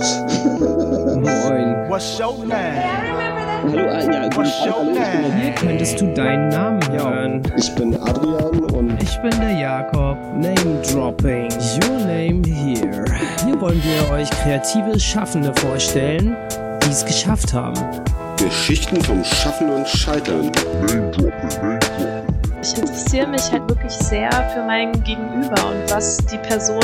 Moin. What's your name? Hallo, ja, gut, What's your hallo, name? Hier könntest du deinen Namen hören. ich bin Adrian und Ich bin der Jakob. Name Dropping. Your name here. Hier wollen wir euch kreative Schaffende vorstellen, die es geschafft haben. Geschichten vom Schaffen und Scheitern. Ich interessiere mich halt wirklich sehr für mein Gegenüber und was die Person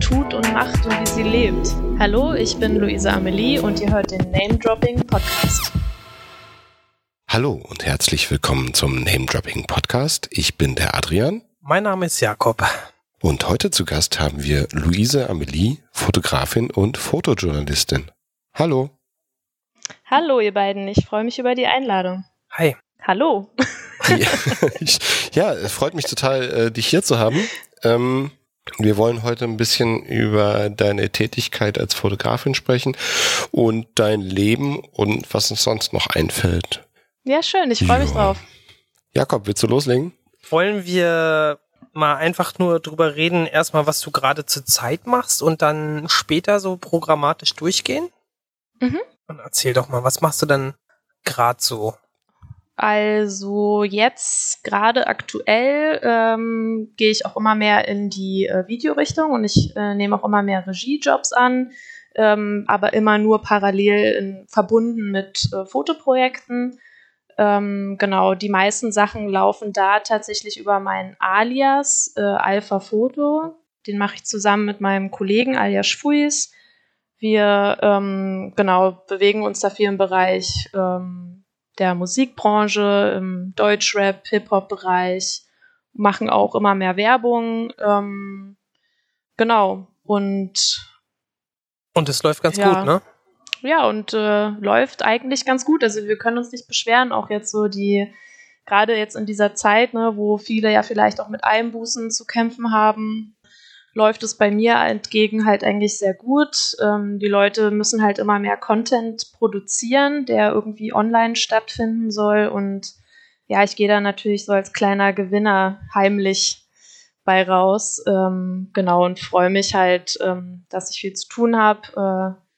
tut und macht und wie sie lebt. Hallo, ich bin Luisa Amelie und ihr hört den Name Dropping Podcast. Hallo und herzlich willkommen zum Name Dropping Podcast. Ich bin der Adrian Mein Name ist Jakob. und heute zu Gast haben wir Luise Amelie, Fotografin und Fotojournalistin. Hallo. Hallo, ihr beiden, ich freue mich über die Einladung. Hi. Hallo. Ja, ich, ja, es freut mich total, äh, dich hier zu haben. Ähm, wir wollen heute ein bisschen über deine Tätigkeit als Fotografin sprechen und dein Leben und was uns sonst noch einfällt. Ja, schön, ich freue mich drauf. Jakob, willst du loslegen? Wollen wir mal einfach nur drüber reden, erstmal, was du gerade zur Zeit machst und dann später so programmatisch durchgehen? Mhm. Und erzähl doch mal, was machst du dann gerade so? Also jetzt gerade aktuell ähm, gehe ich auch immer mehr in die äh, Videorichtung und ich äh, nehme auch immer mehr Regiejobs an, ähm, aber immer nur parallel in, verbunden mit äh, Fotoprojekten. Ähm, genau, die meisten Sachen laufen da tatsächlich über meinen Alias äh, Alpha Foto. Den mache ich zusammen mit meinem Kollegen Alias Fuis. Wir ähm, genau bewegen uns da viel im Bereich ähm, der Musikbranche, im Deutschrap, Hip-Hop-Bereich, machen auch immer mehr Werbung. Ähm, genau. Und Und es läuft ganz Ja. gut, ne? ja, und äh, läuft eigentlich ganz gut. Also wir können uns nicht beschweren, auch jetzt so die, gerade jetzt in dieser Zeit, ne, wo viele ja vielleicht auch mit Einbußen zu kämpfen haben, läuft es bei mir entgegen halt eigentlich sehr gut. Ähm, die Leute müssen halt immer mehr Content produzieren, der irgendwie online stattfinden soll. Und ja, ich gehe da natürlich so als kleiner Gewinner heimlich bei raus. Ähm, genau, und freue mich halt, ähm, dass ich viel zu tun habe. Äh,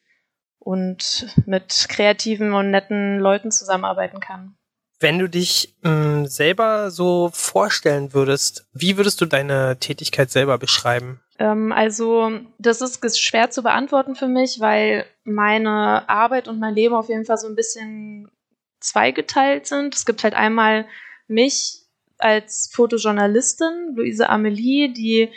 und mit kreativen und netten Leuten zusammenarbeiten kann. Wenn du dich mh, selber so vorstellen würdest, wie würdest du deine Tätigkeit selber beschreiben? Ähm, also, das ist schwer zu beantworten für mich, weil meine Arbeit und mein Leben auf jeden Fall so ein bisschen zweigeteilt sind. Es gibt halt einmal mich als Fotojournalistin, Luise Amelie, die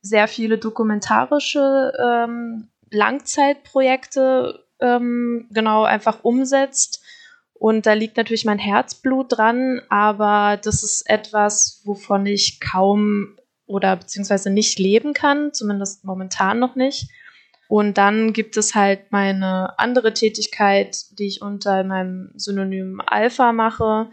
sehr viele dokumentarische ähm, Langzeitprojekte ähm, genau einfach umsetzt. Und da liegt natürlich mein Herzblut dran, aber das ist etwas, wovon ich kaum oder beziehungsweise nicht leben kann, zumindest momentan noch nicht. Und dann gibt es halt meine andere Tätigkeit, die ich unter meinem Synonym Alpha mache,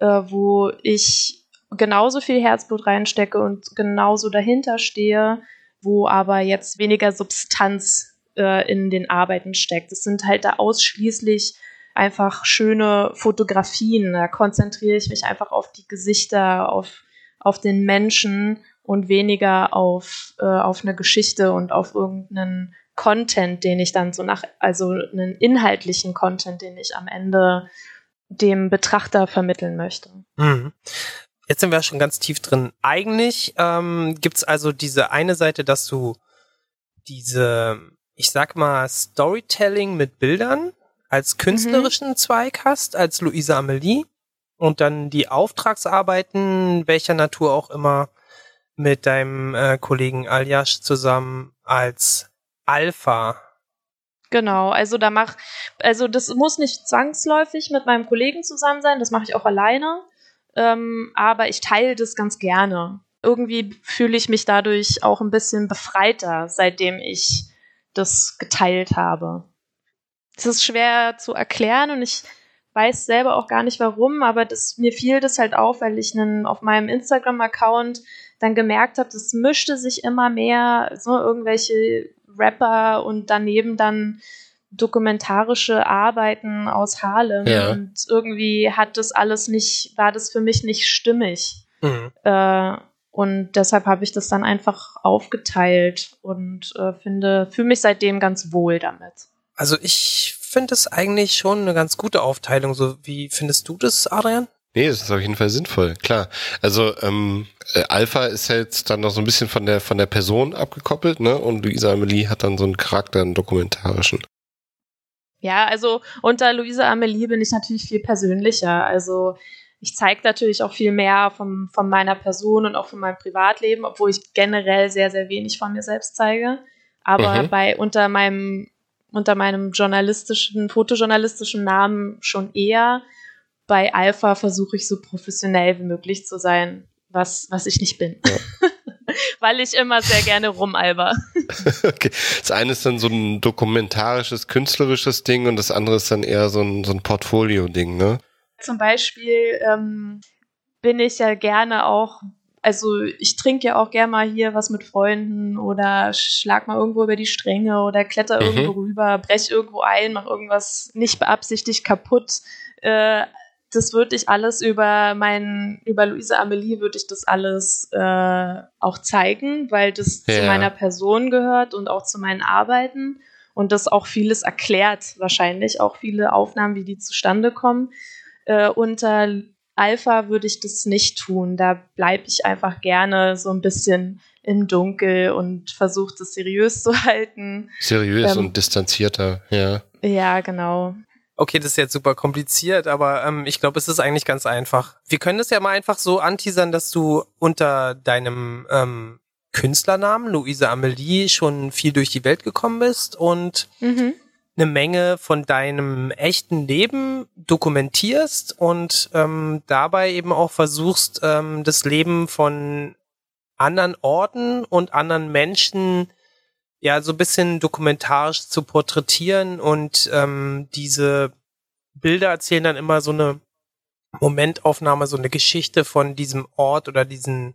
äh, wo ich genauso viel Herzblut reinstecke und genauso dahinter stehe, wo aber jetzt weniger Substanz äh, in den Arbeiten steckt. Es sind halt da ausschließlich einfach schöne Fotografien. Da konzentriere ich mich einfach auf die Gesichter, auf, auf den Menschen und weniger auf, äh, auf eine Geschichte und auf irgendeinen Content, den ich dann so nach, also einen inhaltlichen Content, den ich am Ende dem Betrachter vermitteln möchte. Mhm. Jetzt sind wir schon ganz tief drin. Eigentlich ähm, gibt's also diese eine Seite, dass du diese, ich sag mal, Storytelling mit Bildern als künstlerischen Zweig hast, als Luisa Amelie. Und dann die Auftragsarbeiten, welcher Natur auch immer, mit deinem äh, Kollegen Aljasch zusammen als Alpha. Genau, also da mach, also das muss nicht zwangsläufig mit meinem Kollegen zusammen sein, das mache ich auch alleine, ähm, aber ich teile das ganz gerne. Irgendwie fühle ich mich dadurch auch ein bisschen befreiter, seitdem ich das geteilt habe. Es ist schwer zu erklären und ich weiß selber auch gar nicht warum, aber das, mir fiel das halt auf, weil ich einen, auf meinem Instagram-Account dann gemerkt habe, das mischte sich immer mehr, so irgendwelche Rapper und daneben dann dokumentarische Arbeiten aus Harlem. Ja. Und irgendwie hat das alles nicht, war das für mich nicht stimmig. Mhm. Äh, und deshalb habe ich das dann einfach aufgeteilt und äh, finde, fühle mich seitdem ganz wohl damit. Also ich finde es eigentlich schon eine ganz gute Aufteilung. So, wie findest du das, Adrian? Nee, das ist auf jeden Fall sinnvoll, klar. Also ähm, äh, Alpha ist ja jetzt dann noch so ein bisschen von der von der Person abgekoppelt, ne? Und Luisa Amelie hat dann so einen Charakter, einen dokumentarischen. Ja, also unter Luisa Amelie bin ich natürlich viel persönlicher. Also ich zeige natürlich auch viel mehr von, von meiner Person und auch von meinem Privatleben, obwohl ich generell sehr, sehr wenig von mir selbst zeige. Aber Mhm. bei unter meinem, unter meinem journalistischen, fotojournalistischen Namen schon eher. Bei Alpha versuche ich so professionell wie möglich zu sein, was, was ich nicht bin. Weil ich immer sehr gerne rumalber. okay. Das eine ist dann so ein dokumentarisches, künstlerisches Ding und das andere ist dann eher so ein, so ein Portfolio-Ding, ne? Zum Beispiel ähm, bin ich ja gerne auch, also ich trinke ja auch gerne mal hier was mit Freunden oder schlag mal irgendwo über die Stränge oder kletter Mhm. irgendwo rüber, brech irgendwo ein, mach irgendwas nicht beabsichtigt kaputt. Äh, das würde ich alles über mein, über Luise Amelie würde ich das alles äh, auch zeigen, weil das zu Ja. meiner Person gehört und auch zu meinen Arbeiten und das auch vieles erklärt, wahrscheinlich auch viele Aufnahmen, wie die zustande kommen. Äh, unter Alpha würde ich das nicht tun. Da bleibe ich einfach gerne so ein bisschen im Dunkel und versuche das seriös zu halten. Seriös Ähm. und distanzierter, ja. Ja, genau. Okay, das ist jetzt super kompliziert, aber ähm, ich glaube, es ist eigentlich ganz einfach. Wir können das ja mal einfach so anteasern, dass du unter deinem ähm, Künstlernamen Luise Amelie schon viel durch die Welt gekommen bist und Mhm. Eine Menge von deinem echten Leben dokumentierst und ähm, dabei eben auch versuchst, ähm, das Leben von anderen Orten und anderen Menschen ja so ein bisschen dokumentarisch zu porträtieren und ähm, diese Bilder erzählen dann immer so eine Momentaufnahme, so eine Geschichte von diesem Ort oder diesen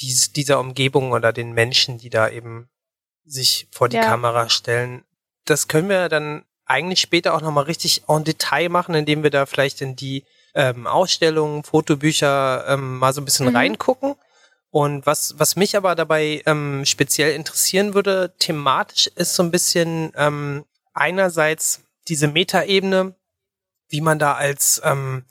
dies, dieser Umgebung oder den Menschen, die da eben sich vor die Ja. Kamera stellen. Das können wir dann eigentlich später auch nochmal richtig en Detail machen, indem wir da vielleicht in die ähm, Ausstellungen, Fotobücher ähm, mal so ein bisschen Mhm. reingucken. Und was, was mich aber dabei ähm, speziell interessieren würde, thematisch ist so ein bisschen ähm, einerseits diese Metaebene, wie man da als, ähm,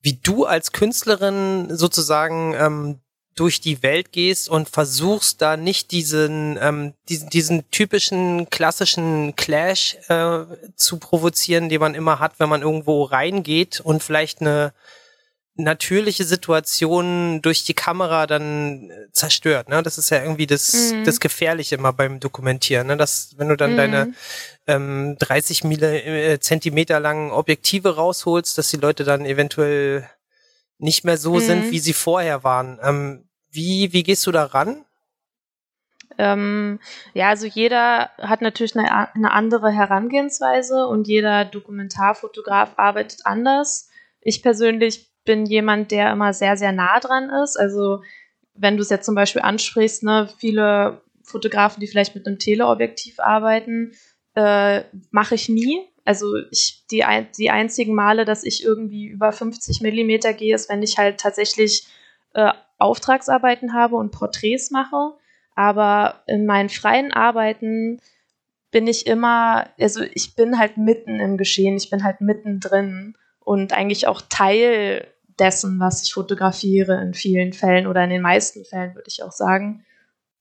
wie du als Künstlerin sozusagen ähm, durch die Welt gehst und versuchst da nicht diesen, ähm, diesen, diesen typischen klassischen Clash äh, zu provozieren, den man immer hat, wenn man irgendwo reingeht und vielleicht eine natürliche Situation durch die Kamera dann äh, zerstört. Ne? Das ist ja irgendwie das, Mhm. das Gefährliche immer beim Dokumentieren. Ne? Dass, wenn du dann Mhm. deine ähm, 30 Mille, äh, Zentimeter langen Objektive rausholst, dass die Leute dann eventuell nicht mehr so Mhm. sind, wie sie vorher waren. Ähm, wie, wie gehst du da ran? Ähm, ja, also jeder hat natürlich eine, eine andere Herangehensweise und jeder Dokumentarfotograf arbeitet anders. Ich persönlich bin jemand, der immer sehr, sehr nah dran ist. Also wenn du es jetzt zum Beispiel ansprichst, ne, viele Fotografen, die vielleicht mit einem Teleobjektiv arbeiten, äh, mache ich nie. Also ich, die, die einzigen Male, dass ich irgendwie über 50 Millimeter gehe, ist, wenn ich halt tatsächlich äh, Auftragsarbeiten habe und Porträts mache. Aber in meinen freien Arbeiten bin ich immer, also ich bin halt mitten im Geschehen, ich bin halt mittendrin und eigentlich auch Teil dessen, was ich fotografiere in vielen Fällen oder in den meisten Fällen, würde ich auch sagen.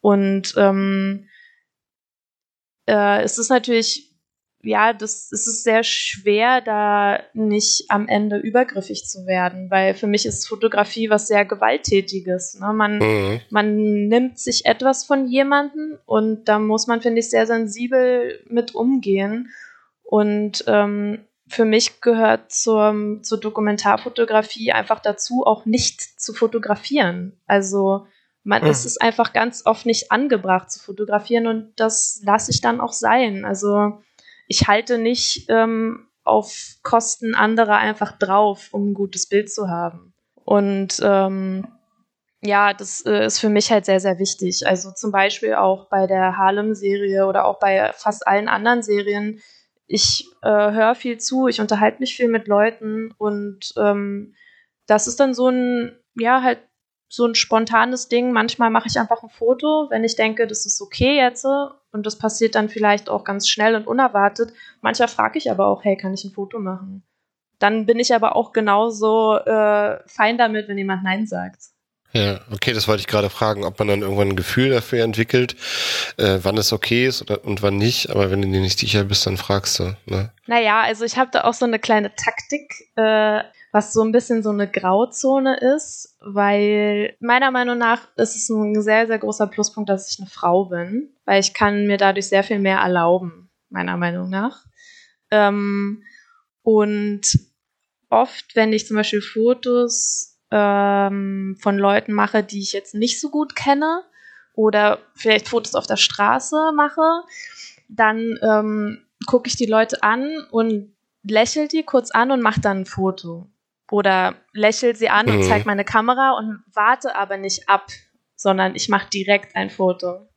Und ähm, äh, es ist natürlich, ja, das es ist sehr schwer, da nicht am Ende übergriffig zu werden, weil für mich ist Fotografie was sehr Gewalttätiges. Ne? Man, Mhm. man nimmt sich etwas von jemandem und da muss man, finde ich, sehr sensibel mit umgehen. Und ähm, für mich gehört zur, zur Dokumentarfotografie einfach dazu, auch nicht zu fotografieren. Also man Mhm. ist es einfach ganz oft nicht angebracht zu fotografieren und das lasse ich dann auch sein. Also ich halte nicht ähm, auf Kosten anderer einfach drauf, um ein gutes Bild zu haben. Und ähm, ja, das äh, ist für mich halt sehr, sehr wichtig. Also zum Beispiel auch bei der Harlem-Serie oder auch bei fast allen anderen Serien. Ich äh, höre viel zu, ich unterhalte mich viel mit Leuten und ähm, das ist dann so ein, ja, halt so ein spontanes Ding. Manchmal mache ich einfach ein Foto, wenn ich denke, das ist okay jetzt und das passiert dann vielleicht auch ganz schnell und unerwartet. Manchmal frage ich aber auch, hey, kann ich ein Foto machen? Dann bin ich aber auch genauso äh, fein damit, wenn jemand Nein sagt. Ja, okay, das wollte ich gerade fragen, ob man dann irgendwann ein Gefühl dafür entwickelt, äh, wann es okay ist oder, und wann nicht. Aber wenn du dir nicht sicher bist, dann fragst du. Ne? Naja, also ich habe da auch so eine kleine Taktik, äh, was so ein bisschen so eine Grauzone ist, weil meiner Meinung nach ist es ein sehr, sehr großer Pluspunkt, dass ich eine Frau bin, weil ich kann mir dadurch sehr viel mehr erlauben, meiner Meinung nach. Ähm, und oft, wenn ich zum Beispiel Fotos ähm, von Leuten mache, die ich jetzt nicht so gut kenne oder vielleicht Fotos auf der Straße mache, dann ähm, gucke ich die Leute an und lächel die kurz an und mache dann ein Foto. Oder lächel sie an mhm. und zeige meine Kamera und warte aber nicht ab, sondern ich mache direkt ein Foto.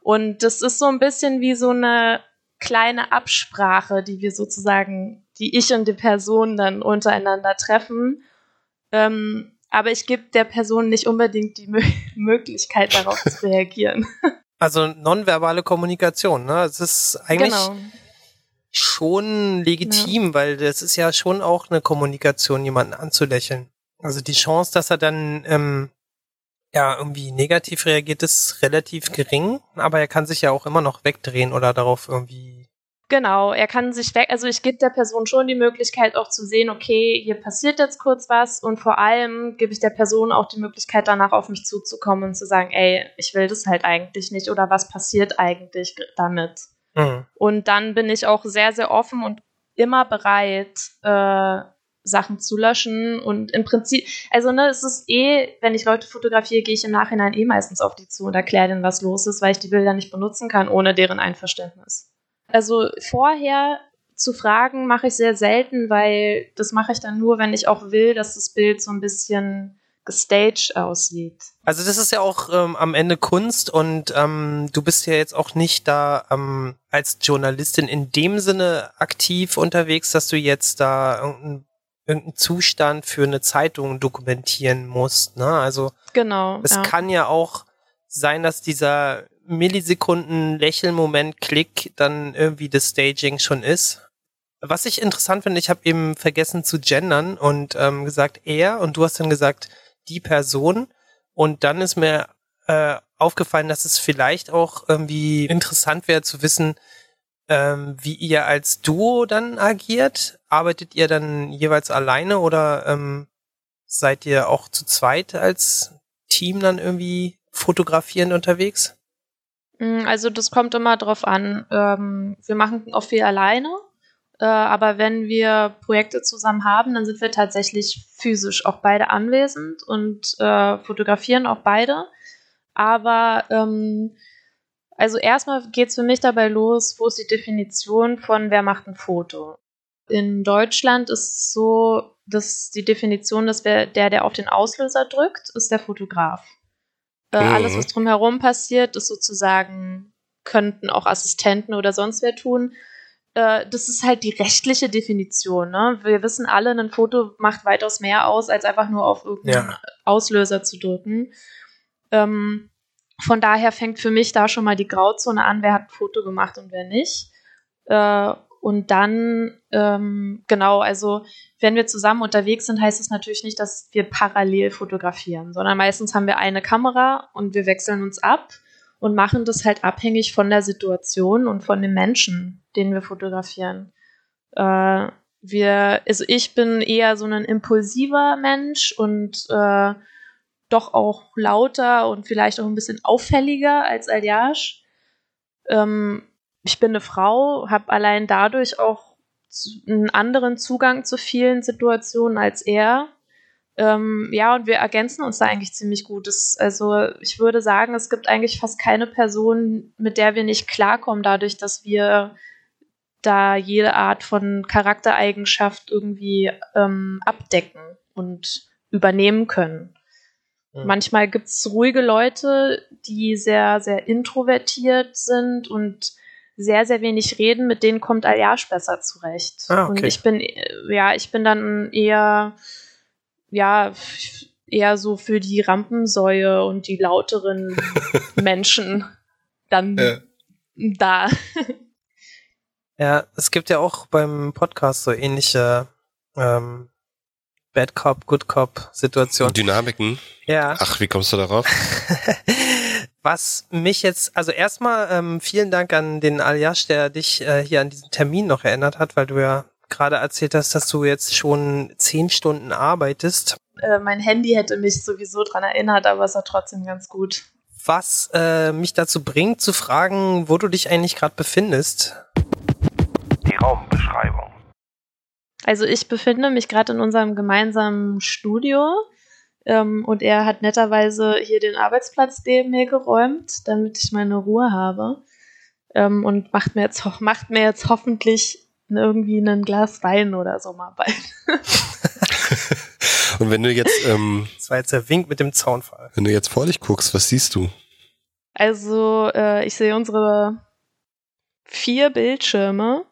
Und das ist so ein bisschen wie so eine kleine Absprache, die wir sozusagen, die ich und die Person dann untereinander treffen. Ähm, aber ich gebe der Person nicht unbedingt die Mö Möglichkeit, darauf zu reagieren. Also nonverbale Kommunikation, ne? Es ist eigentlich genau. Schon legitim, ja. weil das ist ja schon auch eine Kommunikation, jemanden anzulächeln. Also die Chance, dass er dann ähm, ja irgendwie negativ reagiert, ist relativ gering, aber er kann sich ja auch immer noch wegdrehen oder darauf irgendwie Genau, er kann sich weg, also ich gebe der Person schon die Möglichkeit auch zu sehen, okay, hier passiert jetzt kurz was und vor allem gebe ich der Person auch die Möglichkeit danach auf mich zuzukommen und zu sagen, ey, ich will das halt eigentlich nicht oder was passiert eigentlich damit. Mhm. Und dann bin ich auch sehr, sehr offen und immer bereit, äh, Sachen zu löschen und im Prinzip, also ne, es ist eh, wenn ich Leute fotografiere, gehe ich im Nachhinein eh meistens auf die zu und erkläre denen, was los ist, weil ich die Bilder nicht benutzen kann ohne deren Einverständnis. Also vorher zu fragen mache ich sehr selten, weil das mache ich dann nur, wenn ich auch will, dass das Bild so ein bisschen gestaged aussieht. Also das ist ja auch ähm, am Ende Kunst und ähm, du bist ja jetzt auch nicht da ähm, als Journalistin in dem Sinne aktiv unterwegs, dass du jetzt da irgendeinen irgendeinen Zustand für eine Zeitung dokumentieren musst. Ne? Also genau. Es ja. kann ja auch sein, dass dieser Millisekunden Lächelmoment Klick dann irgendwie das Staging schon ist. Was ich interessant finde, ich habe eben vergessen zu gendern und ähm, gesagt er und du hast dann gesagt die Person und dann ist mir äh, aufgefallen, dass es vielleicht auch irgendwie interessant wäre zu wissen, ähm, wie ihr als Duo dann agiert. Arbeitet ihr dann jeweils alleine oder ähm, seid ihr auch zu zweit als Team dann irgendwie fotografierend unterwegs? Mm, also das kommt immer drauf an. Ähm, wir machen auch viel alleine, äh, aber wenn wir Projekte zusammen haben, dann sind wir tatsächlich physisch auch beide anwesend und äh, fotografieren auch beide. Aber ähm, also erstmal geht es für mich dabei los, wo ist die Definition von wer macht ein Foto? In Deutschland ist es so, dass die Definition, dass der, der auf den Auslöser drückt, ist der Fotograf. Äh, mhm. Alles, was drumherum passiert, ist sozusagen, könnten auch Assistenten oder sonst wer tun. Äh, das ist halt die rechtliche Definition. Ne? Wir wissen alle, ein Foto macht weitaus mehr aus, als einfach nur auf irgendeinen ja. Auslöser zu drücken. Ähm, von daher fängt für mich da schon mal die Grauzone an, wer hat ein Foto gemacht und wer nicht. Äh, und dann, ähm, genau, also wenn wir zusammen unterwegs sind, heißt es natürlich nicht, dass wir parallel fotografieren, sondern meistens haben wir eine Kamera und wir wechseln uns ab und machen das halt abhängig von der Situation und von dem Menschen, den wir fotografieren. Äh, wir, also ich bin eher so ein impulsiver Mensch und äh, doch auch lauter und vielleicht auch ein bisschen auffälliger als Aljasch. Ähm, ich bin eine Frau, habe allein dadurch auch einen anderen Zugang zu vielen Situationen als er. Ähm, ja, und wir ergänzen uns da eigentlich ziemlich gut. Das, also ich würde sagen, es gibt eigentlich fast keine Person, mit der wir nicht klarkommen, dadurch, dass wir da jede Art von Charaktereigenschaft irgendwie ähm, abdecken und übernehmen können. Mhm. Manchmal gibt es ruhige Leute, die sehr, sehr introvertiert sind und sehr, sehr wenig reden, mit denen kommt Aljasch besser zurecht. Ah, okay. Und ich bin, ja, ich bin dann eher, ja, eher so für die Rampensäue und die lauteren Menschen dann ja. da. Ja, es gibt ja auch beim Podcast so ähnliche ähm, Bad Cop, Good Cop Situationen. Dynamiken. Ja. Ach, wie kommst du darauf? Was mich jetzt, also erstmal ähm, vielen Dank an den Aljasch, der dich äh, hier an diesen Termin noch erinnert hat, weil du ja gerade erzählt hast, dass du jetzt schon zehn Stunden arbeitest. Äh, mein Handy hätte mich sowieso dran erinnert, aber es war trotzdem ganz gut. Was äh, mich dazu bringt, zu fragen, wo du dich eigentlich gerade befindest. Die Raumbeschreibung. Also ich befinde mich gerade in unserem gemeinsamen Studio ähm, und er hat netterweise hier den Arbeitsplatz neben mir geräumt, damit ich meine Ruhe habe. Ähm, und macht mir, jetzt, macht mir jetzt hoffentlich irgendwie ein Glas Wein oder so mal bald. Und wenn du jetzt, ähm, Das war jetzt der Wink mit dem Zaunfall. wenn du jetzt vor dich guckst, was siehst du? Also äh, ich sehe unsere vier Bildschirme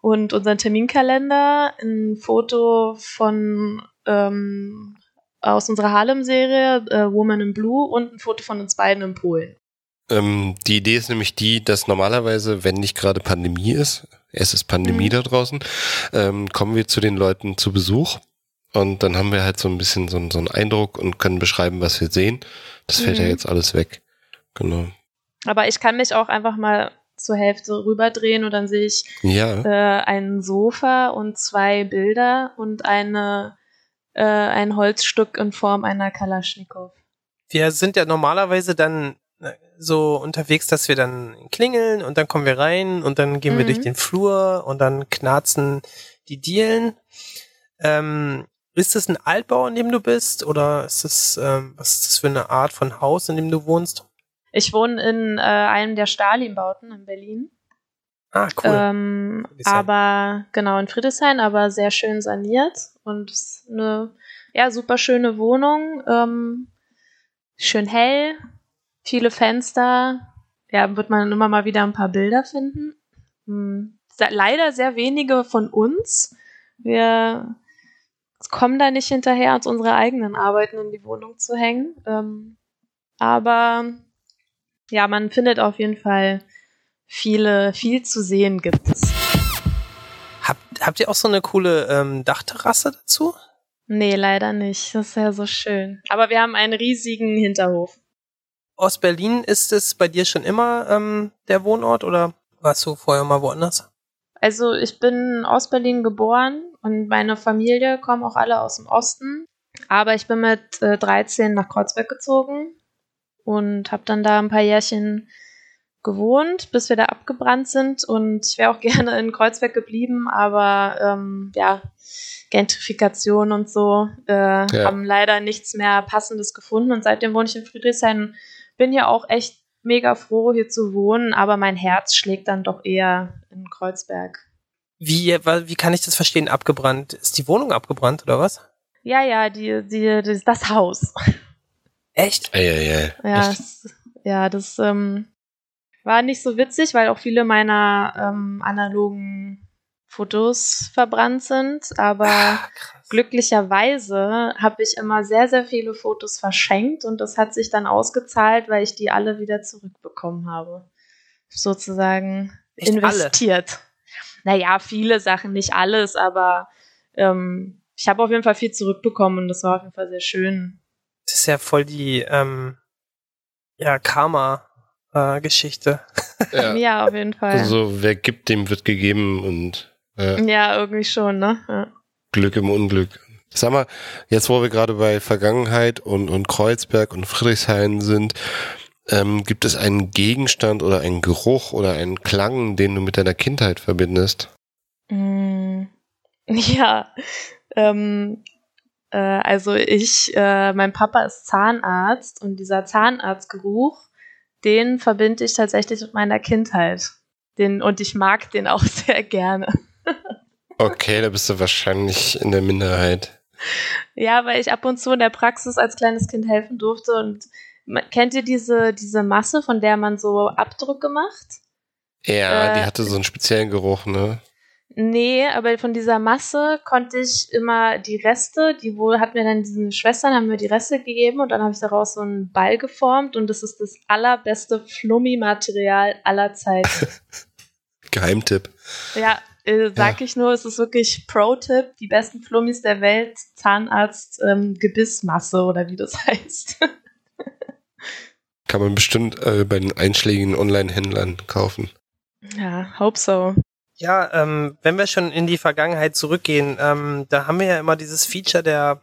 und unseren Terminkalender, ein Foto von ähm, aus unserer Harlem-Serie äh, Woman in Blue und ein Foto von uns beiden in Polen. Ähm, die Idee ist nämlich die, dass normalerweise, wenn nicht gerade Pandemie ist, es ist Pandemie Mhm. da draußen, ähm, kommen wir zu den Leuten zu Besuch und dann haben wir halt so ein bisschen so, einen- so einen Eindruck und können beschreiben, was wir sehen. Das fällt ja Mhm. jetzt alles weg. Genau. Aber ich kann mich auch einfach mal zur Hälfte rüberdrehen und dann sehe ich Ja. äh, ein Sofa und zwei Bilder und eine äh, ein Holzstück in Form einer Kalaschnikow. Wir sind ja normalerweise dann so unterwegs, dass wir dann klingeln und dann kommen wir rein und dann gehen wir Mhm. durch den Flur und dann knarzen die Dielen. Ähm, ist es ein Altbau, in dem du bist oder ist es, ähm, was ist das für eine Art von Haus, in dem du wohnst? Ich wohne in äh, einem der Stalin-Bauten in Berlin. Ah, cool. Ähm, aber genau in Friedrichshain, aber sehr schön saniert und eine ja super schöne Wohnung, ähm, schön hell, viele Fenster. Ja, wird man immer mal wieder ein paar Bilder finden. Hm, leider sehr wenige von uns. Wir kommen da nicht hinterher, uns unsere eigenen Arbeiten in die Wohnung zu hängen. Ähm, aber ja, man findet auf jeden Fall viele, viel zu sehen gibt es. Habt, habt ihr auch so eine coole ähm, Dachterrasse dazu? Nee, leider nicht. Das ist ja so schön. Aber wir haben einen riesigen Hinterhof. Aus Berlin ist es bei dir schon immer ähm, der Wohnort oder warst du vorher mal woanders? Also ich bin aus Berlin geboren und meine Familie kommen auch alle aus dem Osten. Aber ich bin mit äh, 13 nach Kreuzberg gezogen und habe dann da ein paar Jährchen gewohnt, bis wir da abgebrannt sind. Und ich wäre auch gerne in Kreuzberg geblieben, aber ähm, ja, Gentrifikation und so äh, haben leider nichts mehr Passendes gefunden. Und seitdem wohne ich in Friedrichshain. Bin hier auch echt mega froh, hier zu wohnen, aber mein Herz schlägt dann doch eher in Kreuzberg. Wie, wie kann ich das verstehen, abgebrannt? Ist die Wohnung abgebrannt oder was? Ja, ja, die, die, das, das Haus. Echt? Ey, ey, ey. Ja, Echt? es, ja, das ähm, war nicht so witzig, weil auch viele meiner ähm, analogen Fotos verbrannt sind. Aber krass. Glücklicherweise habe ich immer sehr, sehr viele Fotos verschenkt und das hat sich dann ausgezahlt, weil ich die alle wieder zurückbekommen habe. Sozusagen Echt investiert. Naja, viele Sachen, nicht alles, aber ähm, ich habe auf jeden Fall viel zurückbekommen und das war auf jeden Fall sehr schön. Das ist ja voll die ähm, ja, Karma-Geschichte. Ja. Ja, auf jeden Fall. Also wer gibt, dem wird gegeben und äh, Ja, irgendwie schon, ne? Ja. Glück im Unglück. Sag mal, jetzt wo wir gerade bei Vergangenheit und, und Kreuzberg und Friedrichshain sind, ähm, gibt es einen Gegenstand oder einen Geruch oder einen Klang, den du mit deiner Kindheit verbindest? Mm, ja. Ähm, äh, also ich, äh, mein Papa ist Zahnarzt und dieser Zahnarztgeruch, den verbinde ich tatsächlich mit meiner Kindheit. Den, und ich mag den auch sehr gerne. Okay, da bist du wahrscheinlich in der Minderheit. Ja, weil ich ab und zu in der Praxis als kleines Kind helfen durfte und kennt ihr diese, diese Masse, von der man so Abdrücke macht? Ja, Äh, die hatte so einen speziellen Geruch, ne? Nee, aber von dieser Masse konnte ich immer die Reste, die wohl hat mir dann diese Schwestern haben mir die Reste gegeben und dann habe ich daraus so einen Ball geformt und das ist das allerbeste Flummi-Material aller Zeiten. Geheimtipp. ja, äh, sag Ja. ich nur, es ist wirklich Pro-Tipp, die besten Flummis der Welt, Zahnarzt ähm, Gebissmasse oder wie das heißt. Kann man bestimmt äh, bei den einschlägigen Online-Händlern kaufen. ja, hope so. Ja, ähm, wenn wir schon in die Vergangenheit zurückgehen, ähm, da haben wir ja immer dieses Feature, der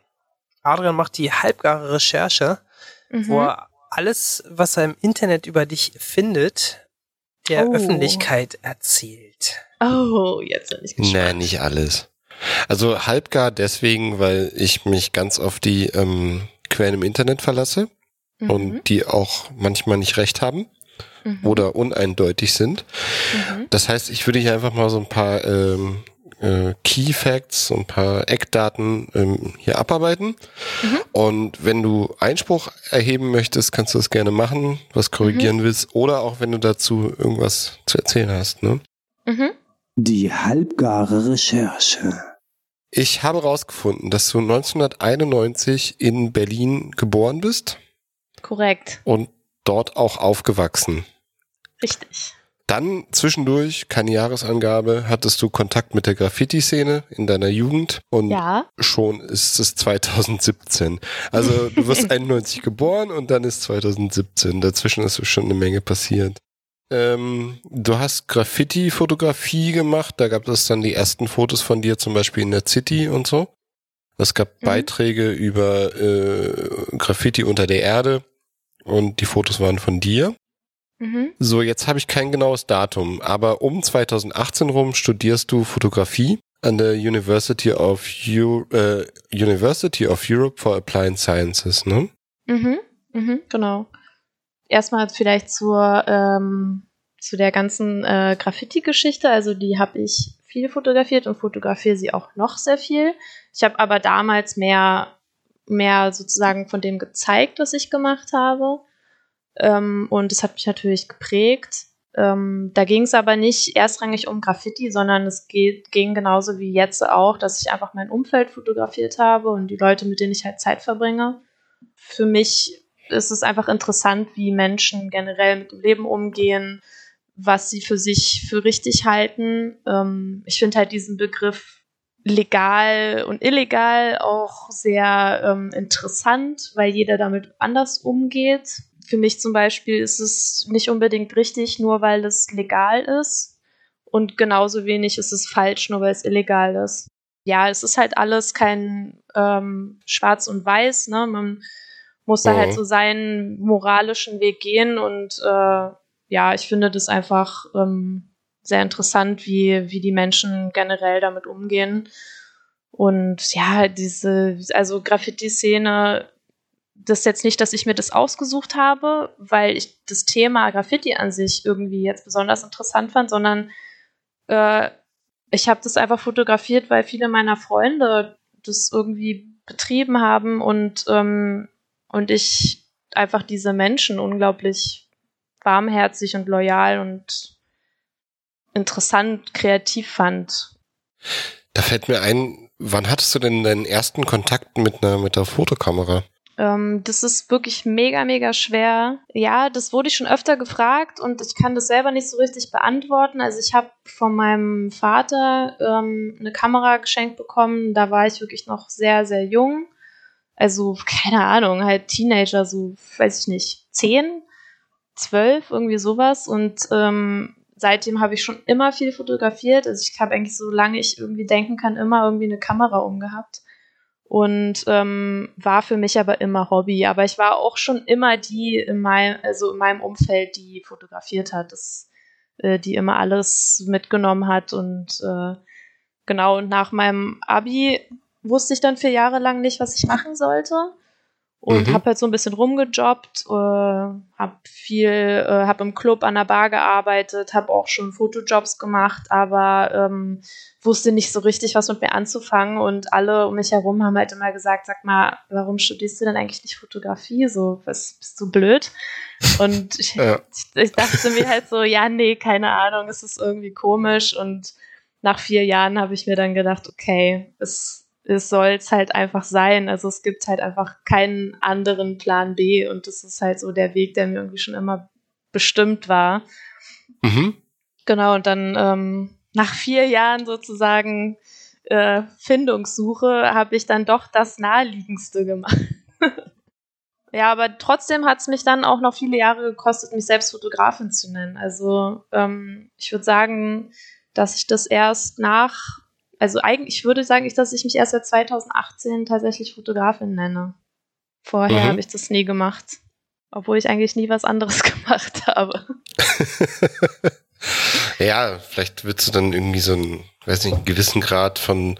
Adrian macht die halbgare Recherche, Mhm. wo er alles, was er im Internet über dich findet, der Oh. Öffentlichkeit erzählt. Oh, jetzt bin ich gespannt. Nee, nicht alles. Also halbgar deswegen, weil ich mich ganz auf die ähm, Quellen im Internet verlasse Mhm. und die auch manchmal nicht recht haben Mhm. oder uneindeutig sind. Mhm. Das heißt, ich würde hier einfach mal so ein paar ähm, äh, Key Facts, so ein paar Eckdaten ähm, hier abarbeiten. Mhm. Und wenn du Einspruch erheben möchtest, kannst du das gerne machen, was korrigieren willst, oder auch wenn du dazu irgendwas zu erzählen hast. Ne? Mhm. Die halbgare Recherche. Ich habe herausgefunden, dass du 1991 in Berlin geboren bist Korrekt. und dort auch aufgewachsen. Richtig. Dann zwischendurch, keine Jahresangabe, hattest du Kontakt mit der Graffiti-Szene in deiner Jugend und Ja. schon ist es 2017. Also du wirst 91 geboren und dann ist 2017. Dazwischen ist schon eine Menge passiert. Ähm, du hast Graffiti-Fotografie gemacht, da gab es dann die ersten Fotos von dir zum Beispiel in der City und so. Es gab Mhm. Beiträge über äh, Graffiti unter der Erde und die Fotos waren von dir. Mhm. So, jetzt habe ich kein genaues Datum, aber um 2018 rum studierst du Fotografie an der University of, Eu äh, University of Europe for Applied Sciences, ne? Mhm. Mhm. Genau. Erstmal vielleicht zur, ähm, zu der ganzen äh, Graffiti-Geschichte. Also die habe ich viel fotografiert und fotografiere sie auch noch sehr viel. Ich habe aber damals mehr, mehr sozusagen von dem gezeigt, was ich gemacht habe. Ähm, und es hat mich natürlich geprägt. Ähm, da ging es aber nicht erstrangig um Graffiti, sondern es geht, ging genauso wie jetzt auch, dass ich einfach mein Umfeld fotografiert habe und die Leute, mit denen ich halt Zeit verbringe. Für mich ist es einfach interessant, wie Menschen generell mit dem Leben umgehen, was sie für sich für richtig halten. Ähm, ich finde halt diesen Begriff legal und illegal auch sehr ähm, interessant, weil jeder damit anders umgeht. Für mich zum Beispiel ist es nicht unbedingt richtig, nur weil es legal ist. Und genauso wenig ist es falsch, nur weil es illegal ist. Ja, es ist halt alles kein ähm, Schwarz und Weiß. Ne? Man muss da Mhm. halt so seinen moralischen Weg gehen. Und äh, ja, ich finde das einfach ähm, sehr interessant, wie, wie die Menschen generell damit umgehen. Und ja, diese, also Graffiti-Szene, das ist jetzt nicht, dass ich mir das ausgesucht habe, weil ich das Thema Graffiti an sich irgendwie jetzt besonders interessant fand, sondern äh, ich habe das einfach fotografiert, weil viele meiner Freunde das irgendwie betrieben haben und, ähm, und ich einfach diese Menschen unglaublich warmherzig und loyal und interessant, kreativ fand. Da fällt mir ein, wann hattest du denn deinen ersten Kontakt mit einer, mit der Fotokamera? Ähm, das ist wirklich mega, mega schwer. Ja, das wurde ich schon öfter gefragt und ich kann das selber nicht so richtig beantworten. Also ich habe von meinem Vater ähm, eine Kamera geschenkt bekommen. Da war ich wirklich noch sehr, sehr jung. Also keine Ahnung, halt Teenager, so weiß ich nicht, zehn, zwölf, irgendwie sowas. Und ähm, seitdem habe ich schon immer viel fotografiert. Also ich habe eigentlich, solange ich irgendwie denken kann, immer irgendwie eine Kamera umgehabt und ähm, war für mich aber immer Hobby. Aber ich war auch schon immer die in meinem, also in meinem Umfeld, die fotografiert hat, das, äh, die immer alles mitgenommen hat und äh, genau. Und nach meinem Abi wusste ich dann vier Jahre lang nicht, was ich machen sollte und Mhm. habe halt so ein bisschen rumgejobbt, äh, habe viel, äh, habe im Club an der Bar gearbeitet, habe auch schon Fotojobs gemacht, aber ähm, wusste nicht so richtig, was mit mir anzufangen und alle um mich herum haben halt immer gesagt, sag mal, warum studierst du denn eigentlich nicht Fotografie? So, was bist du blöd? Und ich, Ja. ich dachte mir halt so, ja, nee, keine Ahnung, es ist irgendwie komisch und nach vier Jahren habe ich mir dann gedacht, okay, es, es soll es halt einfach sein. Also es gibt halt einfach keinen anderen Plan B und das ist halt so der Weg, der mir irgendwie schon immer bestimmt war. Mhm. Genau, und dann ähm, nach vier Jahren sozusagen äh, Findungssuche habe ich dann doch das Naheliegendste gemacht. ja, aber trotzdem hat es mich dann auch noch viele Jahre gekostet, mich selbst Fotografin zu nennen. Also ähm, ich würde sagen, dass ich das erst nach, also eigentlich, ich würde sagen, dass ich mich erst seit 2018 tatsächlich Fotografin nenne. Vorher Mhm. habe ich das nie gemacht. Obwohl ich eigentlich nie was anderes gemacht habe. ja, vielleicht wird du dann irgendwie so einen, weiß nicht, einen gewissen Grad von,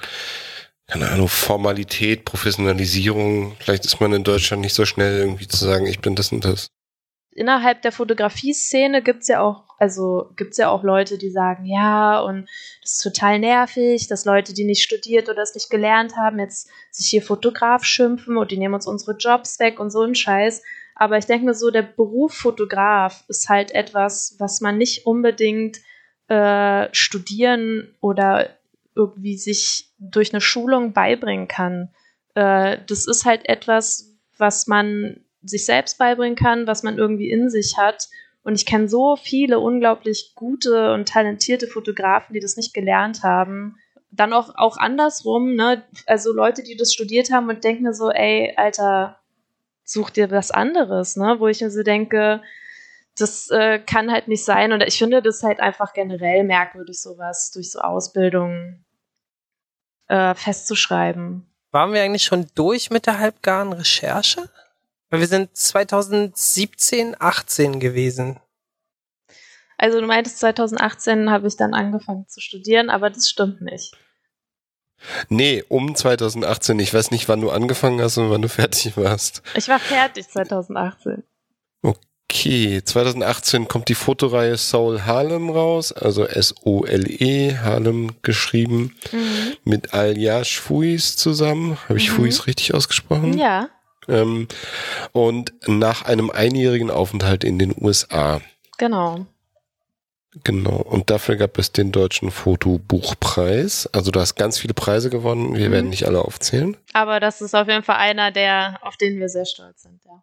keine Ahnung, Formalität, Professionalisierung. Vielleicht ist man in Deutschland nicht so schnell irgendwie zu sagen, ich bin das und das. Innerhalb der Fotografie-Szene gibt's ja auch, also gibt's ja auch Leute, die sagen, ja, und das ist total nervig, dass Leute, die nicht studiert oder es nicht gelernt haben, jetzt sich hier Fotograf schimpfen und die nehmen uns unsere Jobs weg und so ein Scheiß. Aber ich denke mir so, der Beruf Fotograf ist halt etwas, was man nicht unbedingt äh, studieren oder irgendwie sich durch eine Schulung beibringen kann. Äh, das ist halt etwas, was man sich selbst beibringen kann, was man irgendwie in sich hat. Und ich kenne so viele unglaublich gute und talentierte Fotografen, die das nicht gelernt haben. Dann auch, auch andersrum, ne? Also Leute, die das studiert haben und denken mir so, ey, Alter, such dir was anderes, ne? Wo ich mir so denke, das äh, kann halt nicht sein. Und ich finde das halt einfach generell merkwürdig, sowas durch so Ausbildung äh, festzuschreiben. Waren wir eigentlich schon durch mit der halbgaren Recherche? Weil wir sind 2017, 18 gewesen. Also du meintest, 2018 habe ich dann angefangen zu studieren, aber das stimmt nicht. Nee, um 2018. Ich weiß nicht, wann du angefangen hast und wann du fertig warst. Ich war fertig 2018. Okay, 2018 kommt die Fotoreihe Soul Harlem raus, also S-O-L-E, Harlem geschrieben, Mhm. mit Aljash Fuis zusammen. Habe ich Mhm. Fuis richtig ausgesprochen? Ja, Ähm, und nach einem einjährigen Aufenthalt in den USA. genau. Genau. Und dafür gab es den deutschen Fotobuchpreis. Also du hast ganz viele Preise gewonnen. Wir Mhm. werden nicht alle aufzählen. Aber das ist auf jeden Fall einer, der, auf den wir sehr stolz sind, ja.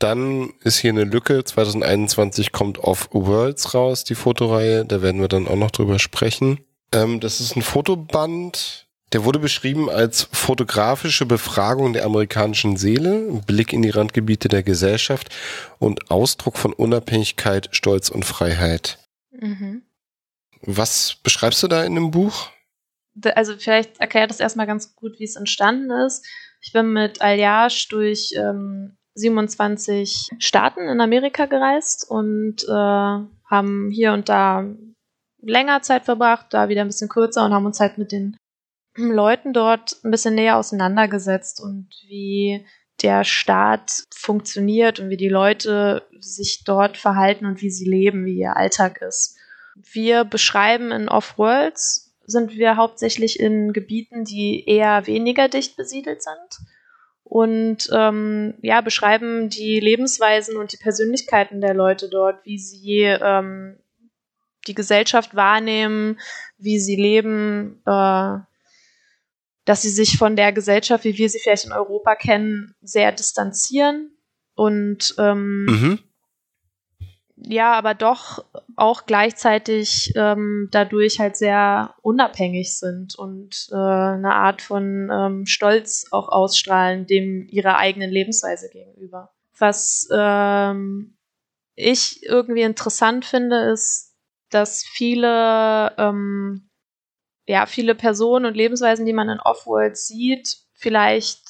Dann ist hier eine Lücke. 2021 kommt Off Worlds raus, die Fotoreihe. Da werden wir dann auch noch drüber sprechen. Ähm, das ist ein Fotoband. Der wurde beschrieben als fotografische Befragung der amerikanischen Seele, Blick in die Randgebiete der Gesellschaft und Ausdruck von Unabhängigkeit, Stolz und Freiheit. Mhm. Was beschreibst du da in dem Buch? Also vielleicht erklärt das erstmal ganz gut, wie es entstanden ist. Ich bin mit Aljash durch ähm, 27 Staaten in Amerika gereist und äh, haben hier und da länger Zeit verbracht, da wieder ein bisschen kürzer und haben uns halt mit den Leuten dort ein bisschen näher auseinandergesetzt und wie der Staat funktioniert und wie die Leute sich dort verhalten und wie sie leben, wie ihr Alltag ist. Wir beschreiben in Off-Worlds, sind wir hauptsächlich in Gebieten, die eher weniger dicht besiedelt sind und ähm, ja, beschreiben die Lebensweisen und die Persönlichkeiten der Leute dort, wie sie ähm, die Gesellschaft wahrnehmen, wie sie leben, äh, dass sie sich von der Gesellschaft, wie wir sie vielleicht in Europa kennen, sehr distanzieren und ähm, Mhm. ja, aber doch auch gleichzeitig ähm, dadurch halt sehr unabhängig sind und äh, eine Art von ähm, Stolz auch ausstrahlen dem ihrer eigenen Lebensweise gegenüber. Was ähm, ich irgendwie interessant finde, ist, dass viele ähm, ja viele Personen und Lebensweisen, die man in Offworld sieht, vielleicht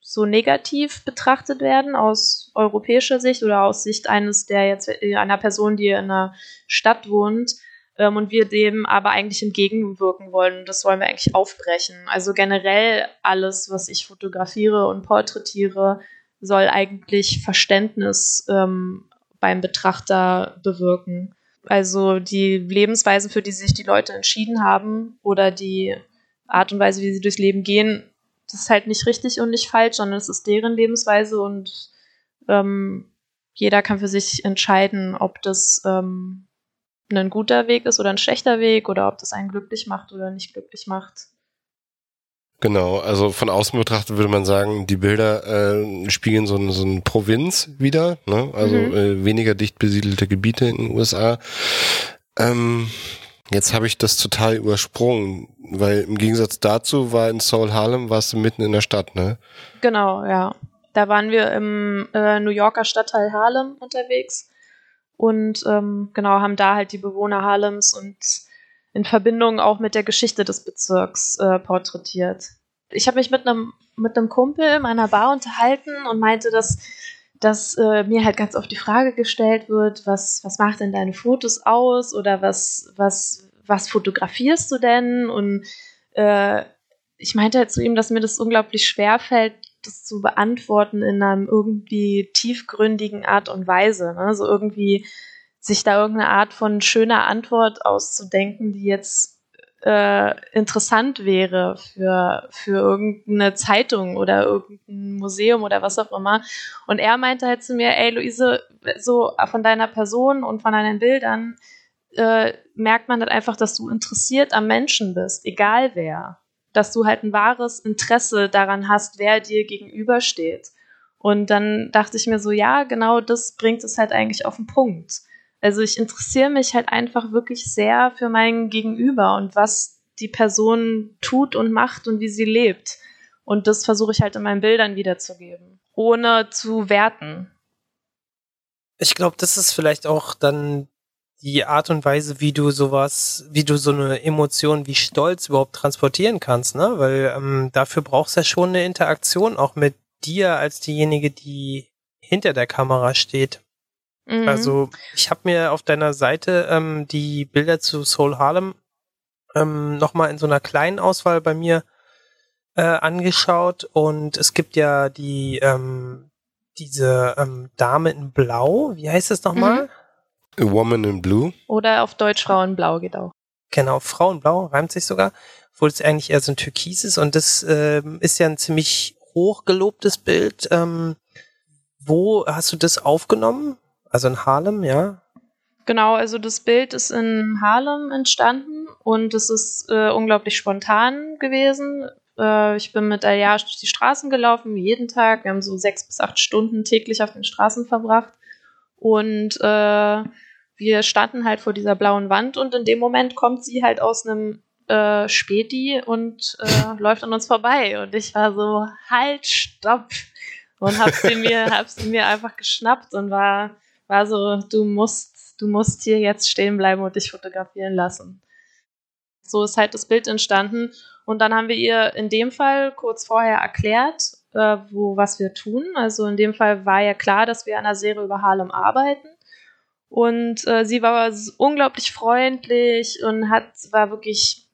so negativ betrachtet werden aus europäischer Sicht oder aus Sicht eines der jetzt äh, einer Person, die in einer Stadt wohnt ähm, und wir dem aber eigentlich entgegenwirken wollen. Das wollen wir eigentlich aufbrechen. Also generell alles, was ich fotografiere und porträtiere, soll eigentlich Verständnis ähm, beim Betrachter bewirken. Also die Lebensweisen, für die sich die Leute entschieden haben oder die Art und Weise, wie sie durchs Leben gehen, das ist halt nicht richtig und nicht falsch, sondern es ist deren Lebensweise und ähm, jeder kann für sich entscheiden, ob das ähm, ein guter Weg ist oder ein schlechter Weg oder ob das einen glücklich macht oder nicht glücklich macht. Genau, also von außen betrachtet würde man sagen, die Bilder äh, spiegeln so, ein, so eine Provinz wieder, ne? also Mhm. äh, weniger dicht besiedelte Gebiete in den USA. Ähm, jetzt habe ich das total übersprungen, weil im Gegensatz dazu war in Seoul Harlem warst du mitten in der Stadt, ne? Genau, ja. Da waren wir im äh, New Yorker Stadtteil Harlem unterwegs und ähm, genau haben da halt die Bewohner Harlems und in Verbindung auch mit der Geschichte des Bezirks äh, porträtiert. Ich habe mich mit einem mit einem Kumpel in einer Bar unterhalten und meinte, dass dass äh, mir halt ganz oft die Frage gestellt wird, was was macht denn deine Fotos aus oder was was was fotografierst du denn und äh, ich meinte halt zu ihm, dass mir das unglaublich schwer fällt, das zu beantworten in einem irgendwie tiefgründigen Art und Weise. Ne? So irgendwie sich da irgendeine Art von schöner Antwort auszudenken, die jetzt äh, interessant wäre für, für irgendeine Zeitung oder irgendein Museum oder was auch immer. Und er meinte halt zu mir, ey Luise, so von deiner Person und von deinen Bildern äh, merkt man halt einfach, dass du interessiert am Menschen bist, egal wer dass du halt ein wahres Interesse daran hast, wer dir gegenübersteht. Und dann dachte ich mir so, ja, genau das bringt es halt eigentlich auf den Punkt. Also ich interessiere mich halt einfach wirklich sehr für mein Gegenüber und was die Person tut und macht und wie sie lebt. Und das versuche ich halt in meinen Bildern wiederzugeben, ohne zu werten. Ich glaube, das ist vielleicht auch dann die Art und Weise, wie du sowas, wie du so eine Emotion wie Stolz überhaupt transportieren kannst, ne? Weil ähm, dafür brauchst du ja schon eine Interaktion auch mit dir als diejenige, die hinter der Kamera steht. Mhm. Also ich habe mir auf deiner Seite ähm, die Bilder zu Soul Harlem ähm, nochmal in so einer kleinen Auswahl bei mir äh, angeschaut und es gibt ja die ähm, diese ähm, Dame in Blau, wie heißt das nochmal? Mhm. A Woman in Blue. Oder auf Deutsch Frauenblau geht auch. Genau, Frauenblau, reimt sich sogar, obwohl es eigentlich eher so ein Türkis ist und das ähm, ist ja ein ziemlich hochgelobtes Bild. Ähm, wo hast du das aufgenommen? Also in Harlem, ja? Genau, also das Bild ist in Harlem entstanden und es ist äh, unglaublich spontan gewesen. Äh, ich bin mit Ayage durch die Straßen gelaufen, jeden Tag. Wir haben so sechs bis acht Stunden täglich auf den Straßen verbracht. Und äh, wir standen halt vor dieser blauen Wand und in dem Moment kommt sie halt aus einem äh, Späti und äh, läuft an uns vorbei. Und ich war so, halt, stopp. Und hab sie mir, hab sie mir einfach geschnappt und war, war so, du musst, du musst hier jetzt stehen bleiben und dich fotografieren lassen. So ist halt das Bild entstanden. Und dann haben wir ihr in dem Fall kurz vorher erklärt, äh, wo, was wir tun. Also in dem Fall war ja klar, dass wir an einer Serie über Harlem arbeiten. Und äh, sie war unglaublich freundlich und hat, war wirklich,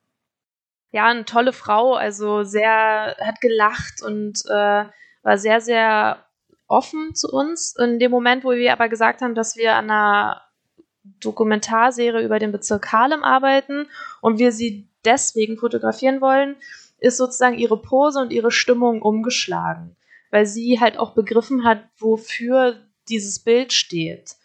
ja, eine tolle Frau, also sehr, hat gelacht und äh, war sehr, sehr offen zu uns. In dem Moment, wo wir aber gesagt haben, dass wir an einer Dokumentarserie über den Bezirk Harlem arbeiten und wir sie deswegen fotografieren wollen, ist sozusagen ihre Pose und ihre Stimmung umgeschlagen, weil sie halt auch begriffen hat, wofür dieses Bild steht.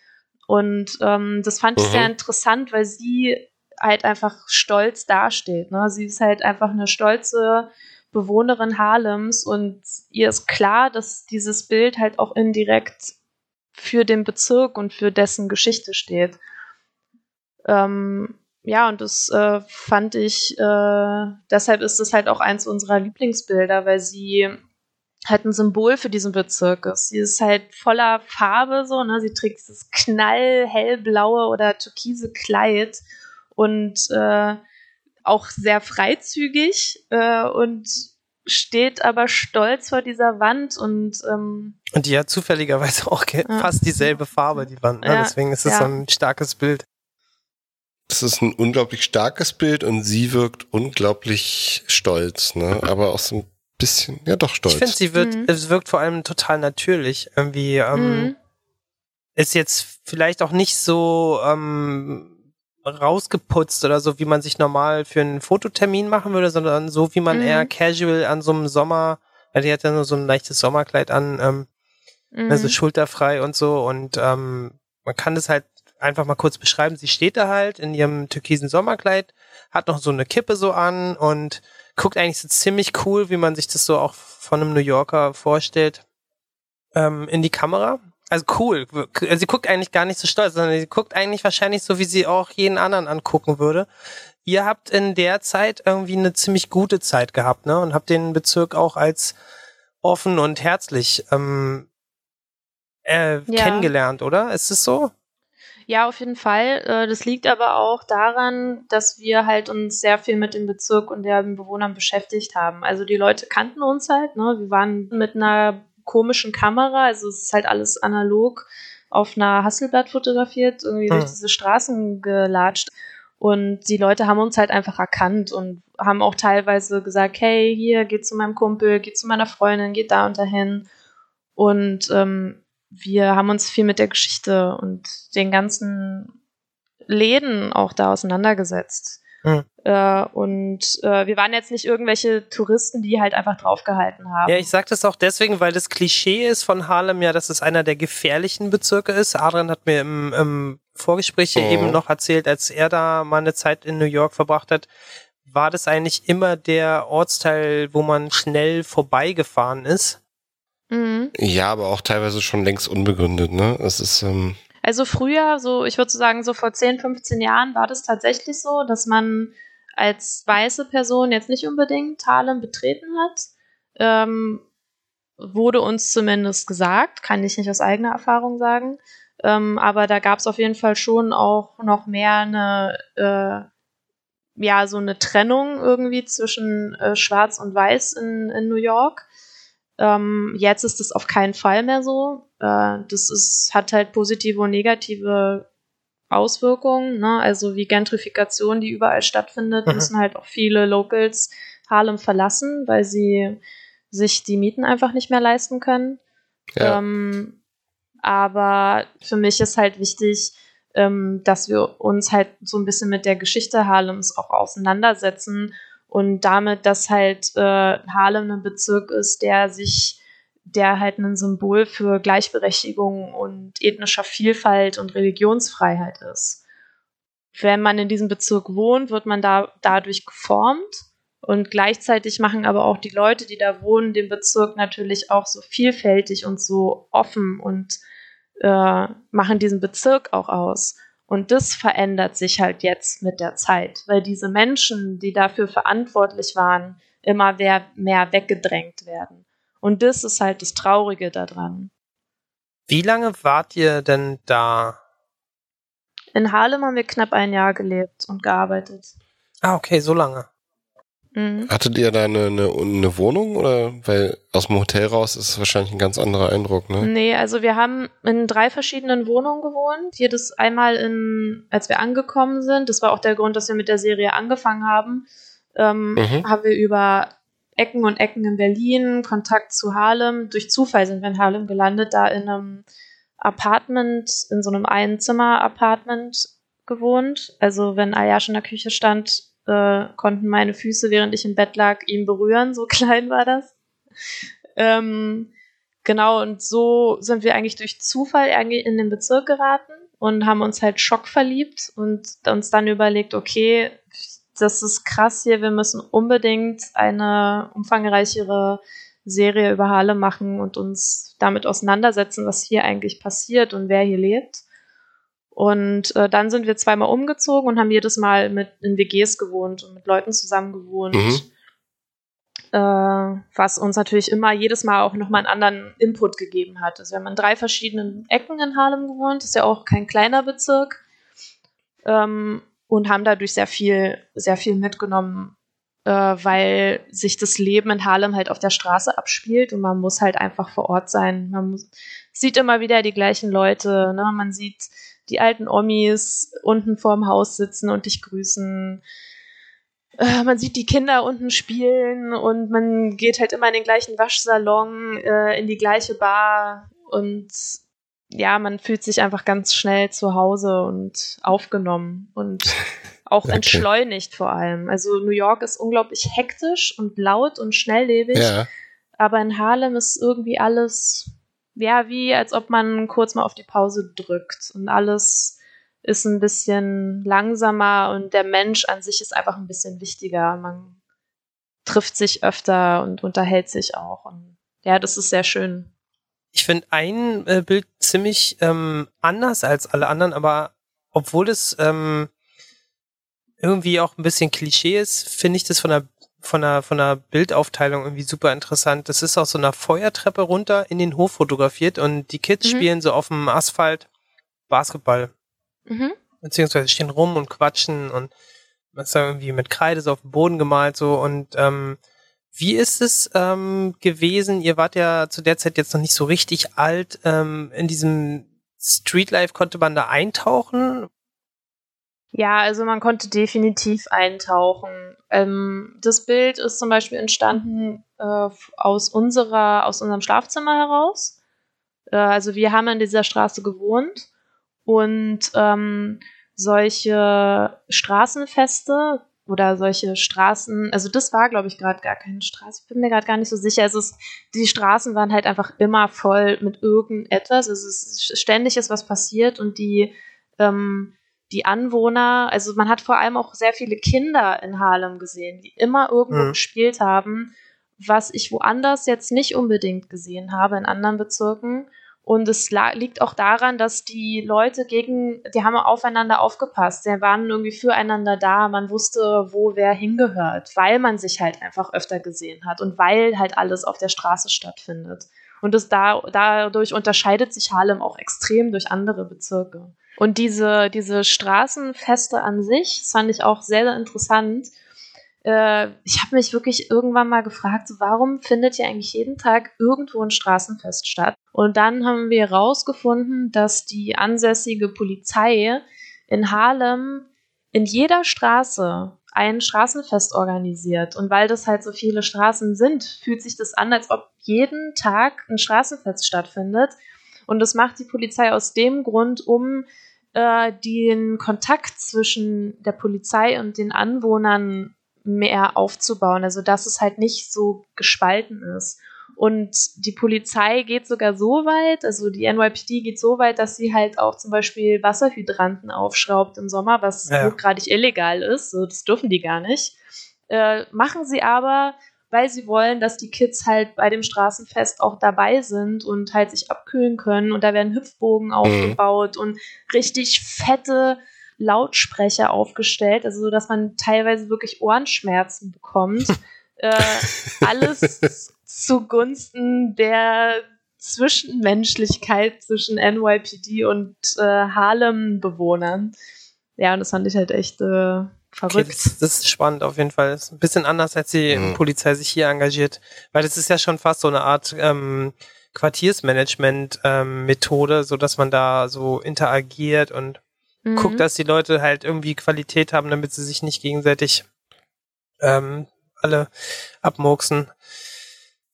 Und ähm, das fand ich Mhm. sehr interessant, weil sie halt einfach stolz dasteht. Ne? Sie ist halt einfach eine stolze Bewohnerin Harlems und ihr ist klar, dass dieses Bild halt auch indirekt für den Bezirk und für dessen Geschichte steht. Ähm, ja, und das äh, fand ich, äh, deshalb ist es halt auch eins unserer Lieblingsbilder, weil sie halt ein Symbol für diesen Bezirk ist. Sie ist halt voller Farbe so, ne? Sie trägt dieses knallhellblaue oder türkise Kleid und äh, auch sehr freizügig äh, und steht aber stolz vor dieser Wand und ähm, Und die hat zufälligerweise auch Ja. fast dieselbe Farbe, die Wand. Ne? Ja, Deswegen ist es ja. so ein starkes Bild. Es ist ein unglaublich starkes Bild und sie wirkt unglaublich stolz, ne? Aber auch so ein bisschen, ja doch stolz. Ich finde, sie wird, Mhm. es wirkt vor allem total natürlich. Irgendwie ähm, mhm. ist jetzt vielleicht auch nicht so ähm, rausgeputzt oder so, wie man sich normal für einen Fototermin machen würde, sondern so, wie man Mhm. eher casual an so einem Sommer, weil die hat ja nur so ein leichtes Sommerkleid an, ähm, Mhm. also schulterfrei und so und ähm, man kann das halt einfach mal kurz beschreiben. Sie steht da halt in ihrem türkisen Sommerkleid, hat noch so eine Kippe so an und guckt eigentlich so ziemlich cool, wie man sich das so auch von einem New Yorker vorstellt, ähm, in die Kamera. Also cool. Sie guckt eigentlich gar nicht so stolz, sondern sie guckt eigentlich wahrscheinlich so, wie sie auch jeden anderen angucken würde. Ihr habt in der Zeit irgendwie eine ziemlich gute Zeit gehabt, ne? Und habt den Bezirk auch als offen und herzlich ähm, äh, Ja. kennengelernt, oder? Ist es so? Ja, auf jeden Fall. Äh, Das liegt aber auch daran, dass wir halt uns sehr viel mit dem Bezirk und den Bewohnern beschäftigt haben. Also die Leute kannten uns halt, ne? Wir waren mit einer komischen Kamera, also es ist halt alles analog auf einer Hasselblatt fotografiert, irgendwie Hm. durch diese Straßen gelatscht. Und die Leute haben uns halt einfach erkannt und haben auch teilweise gesagt, hey, hier, geh zu meinem Kumpel, geh zu meiner Freundin, geh da und dahin. Und ähm, wir haben uns viel mit der Geschichte und den ganzen Läden auch da auseinandergesetzt. Hm. Äh, und äh, wir waren jetzt nicht irgendwelche Touristen, die halt einfach draufgehalten haben. Ja, ich sag das auch deswegen, weil das Klischee ist von Harlem ja, dass es einer der gefährlichen Bezirke ist. Adrian hat mir im, im Vorgespräch Mhm. eben noch erzählt, als er da mal eine Zeit in New York verbracht hat, war das eigentlich immer der Ortsteil, wo man schnell vorbeigefahren ist. Mhm. Ja, aber auch teilweise schon längst unbegründet, ne? Es ist, ähm, Also früher, so ich würde so sagen, so vor 10, 15 Jahren war das tatsächlich so, dass man als weiße Person jetzt nicht unbedingt Harlem betreten hat. Ähm, wurde uns zumindest gesagt, kann ich nicht aus eigener Erfahrung sagen. Ähm, aber da gab es auf jeden Fall schon auch noch mehr eine, äh, ja, so eine Trennung irgendwie zwischen äh, Schwarz und Weiß in, in New York. Ähm, jetzt ist es auf keinen Fall mehr so. Äh, das ist, hat halt positive und negative Auswirkungen. Ne? Also wie Gentrifikation, die überall stattfindet, Mhm. müssen halt auch viele Locals Harlem verlassen, weil sie sich die Mieten einfach nicht mehr leisten können. ja. Ähm, aber für mich ist halt wichtig, ähm, dass wir uns halt so ein bisschen mit der Geschichte Harlems auch auseinandersetzen und damit, dass halt äh, Harlem ein Bezirk ist, der sich, der halt ein Symbol für Gleichberechtigung und ethnischer Vielfalt und Religionsfreiheit ist. Wenn man in diesem Bezirk wohnt, wird man da dadurch geformt und gleichzeitig machen aber auch die Leute, die da wohnen, den Bezirk natürlich auch so vielfältig und so offen und äh, machen diesen Bezirk auch aus. Und das verändert sich halt jetzt mit der Zeit, weil diese Menschen, die dafür verantwortlich waren, immer mehr, mehr weggedrängt werden. Und das ist halt das Traurige daran. Wie lange wart ihr denn da? In Harlem haben wir knapp ein Jahr gelebt und gearbeitet. Ah, okay, so lange. Mhm. Hattet ihr da eine, eine, eine Wohnung oder? Weil aus dem Hotel raus ist es wahrscheinlich ein ganz anderer Eindruck, ne? Nee, also wir haben in drei verschiedenen Wohnungen gewohnt. Jedes einmal in, als wir angekommen sind, das war auch der Grund, dass wir mit der Serie angefangen haben, ähm, Mhm. haben wir über Ecken und Ecken in Berlin, Kontakt zu Harlem. Durch Zufall sind wir in Harlem gelandet, da in einem Apartment, in so einem Einzimmer-Apartment gewohnt. Also wenn Ayash in der Küche stand, äh, konnten meine Füße, während ich im Bett lag, ihn berühren. So klein war das. Ähm, genau, und so sind wir eigentlich durch Zufall in den Bezirk geraten und haben uns halt schockverliebt und uns dann überlegt, okay, das ist krass hier, wir müssen unbedingt eine umfangreichere Serie über Harlem machen und uns damit auseinandersetzen, was hier eigentlich passiert und wer hier lebt. Und äh, dann sind wir zweimal umgezogen und haben jedes Mal mit in WGs gewohnt und mit Leuten zusammen gewohnt. Mhm. Äh, was uns natürlich immer jedes Mal auch nochmal einen anderen Input gegeben hat. Also wir haben in drei verschiedenen Ecken in Harlem gewohnt, ist ja auch kein kleiner Bezirk. Ähm, und haben dadurch sehr viel, sehr viel mitgenommen, äh, weil sich das Leben in Harlem halt auf der Straße abspielt und man muss halt einfach vor Ort sein. Man muss, sieht immer wieder die gleichen Leute, ne? man sieht die alten Omis unten vorm Haus sitzen und dich grüßen. Äh, man sieht die Kinder unten spielen und man geht halt immer in den gleichen Waschsalon, äh, in die gleiche Bar und ja, man fühlt sich einfach ganz schnell zu Hause und aufgenommen und auch Okay. entschleunigt vor allem. Also New York ist unglaublich hektisch und laut und schnelllebig, Ja. aber in Harlem ist irgendwie alles, ja, wie als ob man kurz mal auf die Pause drückt und alles ist ein bisschen langsamer und der Mensch an sich ist einfach ein bisschen wichtiger. Man trifft sich öfter und unterhält sich auch. Und ja, das ist sehr schön. Ich finde ein äh, Bild ziemlich ähm, anders als alle anderen, aber obwohl es ähm, irgendwie auch ein bisschen Klischee ist, finde ich das von der von der von der Bildaufteilung irgendwie super interessant. Das ist aus so einer Feuertreppe runter in den Hof fotografiert und die Kids Mhm. spielen so auf dem Asphalt Basketball. Mhm. Beziehungsweise stehen rum und quatschen und man ist da irgendwie mit Kreide so auf dem Boden gemalt so und ähm, wie ist es ähm, gewesen? Ihr wart ja zu der Zeit jetzt noch nicht so richtig alt. Ähm, in diesem Streetlife konnte man da eintauchen. Ja, also man konnte definitiv eintauchen. Ähm, das Bild ist zum Beispiel entstanden äh, aus unserer, aus unserem Schlafzimmer heraus. Äh, also wir haben in dieser Straße gewohnt und ähm, solche Straßenfeste oder solche Straßen, also das war, glaube ich, gerade gar keine Straße, ich bin mir gerade gar nicht so sicher. Es ist, die Straßen waren halt einfach immer voll mit irgendetwas. Also es ist ständig ist was passiert und die ähm, die Anwohner, also man hat vor allem auch sehr viele Kinder in Harlem gesehen, die immer irgendwo Mhm. gespielt haben, was ich woanders jetzt nicht unbedingt gesehen habe in anderen Bezirken. Und es liegt auch daran, dass die Leute gegen, die haben aufeinander aufgepasst, die waren irgendwie füreinander da, man wusste, wo wer hingehört, weil man sich halt einfach öfter gesehen hat und weil halt alles auf der Straße stattfindet. Und das da, dadurch unterscheidet sich Harlem auch extrem durch andere Bezirke. Und diese, diese Straßenfeste an sich, das fand ich auch sehr, sehr interessant. Äh, ich habe mich wirklich irgendwann mal gefragt, warum findet hier eigentlich jeden Tag irgendwo ein Straßenfest statt? Und dann haben wir herausgefunden, dass die ansässige Polizei in Harlem in jeder Straße ein Straßenfest organisiert. Und weil das halt so viele Straßen sind, fühlt sich das an, als ob jeden Tag ein Straßenfest stattfindet. Und das macht die Polizei aus dem Grund, um äh, den Kontakt zwischen der Polizei und den Anwohnern mehr aufzubauen. Also dass es halt nicht so gespalten ist. Und die Polizei geht sogar so weit, also die NYPD geht so weit, dass sie halt auch zum Beispiel Wasserhydranten aufschraubt im Sommer, was Ja. hochgradig illegal ist. So, das dürfen die gar nicht. Äh, machen sie aber, weil sie wollen, dass die Kids halt bei dem Straßenfest auch dabei sind und halt sich abkühlen können. Und da werden Hüpfbogen aufgebaut und richtig fette Lautsprecher aufgestellt, also so, dass man teilweise wirklich Ohrenschmerzen bekommt. äh, alles zugunsten der Zwischenmenschlichkeit zwischen NYPD und äh, Harlem-Bewohnern. Ja, und das fand ich halt echt äh, Okay, verrückt. das, das ist spannend auf jeden Fall. Das ist ein bisschen anders, als die Mhm. Polizei sich hier engagiert. Weil das ist ja schon fast so eine Art ähm, Quartiersmanagement-Methode, so dass man da so interagiert und Mhm. guckt, dass die Leute halt irgendwie Qualität haben, damit sie sich nicht gegenseitig ähm, alle abmurksen.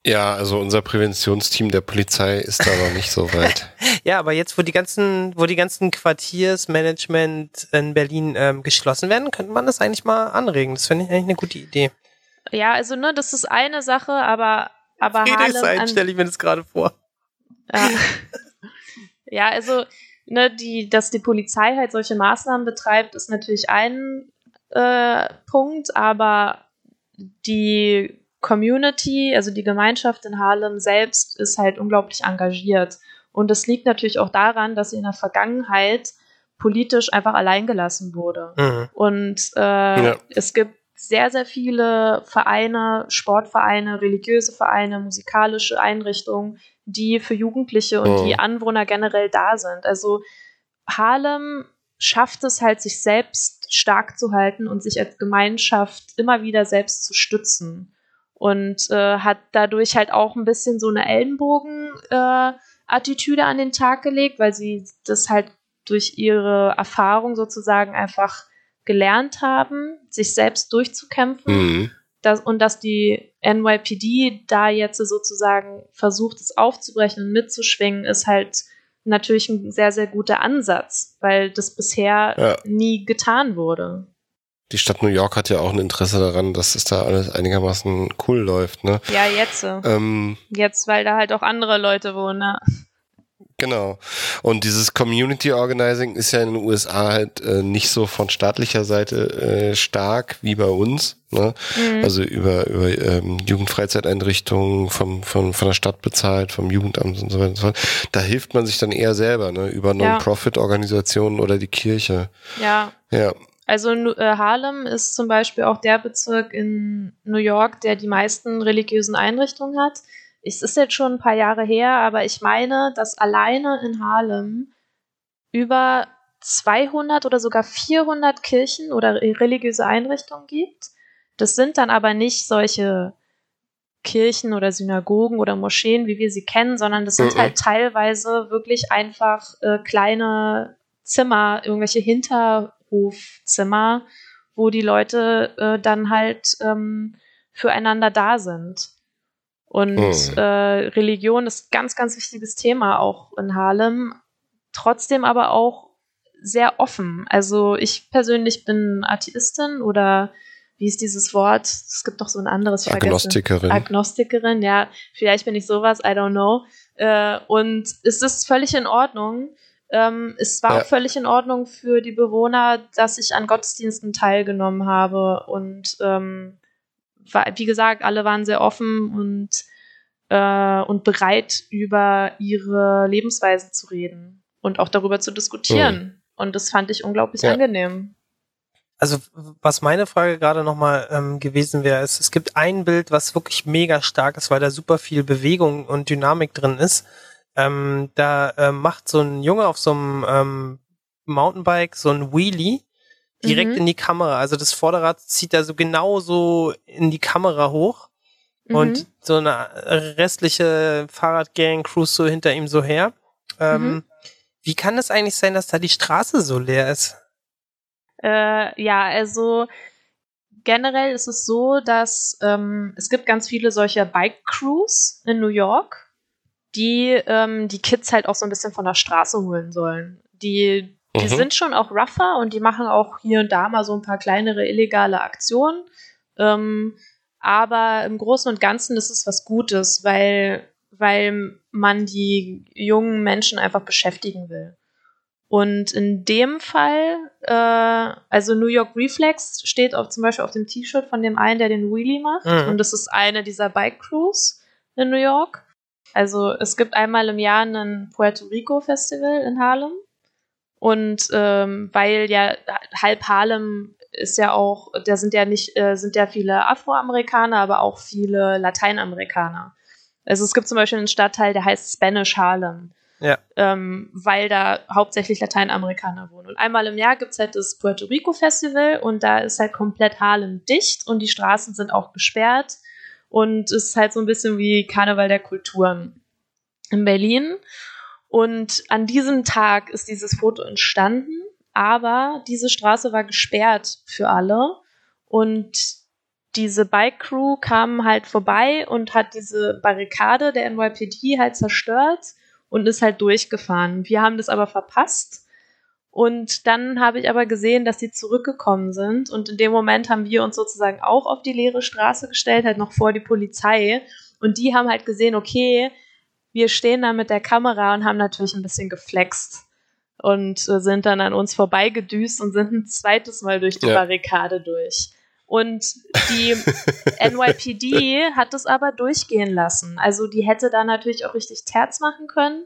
Ja, also unser Präventionsteam der Polizei ist da noch nicht so weit. Ja, aber jetzt, wo die ganzen, wo die ganzen Quartiersmanagement in Berlin ähm, geschlossen werden, könnte man das eigentlich mal anregen. Das finde ich eigentlich eine gute Idee. Ja, also ne, das ist eine Sache, aber aber Friedrichshain stelle ich mir das gerade vor. Ja. ja, also, ne, die, dass die Polizei halt solche Maßnahmen betreibt, ist natürlich ein äh, Punkt, aber die Community, also die Gemeinschaft in Harlem selbst, ist halt unglaublich engagiert. Und das liegt natürlich auch daran, dass sie in der Vergangenheit politisch einfach alleingelassen wurde. Mhm. Und äh, Ja. es gibt sehr, sehr viele Vereine, Sportvereine, religiöse Vereine, musikalische Einrichtungen, die für Jugendliche und Mhm. die Anwohner generell da sind. Also Harlem schafft es halt, sich selbst stark zu halten und sich als Gemeinschaft immer wieder selbst zu stützen. Und äh, hat dadurch halt auch ein bisschen so eine Ellenbogen-Attitüde an den Tag gelegt, weil sie das halt durch ihre Erfahrung sozusagen einfach gelernt haben, sich selbst durchzukämpfen. Mhm. Das, und dass die NYPD da jetzt sozusagen versucht, es aufzubrechen und mitzuschwingen, ist halt natürlich ein sehr, sehr guter Ansatz, weil das bisher Ja. nie getan wurde. Die Stadt New York hat ja auch ein Interesse daran, dass es da alles einigermaßen cool läuft, ne? Ja, jetzt. äh, Ähm, Jetzt, weil da halt auch andere Leute wohnen. Ne? Genau. Und dieses Community Organizing ist ja in den USA halt äh, nicht so von staatlicher Seite äh, stark wie bei uns. Ne? Mhm. Also über, über ähm, Jugendfreizeiteinrichtungen vom, vom, von der Stadt bezahlt, vom Jugendamt und so weiter und so fort. Da hilft man sich dann eher selber, ne? über. Non-Profit-Organisationen oder die Kirche. Ja, Ja. Also äh, Harlem ist zum Beispiel auch der Bezirk in New York, der die meisten religiösen Einrichtungen hat. Es ist jetzt schon ein paar Jahre her, aber ich meine, dass alleine in Harlem über 200 oder sogar 400 Kirchen oder re- religiöse Einrichtungen gibt. Das sind dann aber nicht solche Kirchen oder Synagogen oder Moscheen, wie wir sie kennen, sondern das sind Mhm. halt teilweise wirklich einfach äh, kleine Zimmer, irgendwelche Hinterhofzimmer, wo die Leute äh, dann halt ähm, füreinander da sind. Und Mhm. äh, Religion ist ein ganz, ganz wichtiges Thema auch in Harlem. Trotzdem aber auch sehr offen. Also ich persönlich bin Atheistin oder wie ist dieses Wort? Es gibt doch so ein anderes. Agnostikerin. Agnostikerin, ja. Vielleicht bin ich sowas, I don't know. Äh, und es ist völlig in Ordnung. Ähm, es war Ja. auch völlig in Ordnung für die Bewohner, dass ich an Gottesdiensten teilgenommen habe. Und ähm, wie gesagt, alle waren sehr offen und, äh, und bereit, über ihre Lebensweise zu reden und auch darüber zu diskutieren. Und das fand ich unglaublich Ja. angenehm. Also was meine Frage gerade nochmal ähm, gewesen wäre, ist, es gibt ein Bild, was wirklich mega stark ist, weil da super viel Bewegung und Dynamik drin ist. Ähm, da ähm, macht so ein Junge auf so einem ähm, Mountainbike so ein Wheelie direkt Mhm. in die Kamera. Also das Vorderrad zieht er so genau so in die Kamera hoch Mhm. und so eine restliche Fahrradgang cruise so hinter ihm so her. Ähm, Mhm. Wie kann es eigentlich sein, dass da die Straße so leer ist? Äh, ja, also generell ist es so, dass ähm, es gibt ganz viele solcher Bike-Crews in New York, die ähm, die Kids halt auch so ein bisschen von der Straße holen sollen. Die, die Mhm. sind schon auch rougher und die machen auch hier und da mal so ein paar kleinere illegale Aktionen. Ähm, aber im Großen und Ganzen ist es was Gutes, weil, weil man die jungen Menschen einfach beschäftigen will. Und in dem Fall, äh, also New York Reflex steht auf, zum Beispiel auf dem T-Shirt von dem einen, der den Wheelie macht. Mhm. Und das ist eine dieser Bike Crews in New York. Also es gibt einmal im Jahr ein Puerto Rico Festival in Harlem. Und ähm, weil ja halb Harlem ist ja auch, da sind ja nicht, äh, sind ja viele Afroamerikaner, aber auch viele Lateinamerikaner. Also es gibt zum Beispiel einen Stadtteil, der heißt Spanish Harlem Ja. ähm, weil da hauptsächlich Lateinamerikaner wohnen. Und einmal im Jahr gibt es halt das Puerto Rico Festival und da ist halt komplett Harlem dicht und die Straßen sind auch gesperrt und es ist halt so ein bisschen wie Karneval der Kulturen in Berlin. Und an diesem Tag ist dieses Foto entstanden, aber diese Straße war gesperrt für alle und diese Bike Crew kam halt vorbei und hat diese Barrikade der NYPD halt zerstört und ist halt durchgefahren. Wir haben das aber verpasst. Und dann habe ich aber gesehen, dass sie zurückgekommen sind. Und in dem Moment haben wir uns sozusagen auch auf die leere Straße gestellt, halt noch vor die Polizei. Und die haben halt gesehen, okay, wir stehen da mit der Kamera und haben natürlich ein bisschen geflext. Und äh, sind dann an uns vorbeigedüst und sind ein zweites Mal durch die Ja. Barrikade durch. Und die NYPD hat es aber durchgehen lassen. Also die hätte da natürlich auch richtig Terz machen können.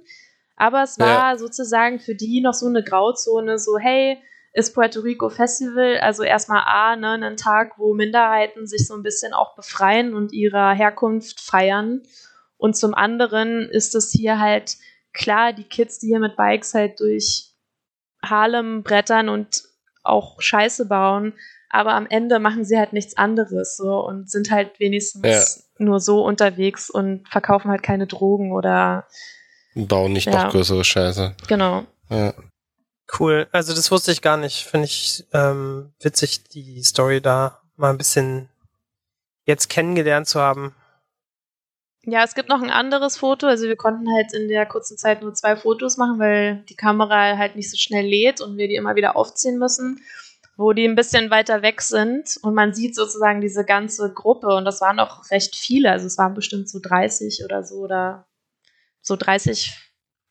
Aber es war sozusagen für die noch so eine Grauzone, so hey, ist Puerto Rico Festival, also erstmal A, ne, ein Tag, wo Minderheiten sich so ein bisschen auch befreien und ihrer Herkunft feiern. Und zum anderen ist es hier halt klar, die Kids, die hier mit Bikes halt durch Harlem brettern und auch Scheiße bauen, aber am Ende machen sie halt nichts anderes so und sind halt wenigstens nur so unterwegs und verkaufen halt keine Drogen oder Bauen nicht Ja. noch größere Scheiße. genau. Ja. Cool. Also das wusste ich gar nicht. Finde ich ähm, witzig, die Story da mal ein bisschen jetzt kennengelernt zu haben. Ja, es gibt noch ein anderes Foto. Also wir konnten halt in der kurzen Zeit nur zwei Fotos machen, weil die Kamera halt nicht so schnell lädt und wir die immer wieder aufziehen müssen, wo die ein bisschen weiter weg sind und man sieht sozusagen diese ganze Gruppe und das waren auch recht viele. Also es waren bestimmt so 30 oder so oder so 30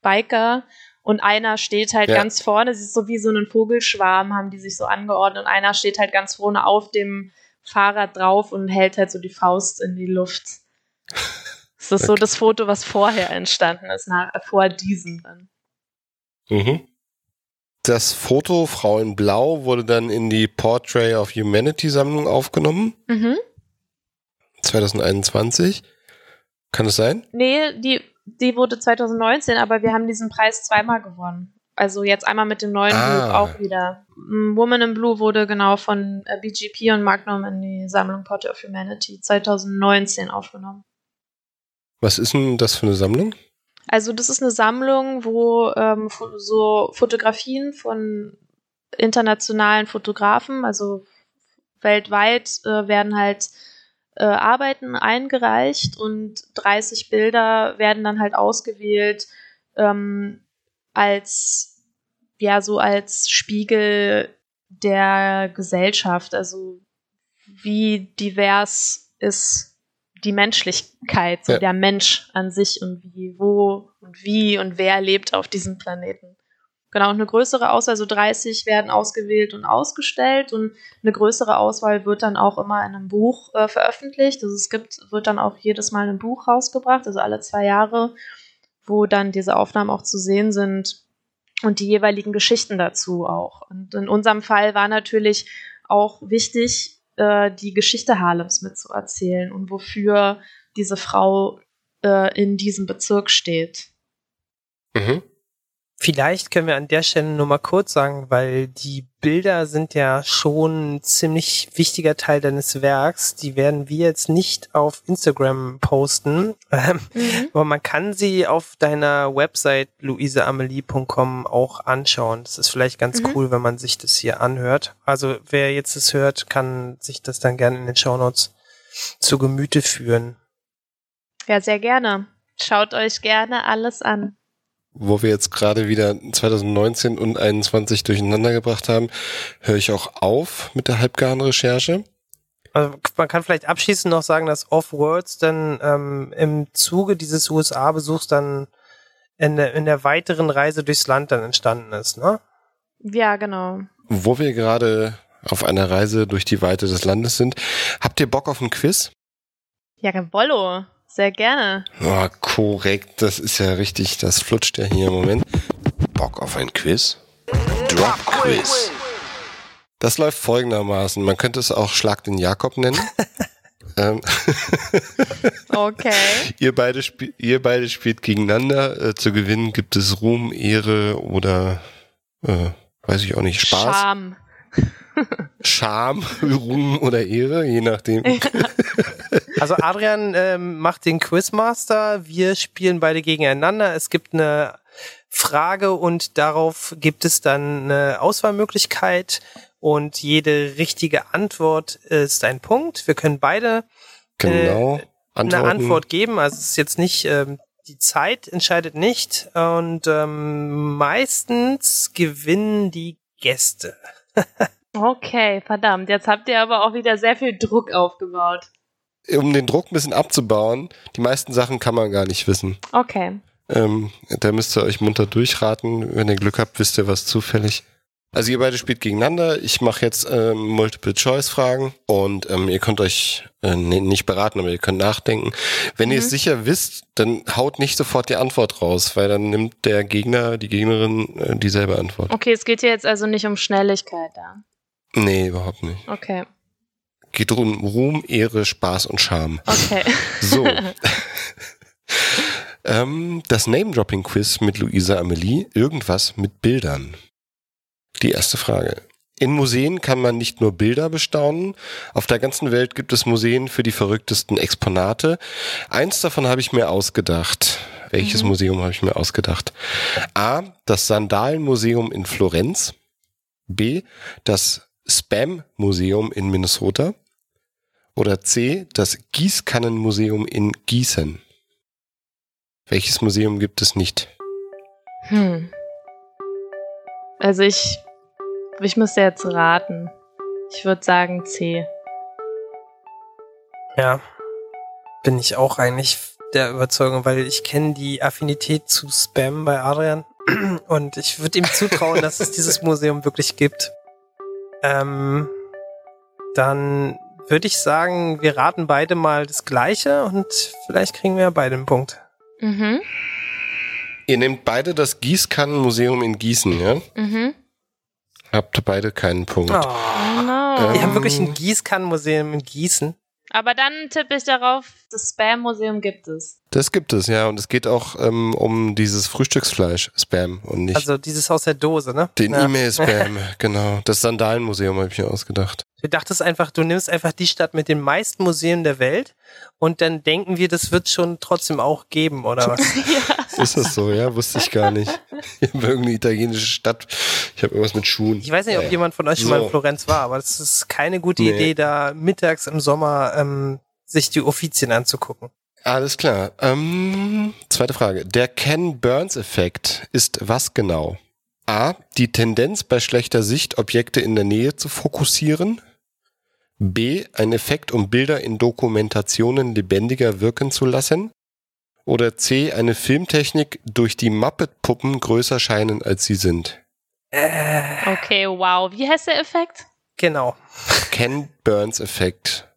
Biker und einer steht halt Ja. ganz vorne, es ist so wie so ein Vogelschwarm, haben die sich so angeordnet und einer steht halt ganz vorne auf dem Fahrrad drauf und hält halt so die Faust in die Luft. Das ist so Okay. das Foto, was vorher entstanden ist, nach, vor diesem dann. Mhm. Das Foto Frau in Blau wurde dann in die Portrait of Humanity Sammlung aufgenommen, Mhm. 2021. Kann es sein? Nee, die, die wurde 2019, aber wir haben diesen Preis zweimal gewonnen. Also jetzt einmal mit dem neuen Ah. Buch auch wieder. Woman in Blue wurde genau von äh, BGP und Magnum in die Sammlung Portrait of Humanity 2019 aufgenommen. Was ist denn das für eine Sammlung? Also das ist eine Sammlung, wo ähm, so Fotografien von internationalen Fotografen, also weltweit äh, werden halt äh, Arbeiten eingereicht und 30 Bilder werden dann halt ausgewählt ähm, als ja so als Spiegel der Gesellschaft, also wie divers ist die Menschlichkeit, so Ja. der Mensch an sich und wie, wo und wie und wer lebt auf diesem Planeten. Genau, und eine größere Auswahl, so 30 werden ausgewählt und ausgestellt und eine größere Auswahl wird dann auch immer in einem Buch äh, veröffentlicht. Also es gibt, wird dann auch jedes Mal ein Buch rausgebracht, also alle zwei Jahre, wo dann diese Aufnahmen auch zu sehen sind und die jeweiligen Geschichten dazu auch. Und in unserem Fall war natürlich auch wichtig, äh, die Geschichte Harlems mitzuerzählen und wofür diese Frau äh, in diesem Bezirk steht. Mhm. Vielleicht können wir an der Stelle nur mal kurz sagen, weil die Bilder sind ja schon ein ziemlich wichtiger Teil deines Werks. Die werden wir jetzt nicht auf Instagram posten, ähm, aber man kann sie auf deiner Website luiseamelie.com auch anschauen. Das ist vielleicht ganz Mhm. cool, wenn man sich das hier anhört. Also wer jetzt das hört, kann sich das dann gerne in den Shownotes zu Gemüte führen. Ja, sehr gerne. Schaut euch gerne alles an. Wo wir jetzt gerade wieder 2019 und 21 durcheinander gebracht haben, höre ich auch auf mit der halbgaren Recherche. Also man kann vielleicht abschließend noch sagen, dass Off-Worlds dann ähm, im Zuge dieses USA-Besuchs dann in der, in der weiteren Reise durchs Land dann entstanden ist, ne? Ja, genau. Wo wir gerade auf einer Reise durch die Weite des Landes sind, habt ihr Bock auf ein Quiz? Ja, Wollo. Sehr gerne. Oh, korrekt, das ist ja richtig, das flutscht ja hier im Moment. Bock auf ein Quiz? Drop Quiz. Das läuft folgendermaßen. Man könnte es auch Schlag den Jakob nennen. ähm, Okay. ihr, beide ihr beide spielt gegeneinander. Äh, zu gewinnen gibt es Ruhm, Ehre oder äh, weiß ich auch nicht, Spaß, Scham. Scham, Ruhm oder Ehre, je nachdem. Also Adrian ähm, macht den Quizmaster, wir spielen beide gegeneinander. Es gibt eine Frage und darauf gibt es dann eine Auswahlmöglichkeit und jede richtige Antwort ist ein Punkt. Wir können beide Genau. eine Antwort geben. Also es ist jetzt nicht, ähm, die Zeit entscheidet nicht und ähm, meistens gewinnen die Gäste. Okay, verdammt. Jetzt habt ihr aber auch wieder sehr viel Druck aufgebaut. Um den Druck ein bisschen abzubauen, die meisten Sachen kann man gar nicht wissen. Okay. Ähm, da müsst ihr euch munter durchraten. Wenn ihr Glück habt, wisst ihr was zufällig. Also ihr beide spielt gegeneinander. Ich mache jetzt ähm, Multiple-Choice-Fragen und ähm, ihr könnt euch äh, nicht beraten, aber ihr könnt nachdenken. Wenn ihr es Mhm. sicher wisst, dann haut nicht sofort die Antwort raus, weil dann nimmt der Gegner, die Gegnerin äh, dieselbe Antwort. Okay, es geht hier jetzt also nicht um Schnelligkeit da. Nee, überhaupt nicht. Okay. Geht um Ruhm, Ehre, Spaß und Charme. Okay. So. ähm, das Name-Dropping-Quiz mit Luisa Amelie. Irgendwas mit Bildern. Die erste Frage. In Museen kann man nicht nur Bilder bestaunen. Auf der ganzen Welt gibt es Museen für die verrücktesten Exponate. Eins davon habe ich mir ausgedacht. Welches Mhm. Museum habe ich mir ausgedacht? A. Das Sandalenmuseum in Florenz. B. Das Spam-Museum in Minnesota. Oder C. Das Gießkannenmuseum in Gießen. Welches Museum gibt es nicht? Hm. Also ich, ich müsste jetzt raten. Ich würde sagen C. Ja, bin ich auch eigentlich der Überzeugung, weil ich kenne die Affinität zu Spam bei Adrian und ich würde ihm zutrauen, dass es dieses Museum wirklich gibt. Ähm, dann würde ich sagen, wir raten beide mal das Gleiche und vielleicht kriegen wir ja beide einen Punkt. Mhm. Ihr nehmt beide das Gießkannenmuseum in Gießen, ja? Mhm. Habt beide keinen Punkt. Oh. Oh no. Wir haben wirklich ein Gießkannenmuseum in Gießen. Aber dann tippe ich darauf, das Spam-Museum gibt es. Das gibt es, ja. Und es geht auch ähm, um dieses Frühstücksfleisch, Spam und nicht Also dieses aus der Dose, ne? den Ja. E-Mail-Spam. genau. Das Sandalenmuseum habe ich mir ausgedacht. Du dachtest einfach, du nimmst einfach die Stadt mit den meisten Museen der Welt und dann denken wir, das wird schon trotzdem auch geben, oder was? Ist das so, ja? Wusste ich gar nicht. Ich habe irgendeine italienische Stadt. Ich habe irgendwas mit Schuhen. Ich weiß nicht, ob Naja. jemand von euch schon mal in So. Florenz war, aber das ist keine gute Nee. Idee, da mittags im Sommer ähm, sich die Offizien anzugucken. Alles klar. Ähm, zweite Frage. Der Ken Burns-Effekt ist was genau? A. Die Tendenz bei schlechter Sicht, Objekte in der Nähe zu fokussieren. B. Ein Effekt, um Bilder in Dokumentationen lebendiger wirken zu lassen. Oder C. Eine Filmtechnik, durch die Muppet-Puppen größer scheinen, als sie sind. Äh, Okay, wow. Wie heißt der Effekt? genau. Ken Burns-Effekt.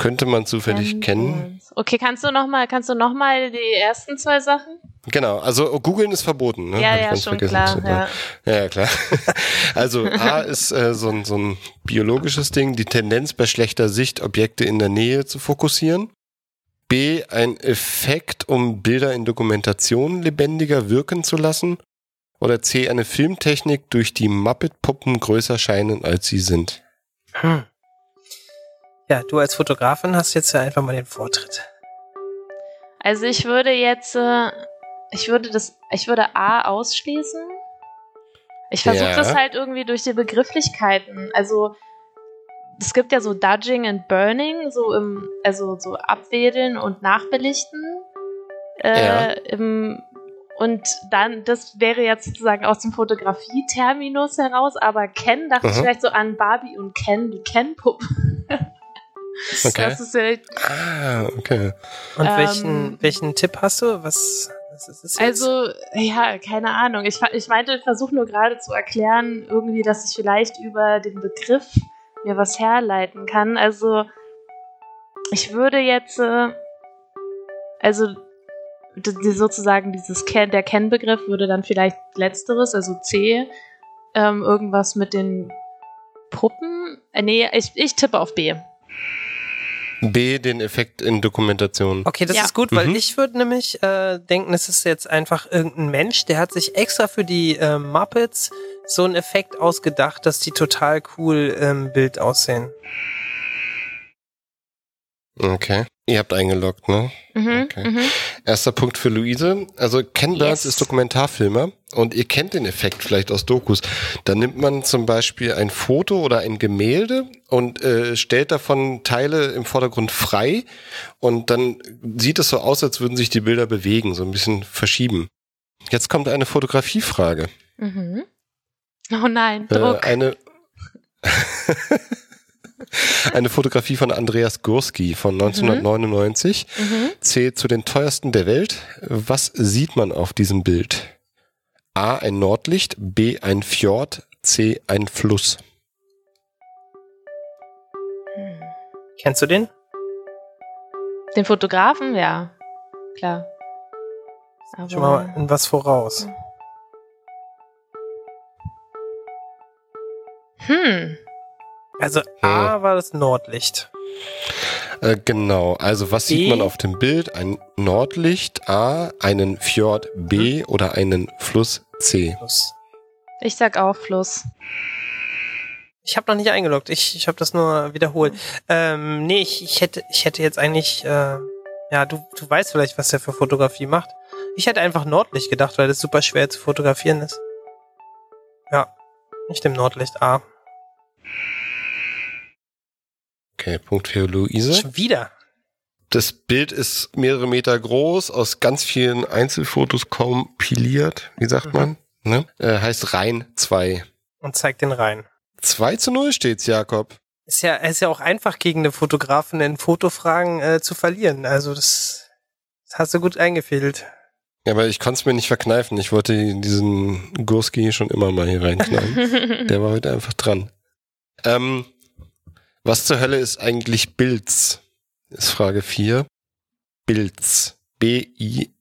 Könnte man zufällig Ken kennen? Okay, kannst du noch mal, kannst du noch mal die ersten zwei Sachen? Genau, also googeln ist verboten. Ne? ja, Hab ich ja, ganz schon vergessen klar. Ja. Ja, ja, klar. Also A ist äh, so, ein, so ein biologisches Ding, die Tendenz bei schlechter Sicht Objekte in der Nähe zu fokussieren. B ein Effekt, um Bilder in Dokumentationen lebendiger wirken zu lassen. Oder C eine Filmtechnik, durch die Muppet-Puppen größer scheinen, als sie sind. Hm. Ja, du als Fotografin hast jetzt ja einfach mal den Vortritt. Also ich würde jetzt, äh, ich würde das, ich würde A ausschließen. Ich versuche Ja. das halt irgendwie durch die Begrifflichkeiten. Also es gibt ja so Dudging and Burning, so im, also so abwedeln und nachbelichten. Äh, Ja. im, und dann, das wäre jetzt sozusagen aus dem Fotografie-Terminus heraus, aber Ken dachte ich Mhm. vielleicht so an Barbie und Ken, die Ken-Puppen. Okay. Das ist ja Ah, okay. Ähm, Und welchen, welchen Tipp hast du? Was, was ist es jetzt? Also, ja, keine Ahnung. Ich, ich meinte, versuche nur gerade zu erklären, irgendwie, dass ich vielleicht über den Begriff mir was herleiten kann. Also, ich würde jetzt, äh, also, sozusagen dieses Ken, der Kennbegriff würde dann vielleicht letzteres, also C, ähm, irgendwas mit den Puppen. Äh, nee, ich, ich tippe auf B. B den Effekt in Dokumentationen. Okay, das Ja. ist gut, weil Mhm. ich würde nämlich äh, denken, es ist jetzt einfach irgendein Mensch, der hat sich extra für die äh, Muppets so einen Effekt ausgedacht, dass die total cool im Bild aussehen. Okay. Ihr habt eingeloggt, ne? Mhm, Okay. mhm. Erster Punkt für Luise. Also Ken Burns Yes. ist Dokumentarfilmer und ihr kennt den Effekt vielleicht aus Dokus. Da nimmt man zum Beispiel ein Foto oder ein Gemälde und äh, stellt davon Teile im Vordergrund frei und dann sieht es so aus, als würden sich die Bilder bewegen, so ein bisschen verschieben. Jetzt kommt eine Fotografiefrage. Mhm. Oh nein, Äh, Druck. eine eine Fotografie von Andreas Gursky von 1999 mhm. zählt zu den teuersten der Welt. Was sieht man auf diesem Bild? A. Ein Nordlicht, B. Ein Fjord, C. Ein Fluss. Kennst du den? Den Fotografen, ja. Klar. Aber Schon mal in was voraus. Hm. Also A war das Nordlicht. Äh, genau, also was sieht man auf dem Bild? Ein Nordlicht, A. Einen Fjord, B. Oder einen Fluss, C. Ich sag auch Fluss. Ich habe noch nicht eingeloggt. Ich, ich habe das nur wiederholt. Ähm, nee, ich, ich hätte ich hätte jetzt eigentlich äh, ja, du du weißt vielleicht, was der für Fotografie macht. Ich hätte einfach Nordlicht gedacht, weil das super schwer zu fotografieren ist. Ja, ich nehme Nordlicht A. Okay, Punkt für Luise. Schon wieder. Das Bild ist mehrere Meter groß, aus ganz vielen Einzelfotos kompiliert, wie sagt Mhm. man? Ne? Äh, heißt Rhein 2. Und zeigt den rein. 2 zu 0 steht's, Jakob. Ist ja, ist ja auch einfach gegen eine Fotografin in Fotofragen äh, zu verlieren. Also das Das hast du gut eingefehlt. Ja, aber ich konnte es mir nicht verkneifen. Ich wollte diesen Gurski schon immer mal hier reinknallen. Der war heute einfach dran. Ähm, was zur Hölle ist eigentlich Bilz? Ist Frage 4. Bilz. B-I-L-D-T-S.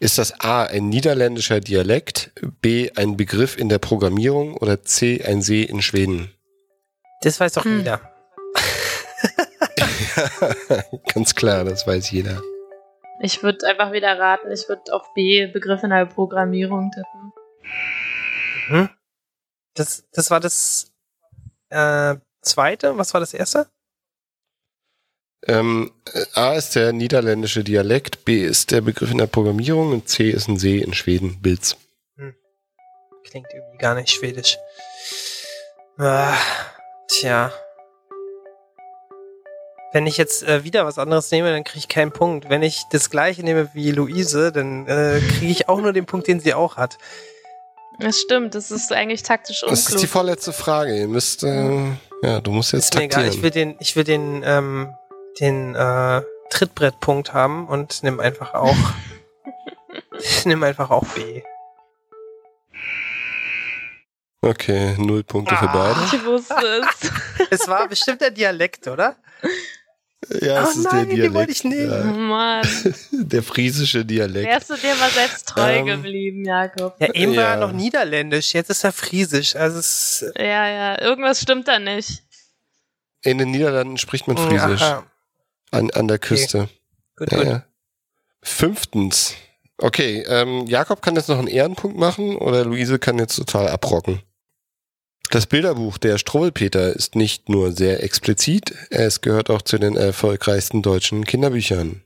Ist das A ein niederländischer Dialekt, B ein Begriff in der Programmierung oder C ein See in Schweden? Das weiß doch Hm. jeder. Ganz klar, das weiß jeder. Ich würde einfach wieder raten, ich würde auf B Begriff in der Programmierung tippen. Mhm. Das, das war das äh, zweite. Was war das erste? Ähm, A ist der niederländische Dialekt, B ist der Begriff in der Programmierung und C ist ein See in Schweden, Bilz. Klingt irgendwie gar nicht schwedisch. Ah, tja. Wenn ich jetzt äh, wieder was anderes nehme, dann kriege ich keinen Punkt. Wenn ich das gleiche nehme wie Luise, dann äh, kriege ich auch nur den Punkt, den sie auch hat. Das stimmt, das ist eigentlich taktisch Das ist die unklug. vorletzte Frage. Ihr müsst, äh, ja, du musst jetzt Ist mir egal. Ich will taktieren. den, ich will den, ähm, den äh, Trittbrettpunkt haben und nimm einfach auch, nimm einfach auch B. Okay, null Punkte für beide. Ich wusste es. Es war bestimmt der Dialekt, oder? Ja, es Oh ist nein, der den wollte ich Dialekt. nehmen. Oh Mann. Ja, der friesische Dialekt. Wärst du dir mal selbst treu Ähm, geblieben, Jakob? Ja, eben war Ja. er noch niederländisch, jetzt ist er friesisch. Also es Ja, ja, irgendwas stimmt da nicht. In den Niederlanden spricht man Friesisch. Aha. An, an der Küste. Gut, Ja, gut. ja. Fünftens. Okay, ähm, Jakob kann jetzt noch einen Ehrenpunkt machen oder Luise kann jetzt total abrocken. Das Bilderbuch der Struwwelpeter ist nicht nur sehr explizit, es gehört auch zu den erfolgreichsten deutschen Kinderbüchern.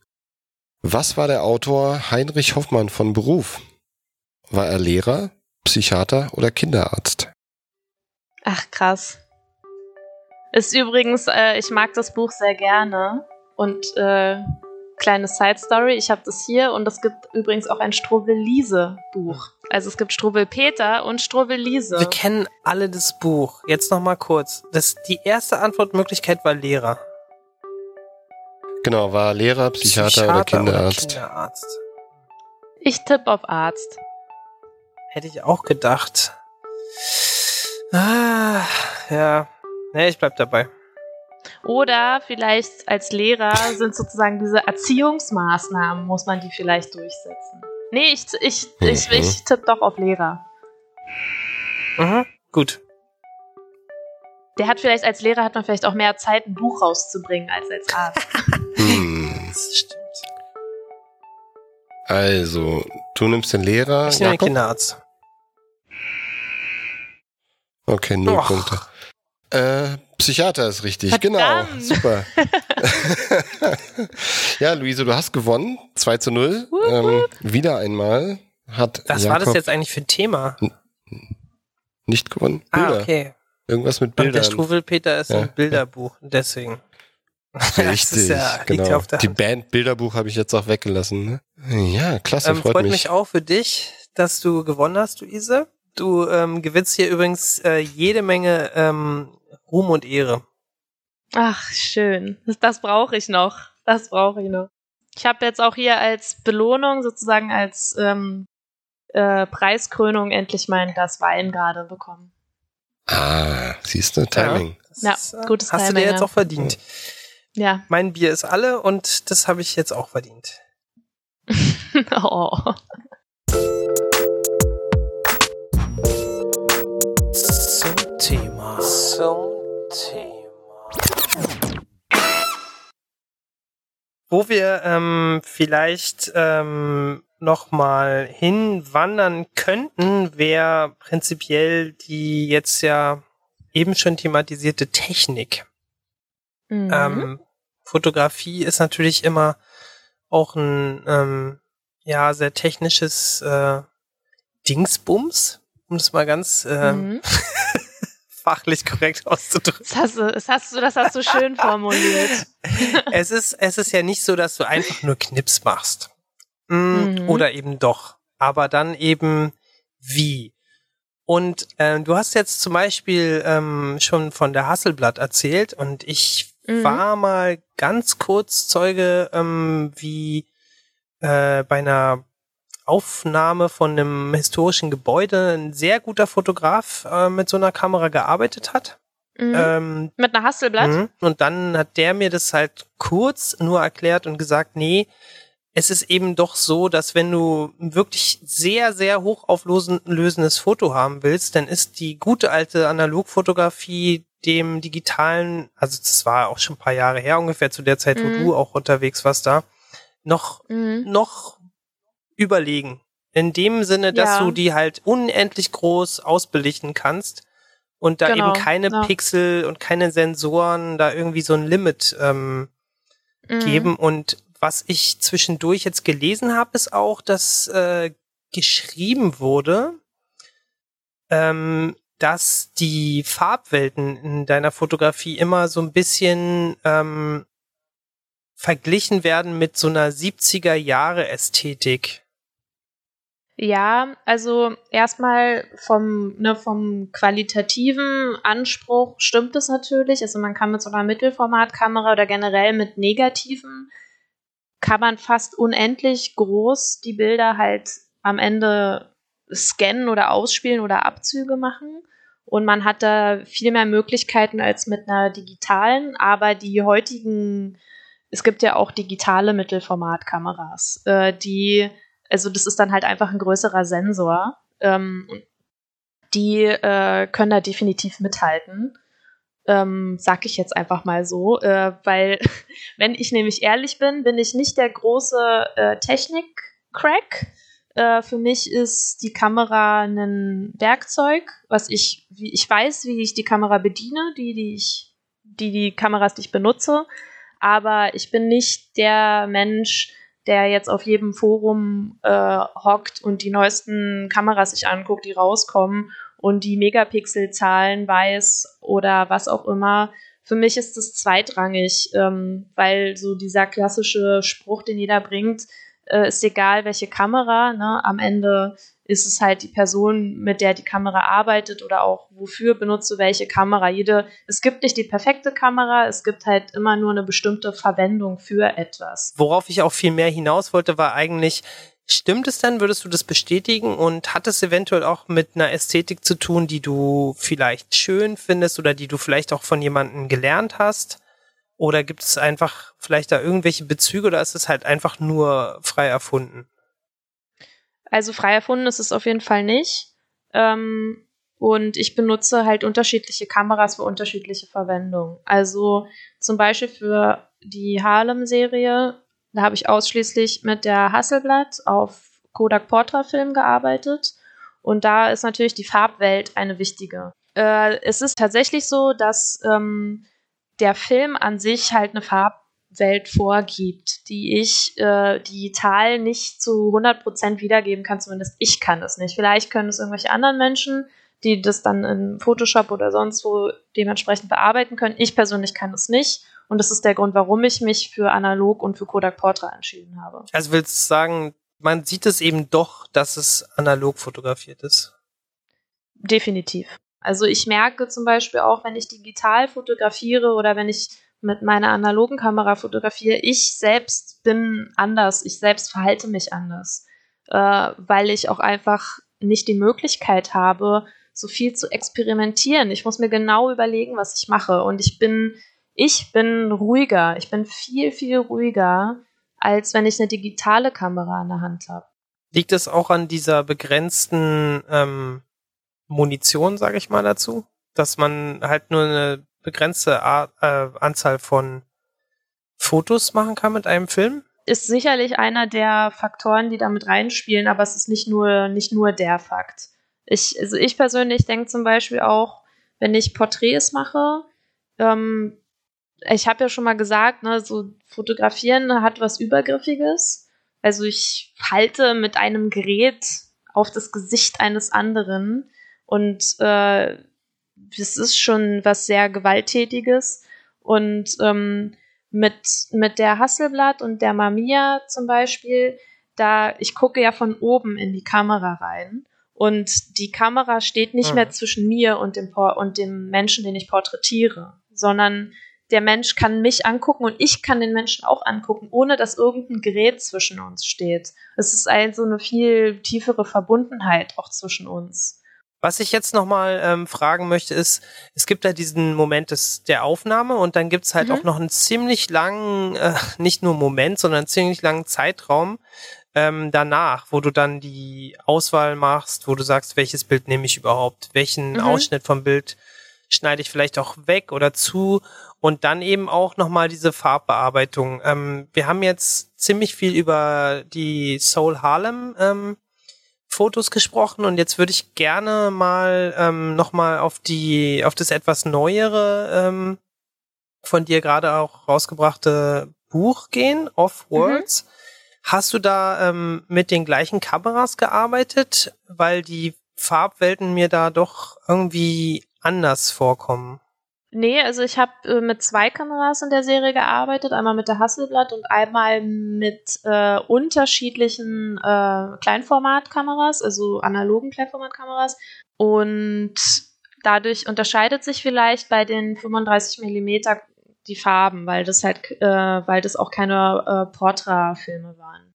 Was war der Autor Heinrich Hoffmann von Beruf? War er Lehrer, Psychiater oder Kinderarzt? Ach, krass. Ist übrigens, äh, ich mag das Buch sehr gerne. Und äh, kleine Side Story, ich habe das hier und es gibt übrigens auch ein Struwwelise-Buch. Also es gibt Struwwelpeter und Struwwelise. Wir kennen alle das Buch. Jetzt noch mal kurz. Das, die erste Antwortmöglichkeit war Lehrer. Genau, war er Lehrer, Psychiater, oder Kinderarzt. Kinderarzt. Ich tippe auf Arzt. Hätte ich auch gedacht. Ah, ja. Nee, ich bleib dabei. Oder vielleicht als Lehrer sind sozusagen diese Erziehungsmaßnahmen, muss man die vielleicht durchsetzen. Nee, ich, ich, ich, Mhm. ich tippe doch auf Lehrer. Mhm. Gut. Der hat vielleicht als Lehrer hat man vielleicht auch mehr Zeit, ein Buch rauszubringen als als Arzt. Hm. Das stimmt. Also, du nimmst den Lehrer. Ich nehme den? Kinderarzt. Okay, null Och. Punkte. Äh, Psychiater ist richtig, Verdammt. genau. Super. ja, Luise, du hast gewonnen. 2 zu 0. Wup, Ähm, wieder einmal hat Was Jakob war das jetzt eigentlich für ein Thema? nicht gewonnen. Bilder. Ah, okay. Irgendwas mit Und der Bildern. Struwwelpeter ist Ja. ein Bilderbuch. Deswegen. Das Richtig, ist ja, liegt genau. ja auf der Die. Band Bilderbuch habe ich jetzt auch weggelassen. Ne? Ja, klasse, Ähm, freut, freut mich. mich auch für dich, dass du gewonnen hast, Luise. Du ähm, gewinnst hier übrigens äh, jede Menge ähm, Ruhm und Ehre. Ach, schön. Das, das brauche ich noch. Das brauche ich noch. Ich habe jetzt auch hier als Belohnung, sozusagen als ähm, äh, Preiskrönung, endlich mein Glas Wein gerade bekommen. Ah, siehst du, Timing. Ja, ist, äh, gutes Hast du Timing, dir jetzt ja. auch verdient. Ja. Mein Bier ist alle und das habe ich jetzt auch verdient. oh. Zum Thema. Zum Thema. Wo wir ähm, vielleicht ähm, nochmal hinwandern könnten, wäre prinzipiell die jetzt ja eben schon thematisierte Technik. Mhm. Ähm, Fotografie ist natürlich immer auch ein ähm, ja sehr technisches äh, Dingsbums, um das mal ganz ähm, Mhm. fachlich korrekt auszudrücken. Das hast, du, das, hast du, das hast du schön formuliert. es ist es ist ja nicht so, dass du einfach nur Knips machst mm, Mhm. oder eben doch, aber dann eben wie. Und ähm, du hast jetzt zum Beispiel ähm, schon von der Hasselblatt erzählt und ich mhm. war mal ganz kurz Zeuge, ähm, wie äh, bei einer Aufnahme von einem historischen Gebäude ein sehr guter Fotograf äh, mit so einer Kamera gearbeitet hat. Mhm. Ähm, mit einer Hasselblatt? Mhm. Und dann hat der mir das halt kurz nur erklärt und gesagt, nee, es ist eben doch so, dass wenn du wirklich sehr, sehr hochauflösendes Foto haben willst, dann ist die gute alte Analogfotografie dem digitalen, also das war auch schon ein paar Jahre her ungefähr zu der Zeit, mhm. wo du auch unterwegs warst da, noch, mhm. noch überlegen. In dem Sinne, dass ja. du die halt unendlich groß ausbelichten kannst und da genau. eben keine ja. Pixel und keine Sensoren da irgendwie so ein Limit ähm, mhm. geben. Und was ich zwischendurch jetzt gelesen habe, ist auch, dass äh, geschrieben wurde, ähm, dass die Farbwelten in deiner Fotografie immer so ein bisschen ähm, verglichen werden mit so einer 70er Jahre Ästhetik. Ja, also erstmal vom, ne, vom qualitativen Anspruch stimmt es natürlich. Also man kann mit so einer Mittelformatkamera oder generell mit negativen kann man fast unendlich groß die Bilder halt am Ende scannen oder ausspielen oder Abzüge machen. Und man hat da viel mehr Möglichkeiten als mit einer digitalen, aber die heutigen, es gibt ja auch digitale Mittelformatkameras, äh, die also das ist dann halt einfach ein größerer Sensor. Ähm, die äh, können da definitiv mithalten. Ähm, sag ich jetzt einfach mal so, äh, weil wenn ich nämlich ehrlich bin, bin ich nicht der große äh, Technik-Crack. Äh, für mich ist die Kamera ein Werkzeug, was ich, wie, ich weiß, wie ich die Kamera bediene, die, die ich, die, die Kameras, die ich benutze, aber ich bin nicht der Mensch, der jetzt auf jedem Forum äh, hockt und die neuesten Kameras sich anguckt, die rauskommen und die Megapixelzahlen weiß oder was auch immer. Für mich ist das zweitrangig, ähm, weil so dieser klassische Spruch, den jeder bringt, äh, ist egal, welche Kamera, ne? am Ende ist es halt die Person, mit der die Kamera arbeitet oder auch wofür benutzt du welche Kamera. Jede, es gibt nicht die perfekte Kamera, es gibt halt immer nur eine bestimmte Verwendung für etwas. Worauf ich auch viel mehr hinaus wollte, war eigentlich, Stimmt es dann? Würdest du das bestätigen? Und hat es eventuell auch mit einer Ästhetik zu tun, die du vielleicht schön findest oder die du vielleicht auch von jemandem gelernt hast? Oder gibt es einfach vielleicht da irgendwelche Bezüge oder ist es halt einfach nur frei erfunden? Also frei erfunden ist es auf jeden Fall nicht. Ähm, und ich benutze halt unterschiedliche Kameras für unterschiedliche Verwendungen. Also zum Beispiel für die Harlem-Serie, da habe ich ausschließlich mit der Hasselblatt auf Kodak Portra Film gearbeitet. Und da ist natürlich die Farbwelt eine wichtige. Äh, es ist tatsächlich so, dass ähm, der Film an sich halt eine Farb Welt vorgibt, die ich äh, digital nicht zu 100% wiedergeben kann, zumindest ich kann das nicht. Vielleicht können es irgendwelche anderen Menschen, die das dann in Photoshop oder sonst wo dementsprechend bearbeiten können. Ich persönlich kann es nicht. Und das ist der Grund, warum ich mich für analog und für Kodak Portra entschieden habe. Also willst du sagen, man sieht es eben doch, dass es analog fotografiert ist? Definitiv. Also ich merke zum Beispiel auch, wenn ich digital fotografiere oder wenn ich mit meiner analogen Kamera fotografiere, ich selbst bin anders, ich selbst verhalte mich anders, äh, weil ich auch einfach nicht die Möglichkeit habe, so viel zu experimentieren. Ich muss mir genau überlegen, was ich mache. Und ich bin, ich bin ruhiger. Ich bin viel, viel ruhiger, als wenn ich eine digitale Kamera in der Hand habe. Liegt es auch an dieser begrenzten ähm, Munition, sage ich mal dazu? Dass man halt nur eine begrenzte Art, äh, Anzahl von Fotos machen kann mit einem Film? Ist sicherlich einer der Faktoren, die damit reinspielen, aber es ist nicht nur, nicht nur der Fakt. Ich, also ich persönlich denke zum Beispiel auch, wenn ich Porträts mache, ähm, ich habe ja schon mal gesagt, ne, so fotografieren hat was Übergriffiges. Also ich halte mit einem Gerät auf das Gesicht eines anderen und äh, das ist schon was sehr Gewalttätiges. Und ähm, mit, mit der Hasselblatt und der Mamiya zum Beispiel, da ich gucke ja von oben in die Kamera rein. Und die Kamera steht nicht mhm. mehr zwischen mir und dem, und dem Menschen, den ich porträtiere, sondern der Mensch kann mich angucken und ich kann den Menschen auch angucken, ohne dass irgendein Gerät zwischen uns steht. Es ist also eine viel tiefere Verbundenheit auch zwischen uns. Was ich jetzt nochmal ähm, fragen möchte, ist, es gibt da diesen Moment des, der Aufnahme und dann gibt's halt Mhm. auch noch einen ziemlich langen, äh, nicht nur Moment, sondern einen ziemlich langen Zeitraum ähm, danach, wo du dann die Auswahl machst, wo du sagst, welches Bild nehme ich überhaupt, welchen Mhm. Ausschnitt vom Bild schneide ich vielleicht auch weg oder zu und dann eben auch nochmal diese Farbbearbeitung. Ähm, wir haben jetzt ziemlich viel über die Soul Harlem ähm, Fotos gesprochen und jetzt würde ich gerne mal ähm, nochmal auf die, auf das etwas neuere ähm, von dir gerade auch rausgebrachte Buch gehen, Off Worlds. Hast du da ähm, mit den gleichen Kameras gearbeitet, weil die Farbwelten mir da doch irgendwie anders vorkommen? Nee, also ich habe äh, mit zwei Kameras in der Serie gearbeitet, einmal mit der Hasselblad und einmal mit äh, unterschiedlichen äh, Kleinformatkameras, also analogen Kleinformatkameras. Und dadurch unterscheidet sich vielleicht bei den 35 Millimeter die Farben, weil das halt, äh, weil das auch keine äh, Portra-Filme waren.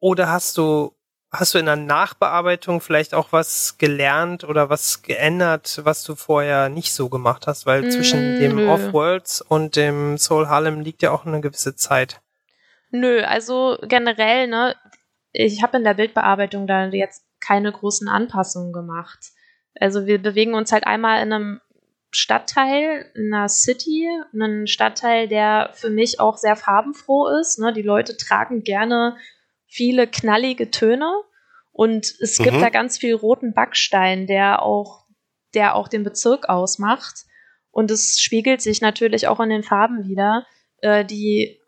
Oder hast du, hast du in der Nachbearbeitung vielleicht auch was gelernt oder was geändert, was du vorher nicht so gemacht hast? Weil Mm, zwischen dem. Off-Worlds und dem Soul Harlem liegt ja auch eine gewisse Zeit. Nö, also generell, ne, ich habe in der Bildbearbeitung da jetzt keine großen Anpassungen gemacht. Also wir bewegen uns halt einmal in einem Stadtteil, in einer City, einen Stadtteil, der für mich auch sehr farbenfroh ist. Ne? Die Leute tragen gerne viele knallige Töne und es gibt Mhm. da ganz viel roten Backstein, der auch, der auch den Bezirk ausmacht. Und es spiegelt sich natürlich auch in den Farben wieder. Äh, die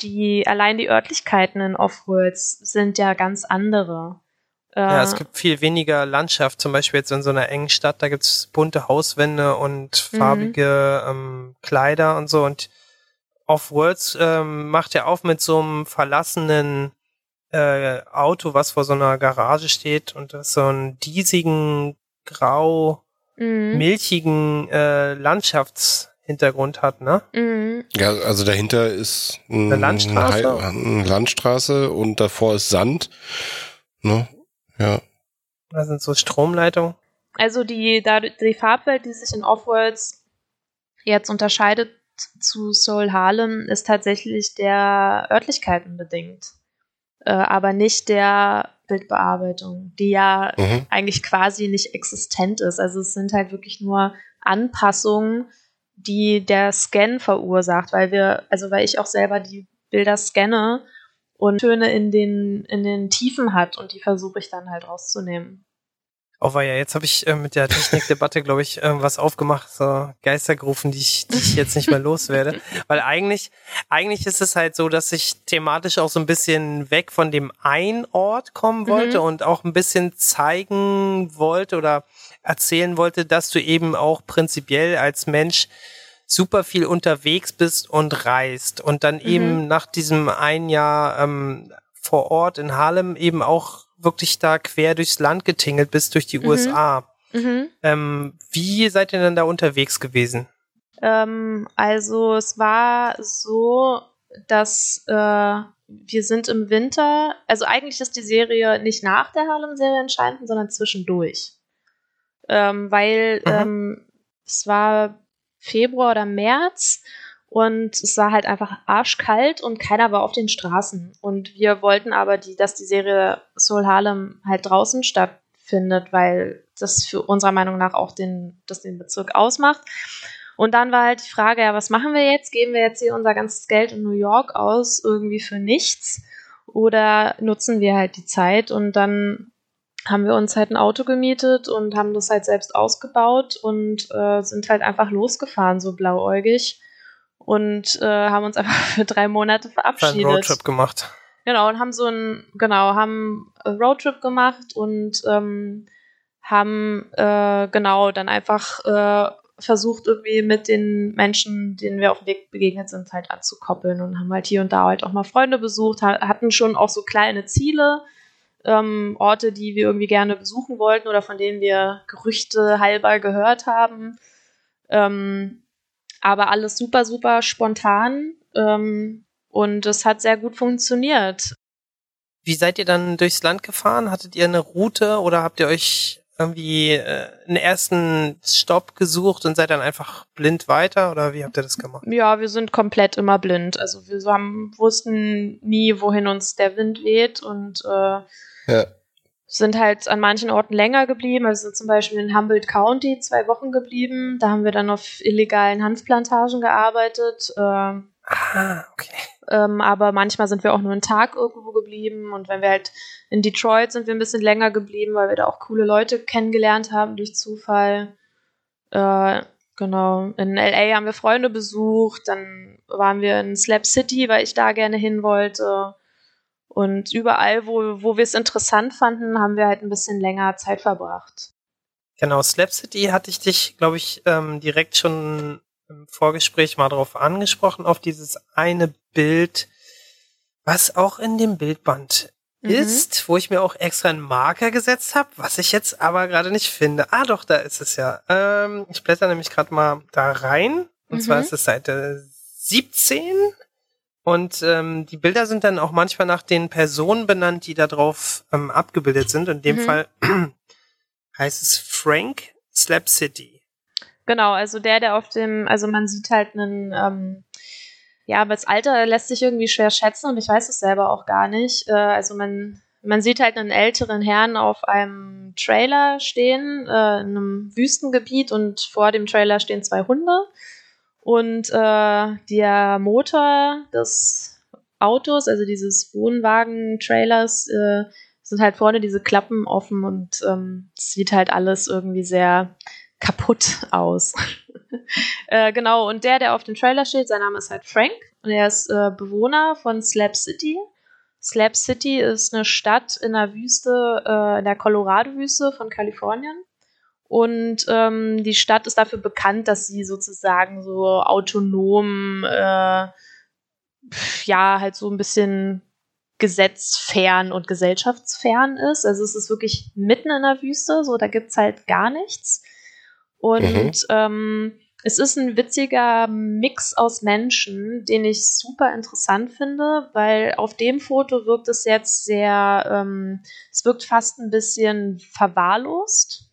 die allein die Örtlichkeiten in Offworlds sind ja ganz andere. Äh, Ja, es gibt viel weniger Landschaft, zum Beispiel jetzt in so einer engen Stadt, da gibt's bunte Hauswände und Mhm. farbige ähm, Kleider und so. Und Off-Worlds ähm, macht ja auf mit so einem verlassenen äh, Auto, was vor so einer Garage steht und das so einen diesigen, grau, mhm. milchigen äh, Landschaftshintergrund hat, ne? Mhm. Ja, also dahinter ist ein, Eine Landstraße? Eine, eine Landstraße und davor ist Sand. Ne? Ja. Da sind so Stromleitungen. Also die, da, die Farbwelt, die sich in Offworlds jetzt unterscheidet zu Soul Harlem, ist tatsächlich der Örtlichkeiten bedingt. Äh, aber nicht der Bildbearbeitung, die ja Mhm. eigentlich quasi nicht existent ist. Also es sind halt wirklich nur Anpassungen, die der Scan verursacht, weil wir, also weil ich auch selber die Bilder scanne und Töne in den, in den Tiefen hat und die versuche ich dann halt rauszunehmen. Oh ja, jetzt habe ich äh, mit der Technikdebatte, glaube ich, ähm, was aufgemacht, so Geister gerufen, die ich, die ich jetzt nicht mehr loswerde. Weil eigentlich, eigentlich ist es halt so, dass ich thematisch auch so ein bisschen weg von dem einen Ort kommen wollte Mhm. und auch ein bisschen zeigen wollte oder erzählen wollte, dass du eben auch prinzipiell als Mensch super viel unterwegs bist und reist und dann eben nach diesem ein Jahr ähm, vor Ort in Harlem eben auch wirklich da quer durchs Land getingelt bist, durch die Mhm. USA. Mhm. Ähm, wie seid ihr denn da unterwegs gewesen? Ähm, also es war so, dass äh, wir sind im Winter, also eigentlich ist die Serie nicht nach der Harlem-Serie entstanden, sondern zwischendurch. Ähm, weil Mhm. es war Februar oder März und es war halt einfach arschkalt und keiner war auf den Straßen. Und wir wollten aber, die, dass die Serie Soul Harlem halt draußen stattfindet, weil das für unserer Meinung nach auch den, das den Bezirk ausmacht. Und dann war halt die Frage, ja, was machen wir jetzt? Geben wir jetzt hier unser ganzes Geld in New York aus, irgendwie für nichts? Oder nutzen wir halt die Zeit? Und dann haben wir uns halt ein Auto gemietet und haben das halt selbst ausgebaut und äh, sind halt einfach losgefahren, so blauäugig. Und äh, haben uns einfach für drei Monate Einen verabschiedet. Roadtrip gemacht. Genau, und haben so ein, genau, haben einen Roadtrip gemacht und ähm, haben äh, genau dann einfach äh, versucht, irgendwie mit den Menschen, denen wir auf dem Weg begegnet sind, halt anzukoppeln und haben halt hier und da halt auch mal Freunde besucht, ha hatten schon auch so kleine Ziele, ähm, Orte, die wir irgendwie gerne besuchen wollten oder von denen wir Gerüchte halber gehört haben. Ähm, aber alles super, super spontan. Ähm, und es hat sehr gut funktioniert. Wie seid ihr dann durchs Land gefahren? Hattet ihr eine Route oder habt ihr euch irgendwie äh, einen ersten Stopp gesucht und seid dann einfach blind weiter oder wie habt ihr das gemacht? Ja, wir sind komplett immer blind. Also wir haben, wussten nie, wohin uns der Wind weht und äh, Ja. Sind halt an manchen Orten länger geblieben. Also sind zum Beispiel in Humboldt County zwei Wochen geblieben. Da haben wir dann auf illegalen Hanfplantagen gearbeitet. Äh, Ah, okay. ähm, aber manchmal sind wir auch nur einen Tag irgendwo geblieben. Und wenn wir halt in Detroit sind wir ein bisschen länger geblieben, weil wir da auch coole Leute kennengelernt haben durch Zufall. Äh, genau. In LA haben wir Freunde besucht. Dann waren wir in Slap City, weil ich da gerne hin wollte. Und überall, wo, wo wir es interessant fanden, haben wir halt ein bisschen länger Zeit verbracht. Genau, Slap City hatte ich dich, glaube ich, ähm, direkt schon im Vorgespräch mal drauf angesprochen, auf dieses eine Bild, was auch in dem Bildband Mhm. ist, wo ich mir auch extra einen Marker gesetzt habe, was ich jetzt aber gerade nicht finde. Ah, doch, da ist es ja. Ähm, ich blätter nämlich gerade mal da rein. Und Mhm. zwar ist es Seite 17. Und ähm, die Bilder sind dann auch manchmal nach den Personen benannt, die da drauf ähm, abgebildet sind. In dem Mhm. Fall heißt es Frank Slap City. Genau, also der, der auf dem, also man sieht halt einen, ähm, ja, aber das Alter lässt sich irgendwie schwer schätzen und ich weiß es selber auch gar nicht. Äh, also man, man sieht halt einen älteren Herrn auf einem Trailer stehen, äh, in einem Wüstengebiet und vor dem Trailer stehen zwei Hunde. Und äh, der Motor des Autos, also dieses Wohnwagen-Trailers, äh, sind halt vorne diese Klappen offen und ähm, sieht halt alles irgendwie sehr kaputt aus. äh, genau, und der, der auf dem Trailer steht, sein Name ist halt Frank und er ist äh, Bewohner von Slab City. Slab City ist eine Stadt in der Wüste, äh, in der Colorado-Wüste von Kalifornien. Und ähm, die Stadt ist dafür bekannt, dass sie sozusagen so autonom, äh, ja, halt so ein bisschen gesetzfern und gesellschaftsfern ist. Also es ist wirklich mitten in der Wüste, so da gibt's halt gar nichts. Und Mhm. ähm, es ist ein witziger Mix aus Menschen, den ich super interessant finde, weil auf dem Foto wirkt es jetzt sehr, ähm, es wirkt fast ein bisschen verwahrlost.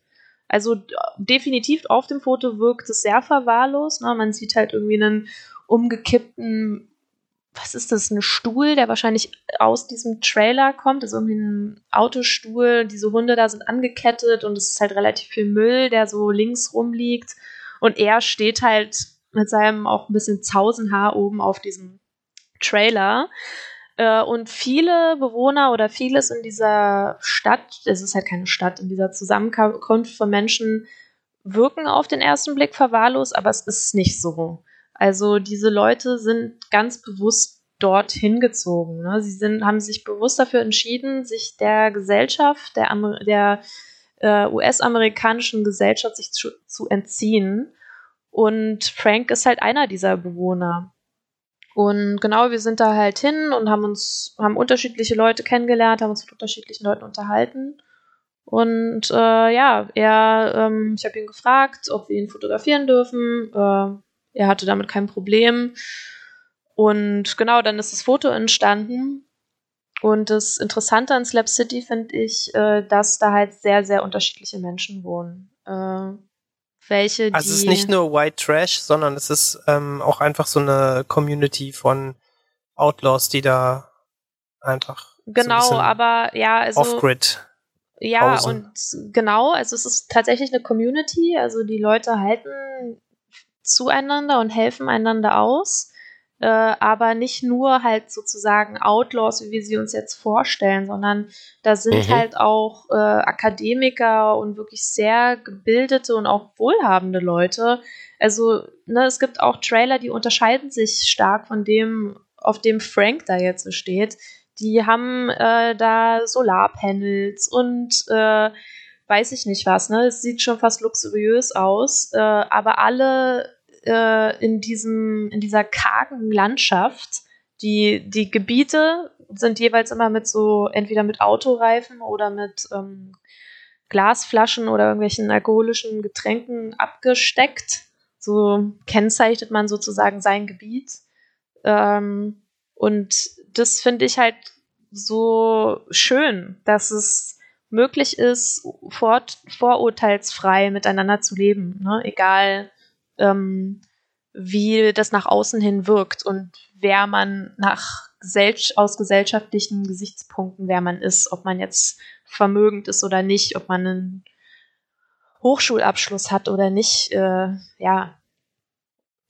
Also definitiv auf dem Foto wirkt es sehr verwahrlost. Ne? Man sieht halt irgendwie einen umgekippten, was ist das, ein Stuhl, der wahrscheinlich aus diesem Trailer kommt. Das ist irgendwie ein Autostuhl. Diese Hunde da sind angekettet und es ist halt relativ viel Müll, der so links rumliegt. Und er steht halt mit seinem auch ein bisschen Zausenhaar oben auf diesem Trailer. Äh, und viele Bewohner oder vieles in dieser Stadt, es ist halt keine Stadt, in dieser Zusammenkunft von Menschen wirken auf den ersten Blick verwahrlost, aber es ist nicht so. Also diese Leute sind ganz bewusst dorthin gezogen. Ne? Sie sind, haben sich bewusst dafür entschieden, sich der Gesellschaft, der, der äh, US-amerikanischen Gesellschaft sich zu, zu entziehen. Und Frank ist halt einer dieser Bewohner. Und genau, wir sind da halt hin und haben uns, haben unterschiedliche Leute kennengelernt, haben uns mit unterschiedlichen Leuten unterhalten. Und äh, ja, er, ähm, ich habe ihn gefragt, ob wir ihn fotografieren dürfen. Äh, er hatte damit kein Problem. Und genau, dann ist das Foto entstanden. Und das Interessante an Slap City finde ich, äh, dass da halt sehr, sehr unterschiedliche Menschen wohnen. Welche, Also es ist nicht nur White Trash, sondern es ist ähm, auch einfach so eine Community von Outlaws, die da einfach genau, so ein bisschen aber ja, also off-grid. Ja, Hausen. und genau, also es ist tatsächlich eine Community, also die Leute halten zueinander und helfen einander aus, äh, aber nicht nur halt sozusagen Outlaws, wie wir sie uns jetzt vorstellen, sondern da sind Mhm. halt auch äh, Akademiker und wirklich sehr gebildete und auch wohlhabende Leute. Also, ne, es gibt auch Trailer, die unterscheiden sich stark von dem, auf dem Frank da jetzt so steht. Die haben äh, da Solarpanels und äh, weiß ich nicht was, ne? Es sieht schon fast luxuriös aus, äh, aber alle äh, in diesem, in dieser kargen Landschaft, die, die Gebiete sind jeweils immer mit so, entweder mit Autoreifen oder mit ähm, Glasflaschen oder irgendwelchen alkoholischen Getränken abgesteckt, so kennzeichnet man sozusagen sein Gebiet. Ähm, und das finde ich halt so schön, dass es möglich ist, vor, vorurteilsfrei miteinander zu leben, ne? egal ähm, wie das nach außen hin wirkt und wer man nach aus gesellschaftlichen Gesichtspunkten, wer man ist, ob man jetzt vermögend ist oder nicht, ob man einen Hochschulabschluss hat oder nicht, äh, ja.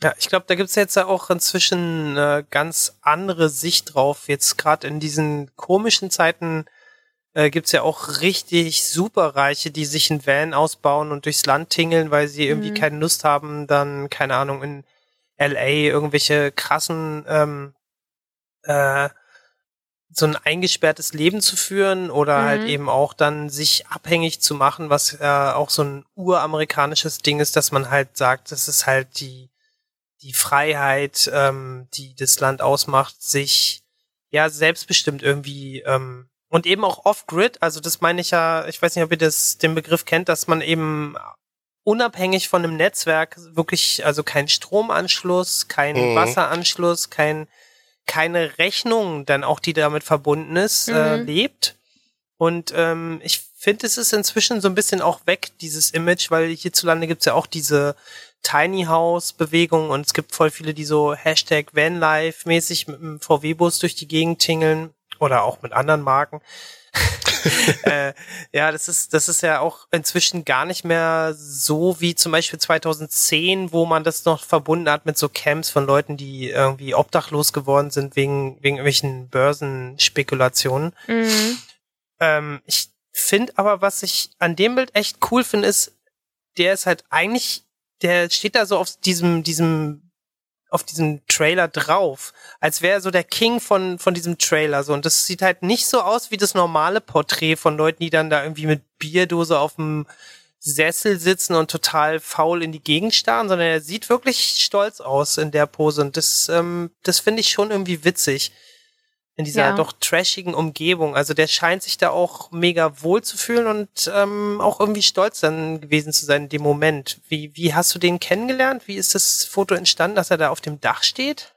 Ja, ich glaube, da gibt's jetzt ja auch inzwischen eine ganz andere Sicht drauf. Jetzt gerade in diesen komischen Zeiten äh, gibt's ja auch richtig superreiche, die sich ein Van ausbauen und durchs Land tingeln, weil sie irgendwie mhm. keine Lust haben, dann, keine Ahnung, in LA irgendwelche krassen ähm, äh, so ein eingesperrtes Leben zu führen oder halt mhm. halt eben auch dann sich abhängig zu machen, was äh, auch so ein uramerikanisches Ding ist, dass man halt sagt, das ist halt die die Freiheit, ähm, die das Land ausmacht, sich ja selbstbestimmt irgendwie ähm, und eben auch off-grid, also das meine ich ja, ich weiß nicht, ob ihr das den Begriff kennt, dass man eben unabhängig von einem Netzwerk wirklich, also kein Stromanschluss, kein mhm. Wasseranschluss, kein keine Rechnung dann auch, die damit verbunden ist, äh, mhm. äh, lebt. Und ähm, ich finde, es ist inzwischen so ein bisschen auch weg, dieses Image, weil hierzulande gibt's ja auch diese Tiny House Bewegung und es gibt voll viele, die so Hashtag Vanlife mäßig mit einem VW-Bus durch die Gegend tingeln oder auch mit anderen Marken. äh, ja, das ist, das ist ja auch inzwischen gar nicht mehr so wie zum Beispiel 2010, wo man das noch verbunden hat mit so Camps von Leuten, die irgendwie obdachlos geworden sind wegen, wegen irgendwelchen Börsenspekulationen. Mhm. Ähm, ich finde aber, was ich an dem Bild echt cool finde, ist, der ist halt eigentlich, der steht da so auf diesem, diesem auf diesem Trailer drauf, als wäre er so der King von, von diesem Trailer. So. Und das sieht halt nicht so aus wie das normale Porträt von Leuten, die dann da irgendwie mit Bierdose auf dem Sessel sitzen und total faul in die Gegend starren, sondern er sieht wirklich stolz aus in der Pose. Und das, ähm, das finde ich schon irgendwie witzig in dieser ja. doch trashigen Umgebung. Also der scheint sich da auch mega wohl zu fühlen und ähm, auch irgendwie stolz dann gewesen zu sein in dem Moment. Wie, wie hast du den kennengelernt? Wie ist das Foto entstanden, dass er da auf dem Dach steht?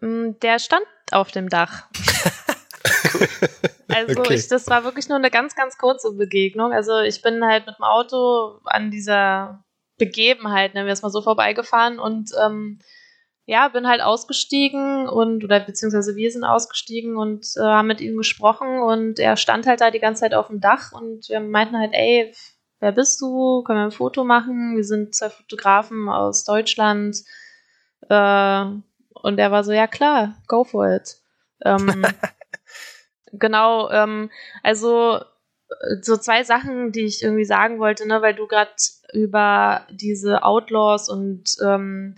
Mm, der stand auf dem Dach. also okay. ich, das war wirklich nur eine ganz, ganz kurze Begegnung. Also ich bin halt mit dem Auto an dieser Begebenheit, nennen wir es mal so, vorbeigefahren und ähm, ja, bin halt ausgestiegen und, oder beziehungsweise wir sind ausgestiegen und äh, haben mit ihm gesprochen und er stand halt da die ganze Zeit auf dem Dach und wir meinten halt, ey, wer bist du? Können wir ein Foto machen? Wir sind zwei Fotografen aus Deutschland. Äh, und er war so, ja klar, go for it. Ähm, genau, ähm, also äh, so zwei Sachen, die ich irgendwie sagen wollte, ne, weil du gerade über diese Outlaws und ähm,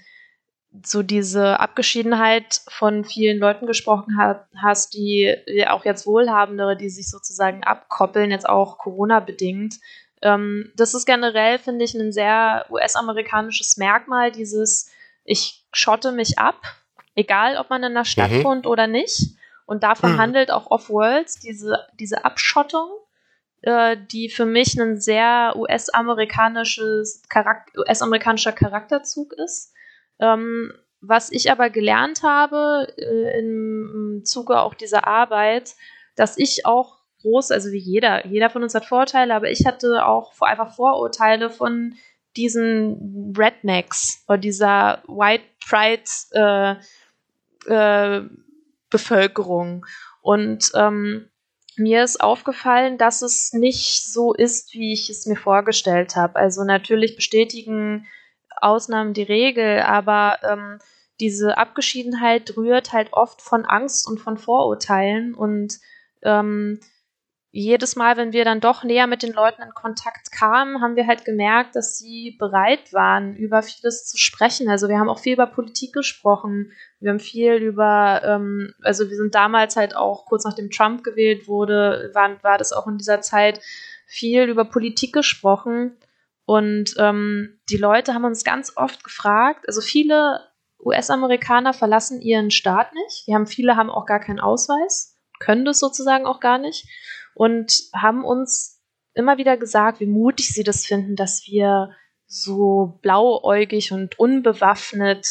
so diese Abgeschiedenheit von vielen Leuten gesprochen hat, hast, die auch jetzt Wohlhabendere, die sich sozusagen abkoppeln, jetzt auch Corona-bedingt. Ähm, das ist generell, finde ich, ein sehr US-amerikanisches Merkmal, dieses ich schotte mich ab, egal ob man in der Stadt mhm. wohnt oder nicht. Und davon mhm. handelt auch Off-Worlds, diese, diese Abschottung, äh, die für mich ein sehr US-amerikanisches US-amerikanischer Charakterzug ist ähm, was ich aber gelernt habe äh, im Zuge auch dieser Arbeit, dass ich auch groß, also wie jeder, jeder von uns hat Vorteile, aber ich hatte auch einfach Vorurteile von diesen Rednecks oder dieser White Pride äh, äh, Bevölkerung. Und ähm, mir ist aufgefallen, dass es nicht so ist, wie ich es mir vorgestellt habe. Also natürlich bestätigen Ausnahmen die Regel, aber ähm, diese Abgeschiedenheit rührt halt oft von Angst und von Vorurteilen und ähm, jedes Mal, wenn wir dann doch näher mit den Leuten in Kontakt kamen, haben wir halt gemerkt, dass sie bereit waren, über vieles zu sprechen. Also wir haben auch viel über Politik gesprochen. Wir haben viel über, ähm, also wir sind damals halt auch kurz nachdem Trump gewählt wurde, war, war das auch in dieser Zeit viel über Politik gesprochen. Und ähm, die Leute haben uns ganz oft gefragt, also viele US-Amerikaner verlassen ihren Staat nicht. Wir haben viele haben auch gar keinen Ausweis, können das sozusagen auch gar nicht und haben uns immer wieder gesagt, wie mutig sie das finden, dass wir so blauäugig und unbewaffnet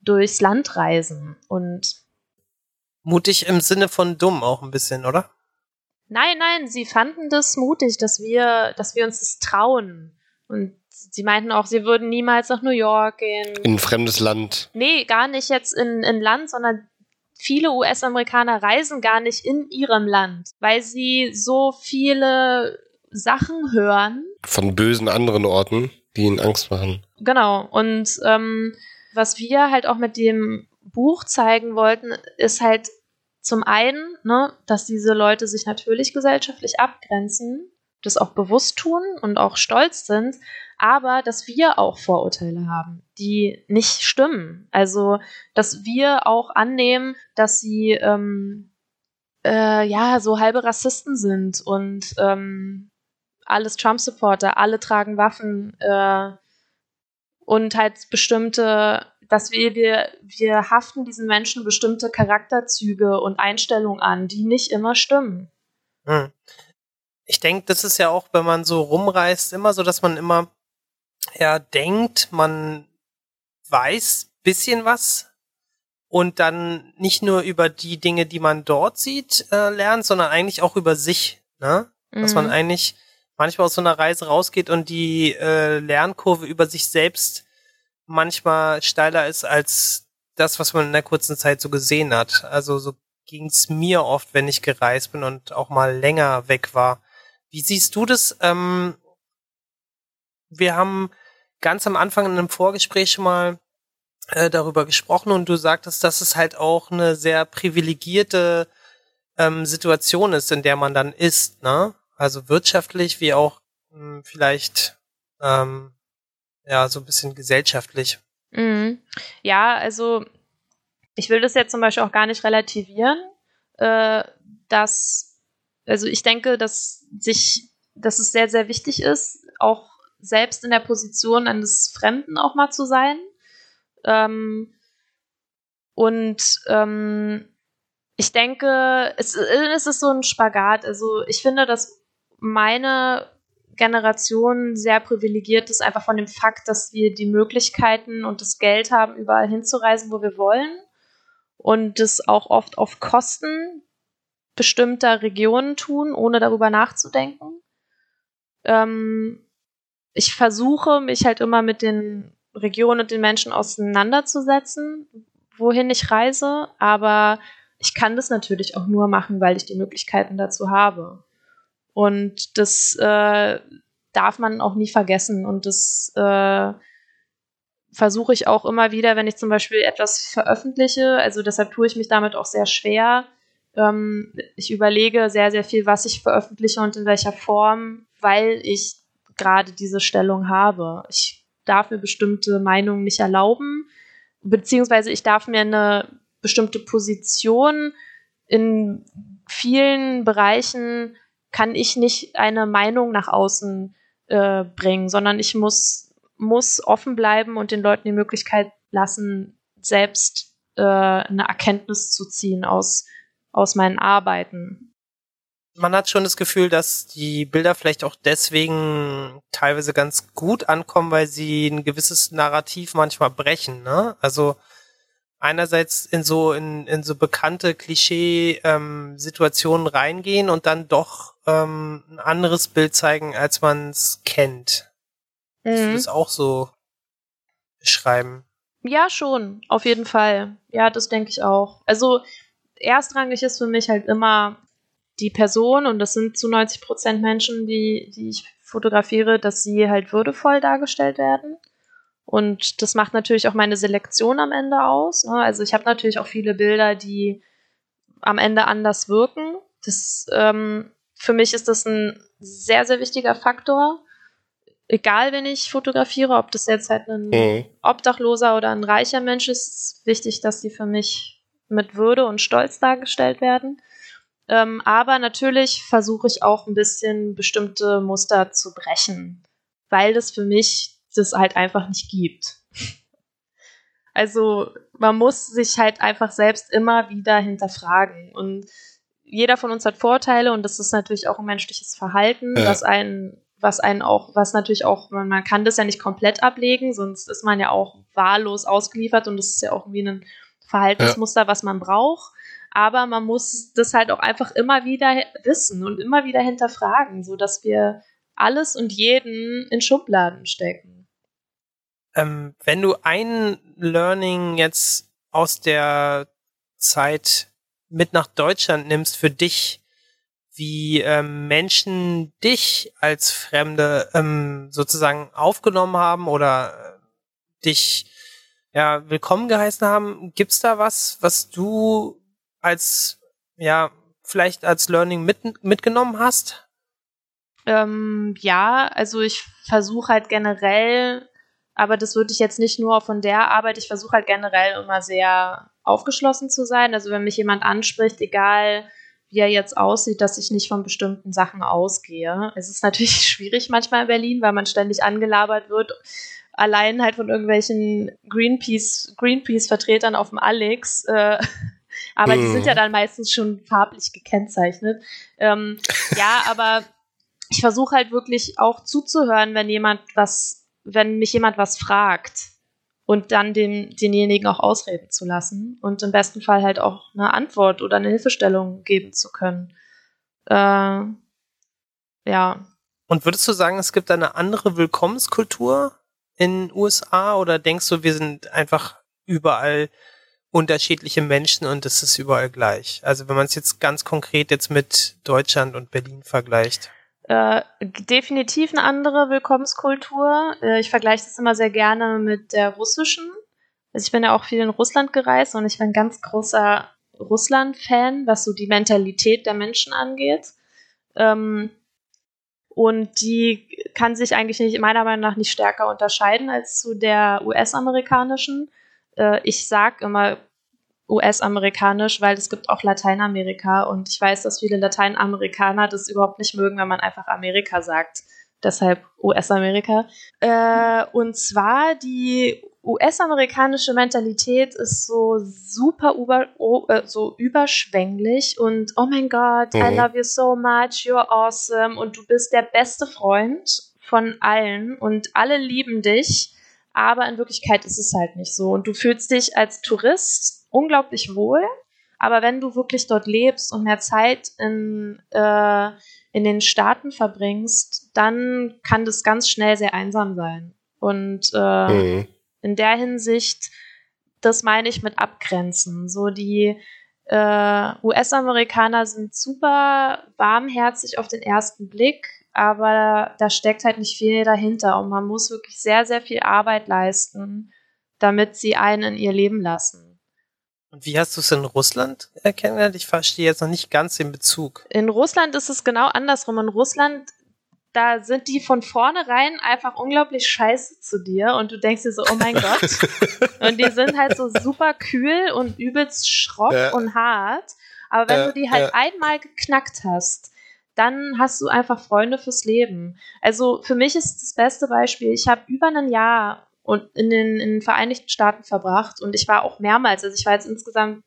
durchs Land reisen. Und Mutig im Sinne von dumm auch ein bisschen, oder? nein, nein, sie fanden das mutig, dass wir, dass wir uns das trauen. Und sie meinten auch, sie würden niemals nach New York gehen. In ein fremdes Land. Nee, gar nicht jetzt in, in Land, sondern viele US-Amerikaner reisen gar nicht in ihrem Land, weil sie so viele Sachen hören. Von bösen anderen Orten, die ihnen Angst machen. Genau. Und ähm, was wir halt auch mit dem Buch zeigen wollten, ist halt zum einen, ne, dass diese Leute sich natürlich gesellschaftlich abgrenzen, das auch bewusst tun und auch stolz sind, aber dass wir auch Vorurteile haben, die nicht stimmen. Also, dass wir auch annehmen, dass sie ähm, äh, ja so halbe Rassisten sind und ähm, alles Trump-Supporter, alle tragen Waffen äh, und halt bestimmte, dass wir, wir, wir haften diesen Menschen bestimmte Charakterzüge und Einstellungen an, die nicht immer stimmen. Hm. Ich denke, das ist ja auch, wenn man so rumreist, immer so, dass man immer ja denkt, man weiß bisschen was und dann nicht nur über die Dinge, die man dort sieht, äh, lernt, sondern eigentlich auch über sich. Ne? Dass man Mhm. eigentlich manchmal aus so einer Reise rausgeht und die äh, Lernkurve über sich selbst manchmal steiler ist als das, was man in der kurzen Zeit so gesehen hat. Also so ging's mir oft, wenn ich gereist bin und auch mal länger weg war. Wie siehst du das? Ähm, wir haben ganz am Anfang in einem Vorgespräch schon mal äh, darüber gesprochen und du sagtest, dass es halt auch eine sehr privilegierte ähm, Situation ist, in der man dann ist, ne? Also wirtschaftlich wie auch mh, vielleicht ähm, ja so ein bisschen gesellschaftlich. Mhm. Ja, also ich will das jetzt zum Beispiel auch gar nicht relativieren, äh, dass, also ich denke, dass sich, dass es sehr, sehr wichtig ist, auch selbst in der Position eines Fremden auch mal zu sein. Ähm, und ähm, ich denke, es, es ist so ein Spagat. Also ich finde, dass meine Generation sehr privilegiert ist, einfach von dem Fakt, dass wir die Möglichkeiten und das Geld haben, überall hinzureisen, wo wir wollen. Und das auch oft auf Kosten bestimmter Regionen tun, ohne darüber nachzudenken. Ähm, ich versuche, mich halt immer mit den Regionen und den Menschen auseinanderzusetzen, wohin ich reise, aber ich kann das natürlich auch nur machen, weil ich die Möglichkeiten dazu habe. Und das äh, darf man auch nie vergessen. Und das äh, versuche ich auch immer wieder, wenn ich zum Beispiel etwas veröffentliche. Also deshalb tue ich mich damit auch sehr schwer. Ähm, ich überlege sehr, sehr viel, was ich veröffentliche und in welcher Form, weil ich gerade diese Stellung habe. Ich darf mir bestimmte Meinungen nicht erlauben, beziehungsweise ich darf mir eine bestimmte Position in vielen Bereichen kann ich nicht eine Meinung nach außen äh, bringen, sondern ich muss, muss offen bleiben und den Leuten die Möglichkeit lassen, selbst äh, eine Erkenntnis zu ziehen aus, aus meinen Arbeiten. Man hat schon das Gefühl, dass die Bilder vielleicht auch deswegen teilweise ganz gut ankommen, weil sie ein gewisses Narrativ manchmal brechen. Ne? Also einerseits in so in, in so bekannte Klischee-Situationen reingehen und dann doch ähm, ein anderes Bild zeigen, als man es kennt. Du Mhm. das auch so beschreiben? Ja, schon, auf jeden Fall. Ja, das denke ich auch. Also erstrangig ist für mich halt immer die Person und das sind zu 90 Prozent Menschen, die, die ich fotografiere, dass sie halt würdevoll dargestellt werden. Und das macht natürlich auch meine Selektion am Ende aus. Ne? Also ich habe natürlich auch viele Bilder, die am Ende anders wirken. Das, ähm, für mich ist das ein sehr, sehr wichtiger Faktor. Egal, wenn ich fotografiere, ob das jetzt halt ein Mhm. Obdachloser oder ein reicher Mensch ist, ist wichtig, dass die für mich mit Würde und Stolz dargestellt werden. Ähm, aber natürlich versuche ich auch ein bisschen bestimmte Muster zu brechen, weil das für mich das halt einfach nicht gibt. Also man muss sich halt einfach selbst immer wieder hinterfragen. Und jeder von uns hat Vorteile und das ist natürlich auch ein menschliches Verhalten, Ja. dass ein was einen auch, was natürlich auch, man, man kann das ja nicht komplett ablegen, sonst ist man ja auch wahllos ausgeliefert und das ist ja auch irgendwie ein Verhaltensmuster, ja. was man braucht. Aber man muss das halt auch einfach immer wieder wissen und immer wieder hinterfragen, so dass wir alles und jeden in Schubladen stecken. Ähm, wenn du ein Learning jetzt aus der Zeit mit nach Deutschland nimmst für dich, wie ähm, Menschen dich als Fremde ähm, sozusagen aufgenommen haben oder äh, dich ja willkommen geheißen haben. Gibt's da was, was du als ja vielleicht als Learning mit, mitgenommen hast? Ähm, ja, also ich versuche halt generell, aber das würde ich jetzt nicht nur von der Arbeit, ich versuche halt generell immer sehr aufgeschlossen zu sein. Also wenn mich jemand anspricht, egal wie er jetzt aussieht, dass ich nicht von bestimmten Sachen ausgehe. Es ist natürlich schwierig manchmal in Berlin, weil man ständig angelabert wird, allein halt von irgendwelchen Greenpeace, Greenpeace-Vertretern auf dem Alex. Äh, aber mm. die sind ja mhm. dann meistens schon farblich gekennzeichnet. Ähm, ja, aber ich versuche halt wirklich auch zuzuhören, wenn jemand was, wenn mich jemand was fragt und dann den, denjenigen auch ausreden zu lassen und im besten Fall halt auch eine Antwort oder eine Hilfestellung geben zu können. Äh, ja. Und würdest du sagen, es gibt eine andere Willkommenskultur in USA oder denkst du, wir sind einfach überall unterschiedliche Menschen und es ist überall gleich? Also wenn man es jetzt ganz konkret jetzt mit Deutschland und Berlin vergleicht. Äh, definitiv eine andere Willkommenskultur. Äh, ich vergleiche das immer sehr gerne mit der russischen. Also ich bin ja auch viel in Russland gereist und ich bin ein ganz großer Russland-Fan, was so die Mentalität der Menschen angeht. Ähm, und die kann sich eigentlich nicht, meiner Meinung nach nicht stärker unterscheiden als zu der US-amerikanischen. Äh, ich sage immer US-amerikanisch, weil es gibt auch Lateinamerika und ich weiß, dass viele Lateinamerikaner das überhaupt nicht mögen, wenn man einfach Amerika sagt. Deshalb US-Amerika. Äh, und zwar die US-amerikanische Mentalität ist so super über, äh, so überschwänglich und oh mein Gott, mhm. I love you so much, you're awesome und du bist der beste Freund von allen und alle lieben dich, aber in Wirklichkeit ist es halt nicht so und du fühlst dich als Tourist unglaublich wohl. Aber wenn du wirklich dort lebst und mehr Zeit in, äh, in den Staaten verbringst, dann kann das ganz schnell sehr einsam sein. Und äh, mhm. In der Hinsicht, das meine ich mit Abgrenzen. So die äh, US-Amerikaner sind super warmherzig auf den ersten Blick, aber da steckt halt nicht viel dahinter und man muss wirklich sehr, sehr viel Arbeit leisten, damit sie einen in ihr Leben lassen. Und wie hast du es in Russland kennengelernt? Ich verstehe jetzt noch nicht ganz den Bezug. In Russland ist es genau andersrum. In Russland, da sind die von vornherein einfach unglaublich scheiße zu dir und du denkst dir so, oh mein Gott. und die sind halt so super kühl und übelst schroff ja. und hart. Aber wenn ja, du die halt ja. einmal geknackt hast, dann hast du einfach Freunde fürs Leben. Also für mich ist das beste Beispiel, ich habe über ein Jahr und in den, in den Vereinigten Staaten verbracht. Und ich war auch mehrmals, also ich war jetzt insgesamt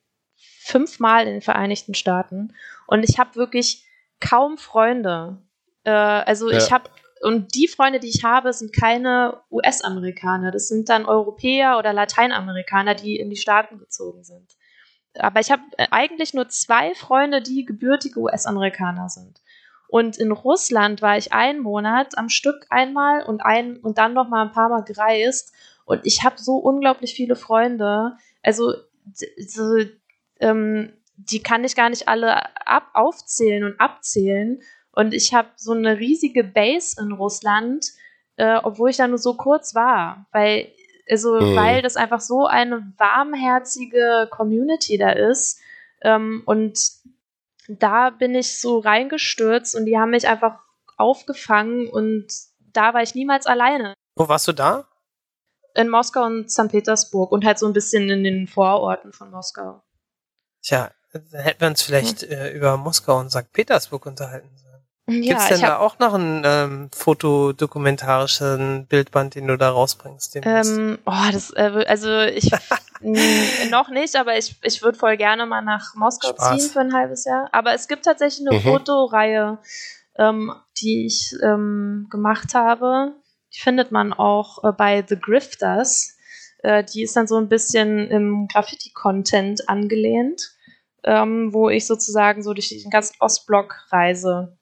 fünfmal in den Vereinigten Staaten. Und ich habe wirklich kaum Freunde. Äh, also ja. ich habe, und die Freunde, die ich habe, sind keine US-Amerikaner. Das sind dann Europäer oder Lateinamerikaner, die in die Staaten gezogen sind. Aber ich habe äh, eigentlich nur zwei Freunde, die gebürtige US-Amerikaner sind. Und in Russland war ich einen Monat am Stück einmal und ein und dann noch mal ein paar Mal gereist. Und ich habe so unglaublich viele Freunde. Also so, ähm, die kann ich gar nicht alle ab aufzählen und abzählen. Und ich habe so eine riesige Base in Russland, äh, obwohl ich da nur so kurz war, weil also mhm. weil das einfach so eine warmherzige Community da ist. Ähm, und da bin ich so reingestürzt und die haben mich einfach aufgefangen und da war ich niemals alleine. Wo warst du da? In Moskau und St. Petersburg und halt so ein bisschen in den Vororten von Moskau. Tja, hätten wir uns vielleicht hm. äh, über Moskau und St. Petersburg unterhalten sollen. Ja, Gibt's denn da auch noch einen ähm, fotodokumentarischen Bildband, den du da rausbringst? Ähm, oh, das, äh, also ich noch nicht, aber ich, ich würde voll gerne mal nach Moskau Spaß. ziehen für ein halbes Jahr. Aber es gibt tatsächlich eine mhm. Fotoreihe ähm, die ich ähm, gemacht habe. Die findet man auch äh, bei The Grifters. Äh, die ist dann so ein bisschen im Graffiti-Content angelehnt, ähm, wo ich sozusagen so durch den ganzen Ostblock reise.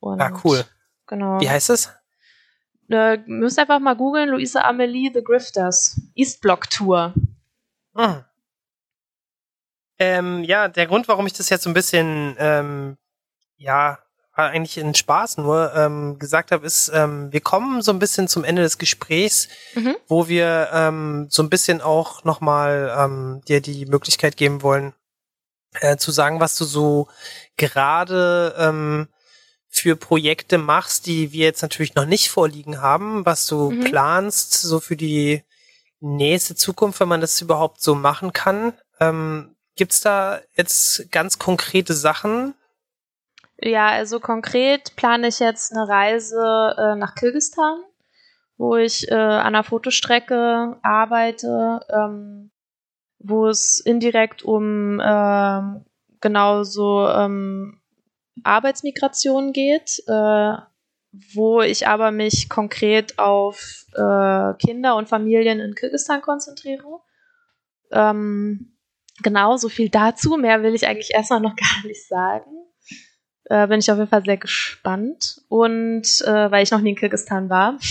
Und, ah, cool. Genau. Wie heißt es? Äh, müsst einfach mal googeln, Luisa Amelie The Grifters. Eastblock Tour. Hm. Ähm, ja, der Grund, warum ich das jetzt so ein bisschen, ähm, ja, eigentlich in Spaß nur ähm, gesagt habe, ist, ähm, wir kommen so ein bisschen zum Ende des Gesprächs, mhm. wo wir ähm, so ein bisschen auch nochmal ähm, dir die Möglichkeit geben wollen, äh, zu sagen, was du so gerade ähm, für Projekte machst, die wir jetzt natürlich noch nicht vorliegen haben, was du mhm. planst, so für die nächste Zukunft, wenn man das überhaupt so machen kann. Ähm, Gibt es da jetzt ganz konkrete Sachen? Ja, also konkret plane ich jetzt eine Reise äh, nach Kirgistan, wo ich äh, an einer Fotostrecke arbeite, ähm, wo es indirekt um äh, genau so ähm, Arbeitsmigration geht, äh, wo ich aber mich konkret auf äh, Kinder und Familien in Kirgistan konzentriere. Ähm, Genau, so viel dazu. Mehr will ich eigentlich erstmal noch gar nicht sagen. Äh, bin ich auf jeden Fall sehr gespannt. Und äh, weil ich noch nie in Kirgistan war.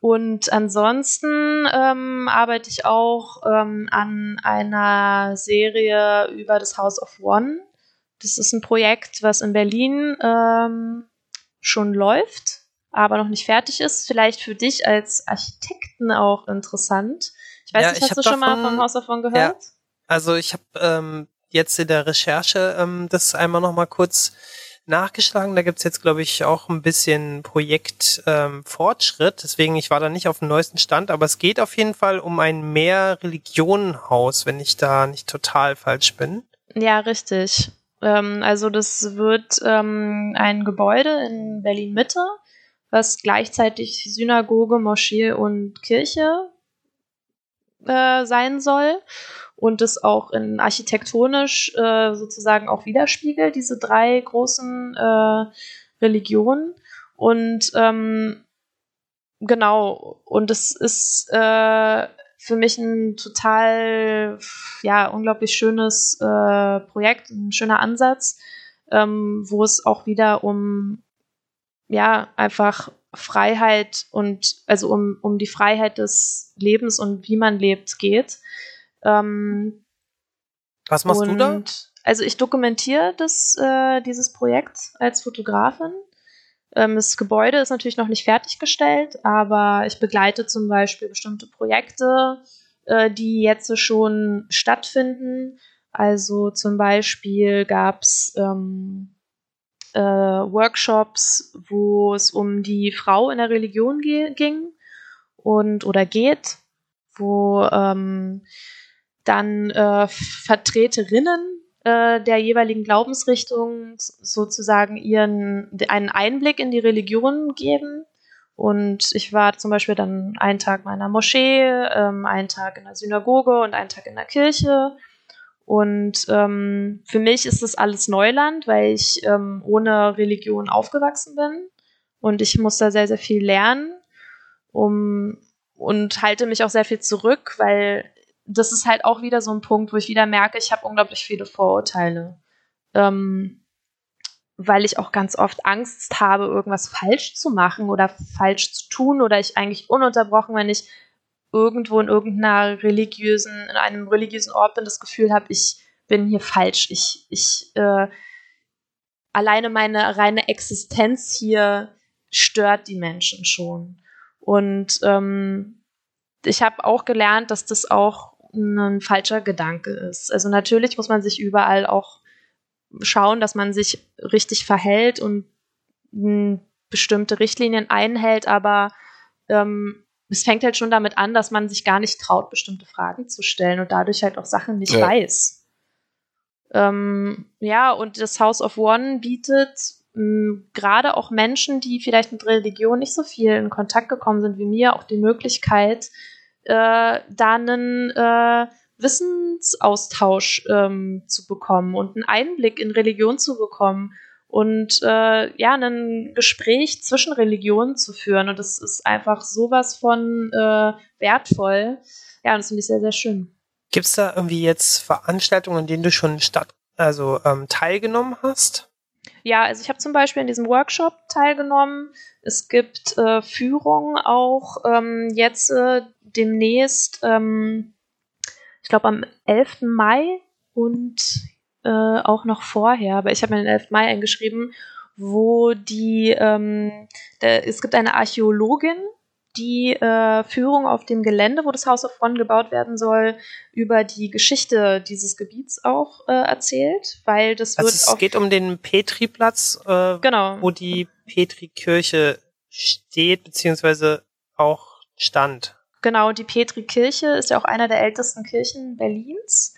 Und ansonsten ähm, arbeite ich auch ähm, an einer Serie über das House of One. Das ist ein Projekt, was in Berlin ähm, schon läuft, aber noch nicht fertig ist. Vielleicht für dich als Architekten auch interessant. Ich weiß ja, nicht, hast du schon davon, mal vom Haus davon gehört? Ja, also ich habe ähm, jetzt in der Recherche ähm, das einmal noch mal kurz nachgeschlagen. Da gibt's jetzt, glaube ich, auch ein bisschen Projektfortschritt. Ähm, Deswegen, ich war da nicht auf dem neuesten Stand, aber es geht auf jeden Fall um ein Mehr-Religionenhaus, wenn ich da nicht total falsch bin. Ja, richtig. Ähm, also das wird ähm, ein Gebäude in Berlin-Mitte, was gleichzeitig Synagoge, Moschee und Kirche äh, sein soll und es auch in architektonisch äh, sozusagen auch widerspiegelt, diese drei großen äh, Religionen. Und ähm, genau, und es ist äh, für mich ein total, ja, unglaublich schönes äh, Projekt, ein schöner Ansatz, ähm, wo es auch wieder um, ja, einfach Freiheit und also um, um die Freiheit des Lebens und wie man lebt geht. Ähm, Was machst du da? Also ich dokumentiere das, äh, dieses Projekt als Fotografin. Ähm, das Gebäude ist natürlich noch nicht fertiggestellt, aber ich begleite zum Beispiel bestimmte Projekte, äh, die jetzt schon stattfinden. Also zum Beispiel gab es ähm, äh, Workshops, wo es um die Frau in der Religion ging und oder geht, wo ähm, dann äh, Vertreterinnen äh, der jeweiligen Glaubensrichtung sozusagen ihren einen Einblick in die Religion geben. Und ich war zum Beispiel dann einen Tag in einer Moschee, ähm, einen Tag in der Synagoge und einen Tag in der Kirche und ähm, für mich ist das alles Neuland, weil ich ähm, ohne Religion aufgewachsen bin. Und ich muss da sehr, sehr viel lernen um, und halte mich auch sehr viel zurück, weil das ist halt auch wieder so ein Punkt, wo ich wieder merke, ich habe unglaublich viele Vorurteile. Ähm, weil ich auch ganz oft Angst habe, irgendwas falsch zu machen oder falsch zu tun oder ich eigentlich ununterbrochen, wenn ich irgendwo in irgendeiner religiösen, in einem religiösen Ort bin, das Gefühl habe, ich bin hier falsch. Ich, ich, äh, alleine meine reine Existenz hier stört die Menschen schon. Und ähm, ich habe auch gelernt, dass das auch ein falscher Gedanke ist. Also natürlich muss man sich überall auch schauen, dass man sich richtig verhält und bestimmte Richtlinien einhält, aber ähm, es fängt halt schon damit an, dass man sich gar nicht traut, bestimmte Fragen zu stellen und dadurch halt auch Sachen nicht ja. weiß. Ähm, ja, und das House of One bietet gerade auch Menschen, die vielleicht mit Religion nicht so viel in Kontakt gekommen sind wie mir, auch die Möglichkeit, äh, da einen äh, Wissensaustausch ähm, zu bekommen und einen Einblick in Religion zu bekommen und äh, ja, ein Gespräch zwischen Religionen zu führen. Und das ist einfach sowas von äh, wertvoll. Ja, und das finde ich sehr, sehr schön. Gibt es da irgendwie jetzt Veranstaltungen, an denen du schon statt, also ähm, teilgenommen hast? Ja, also ich habe zum Beispiel in diesem Workshop teilgenommen. Es gibt äh, Führungen auch ähm, jetzt äh, demnächst, ähm, ich glaube am 11. Mai und äh, auch noch vorher, aber ich habe mir den 11. Mai eingeschrieben, wo die, ähm, da, es gibt eine Archäologin, die äh, Führung auf dem Gelände, wo das House of One gebaut werden soll, über die Geschichte dieses Gebiets auch äh, erzählt, weil das also wird es auch geht um den Petriplatz, äh, genau wo die Petrikirche steht, beziehungsweise auch stand. Genau, die Petri-Kirche ist ja auch einer der ältesten Kirchen Berlins,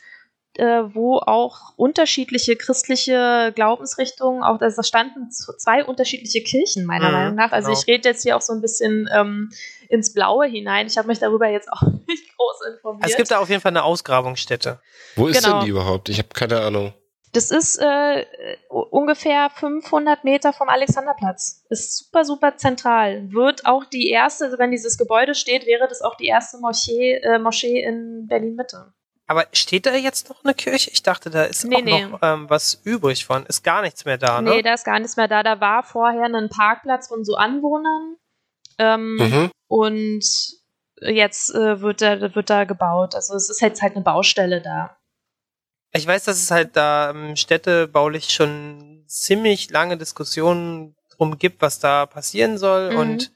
äh, wo auch unterschiedliche christliche Glaubensrichtungen, auch also da standen zwei unterschiedliche Kirchen meiner Mhm, Meinung nach. Also genau. ich rede jetzt hier auch so ein bisschen ähm, ins Blaue hinein. Ich habe mich darüber jetzt auch nicht groß informiert. Es gibt da auf jeden Fall eine Ausgrabungsstätte. Wo ist Genau. denn die überhaupt? Ich habe keine Ahnung. Das ist äh, ungefähr 500 Meter vom Alexanderplatz. Ist super, super zentral. Wird auch die erste, also wenn dieses Gebäude steht, wäre das auch die erste Moschee, äh, Moschee in Berlin-Mitte. Aber steht da jetzt noch eine Kirche? Ich dachte, da ist Nee, auch nee. noch ähm, was übrig von. Ist gar nichts mehr da, ne? Nee, da ist gar nichts mehr da. Da war vorher ein Parkplatz von so Anwohnern. Ähm, Mhm. Und jetzt äh, wird, da, wird da gebaut. Also es ist jetzt halt eine Baustelle da. Ich weiß, dass es halt da ähm, städtebaulich schon ziemlich lange Diskussionen drum gibt, was da passieren soll. Mhm. Und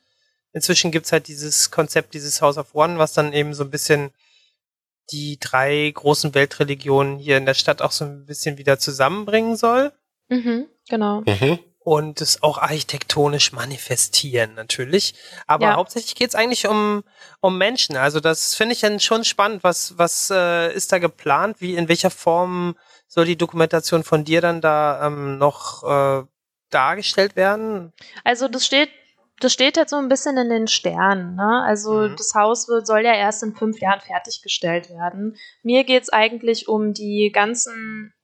inzwischen gibt's halt dieses Konzept, dieses House of One, was dann eben so ein bisschen die drei großen Weltreligionen hier in der Stadt auch so ein bisschen wieder zusammenbringen soll. Mhm, genau. Mhm. Und es auch architektonisch manifestieren natürlich. Aber Ja. hauptsächlich geht's eigentlich um, um Menschen. Also das finde ich dann schon spannend. Was, was äh, ist da geplant? Wie, in welcher Form soll die Dokumentation von dir dann da ähm, noch äh, dargestellt werden? Also das steht, das steht jetzt so ein bisschen in den Sternen. Ne? Also Mhm. das Haus wird, soll ja erst in fünf Jahren fertiggestellt werden. Mir geht's eigentlich um die ganzen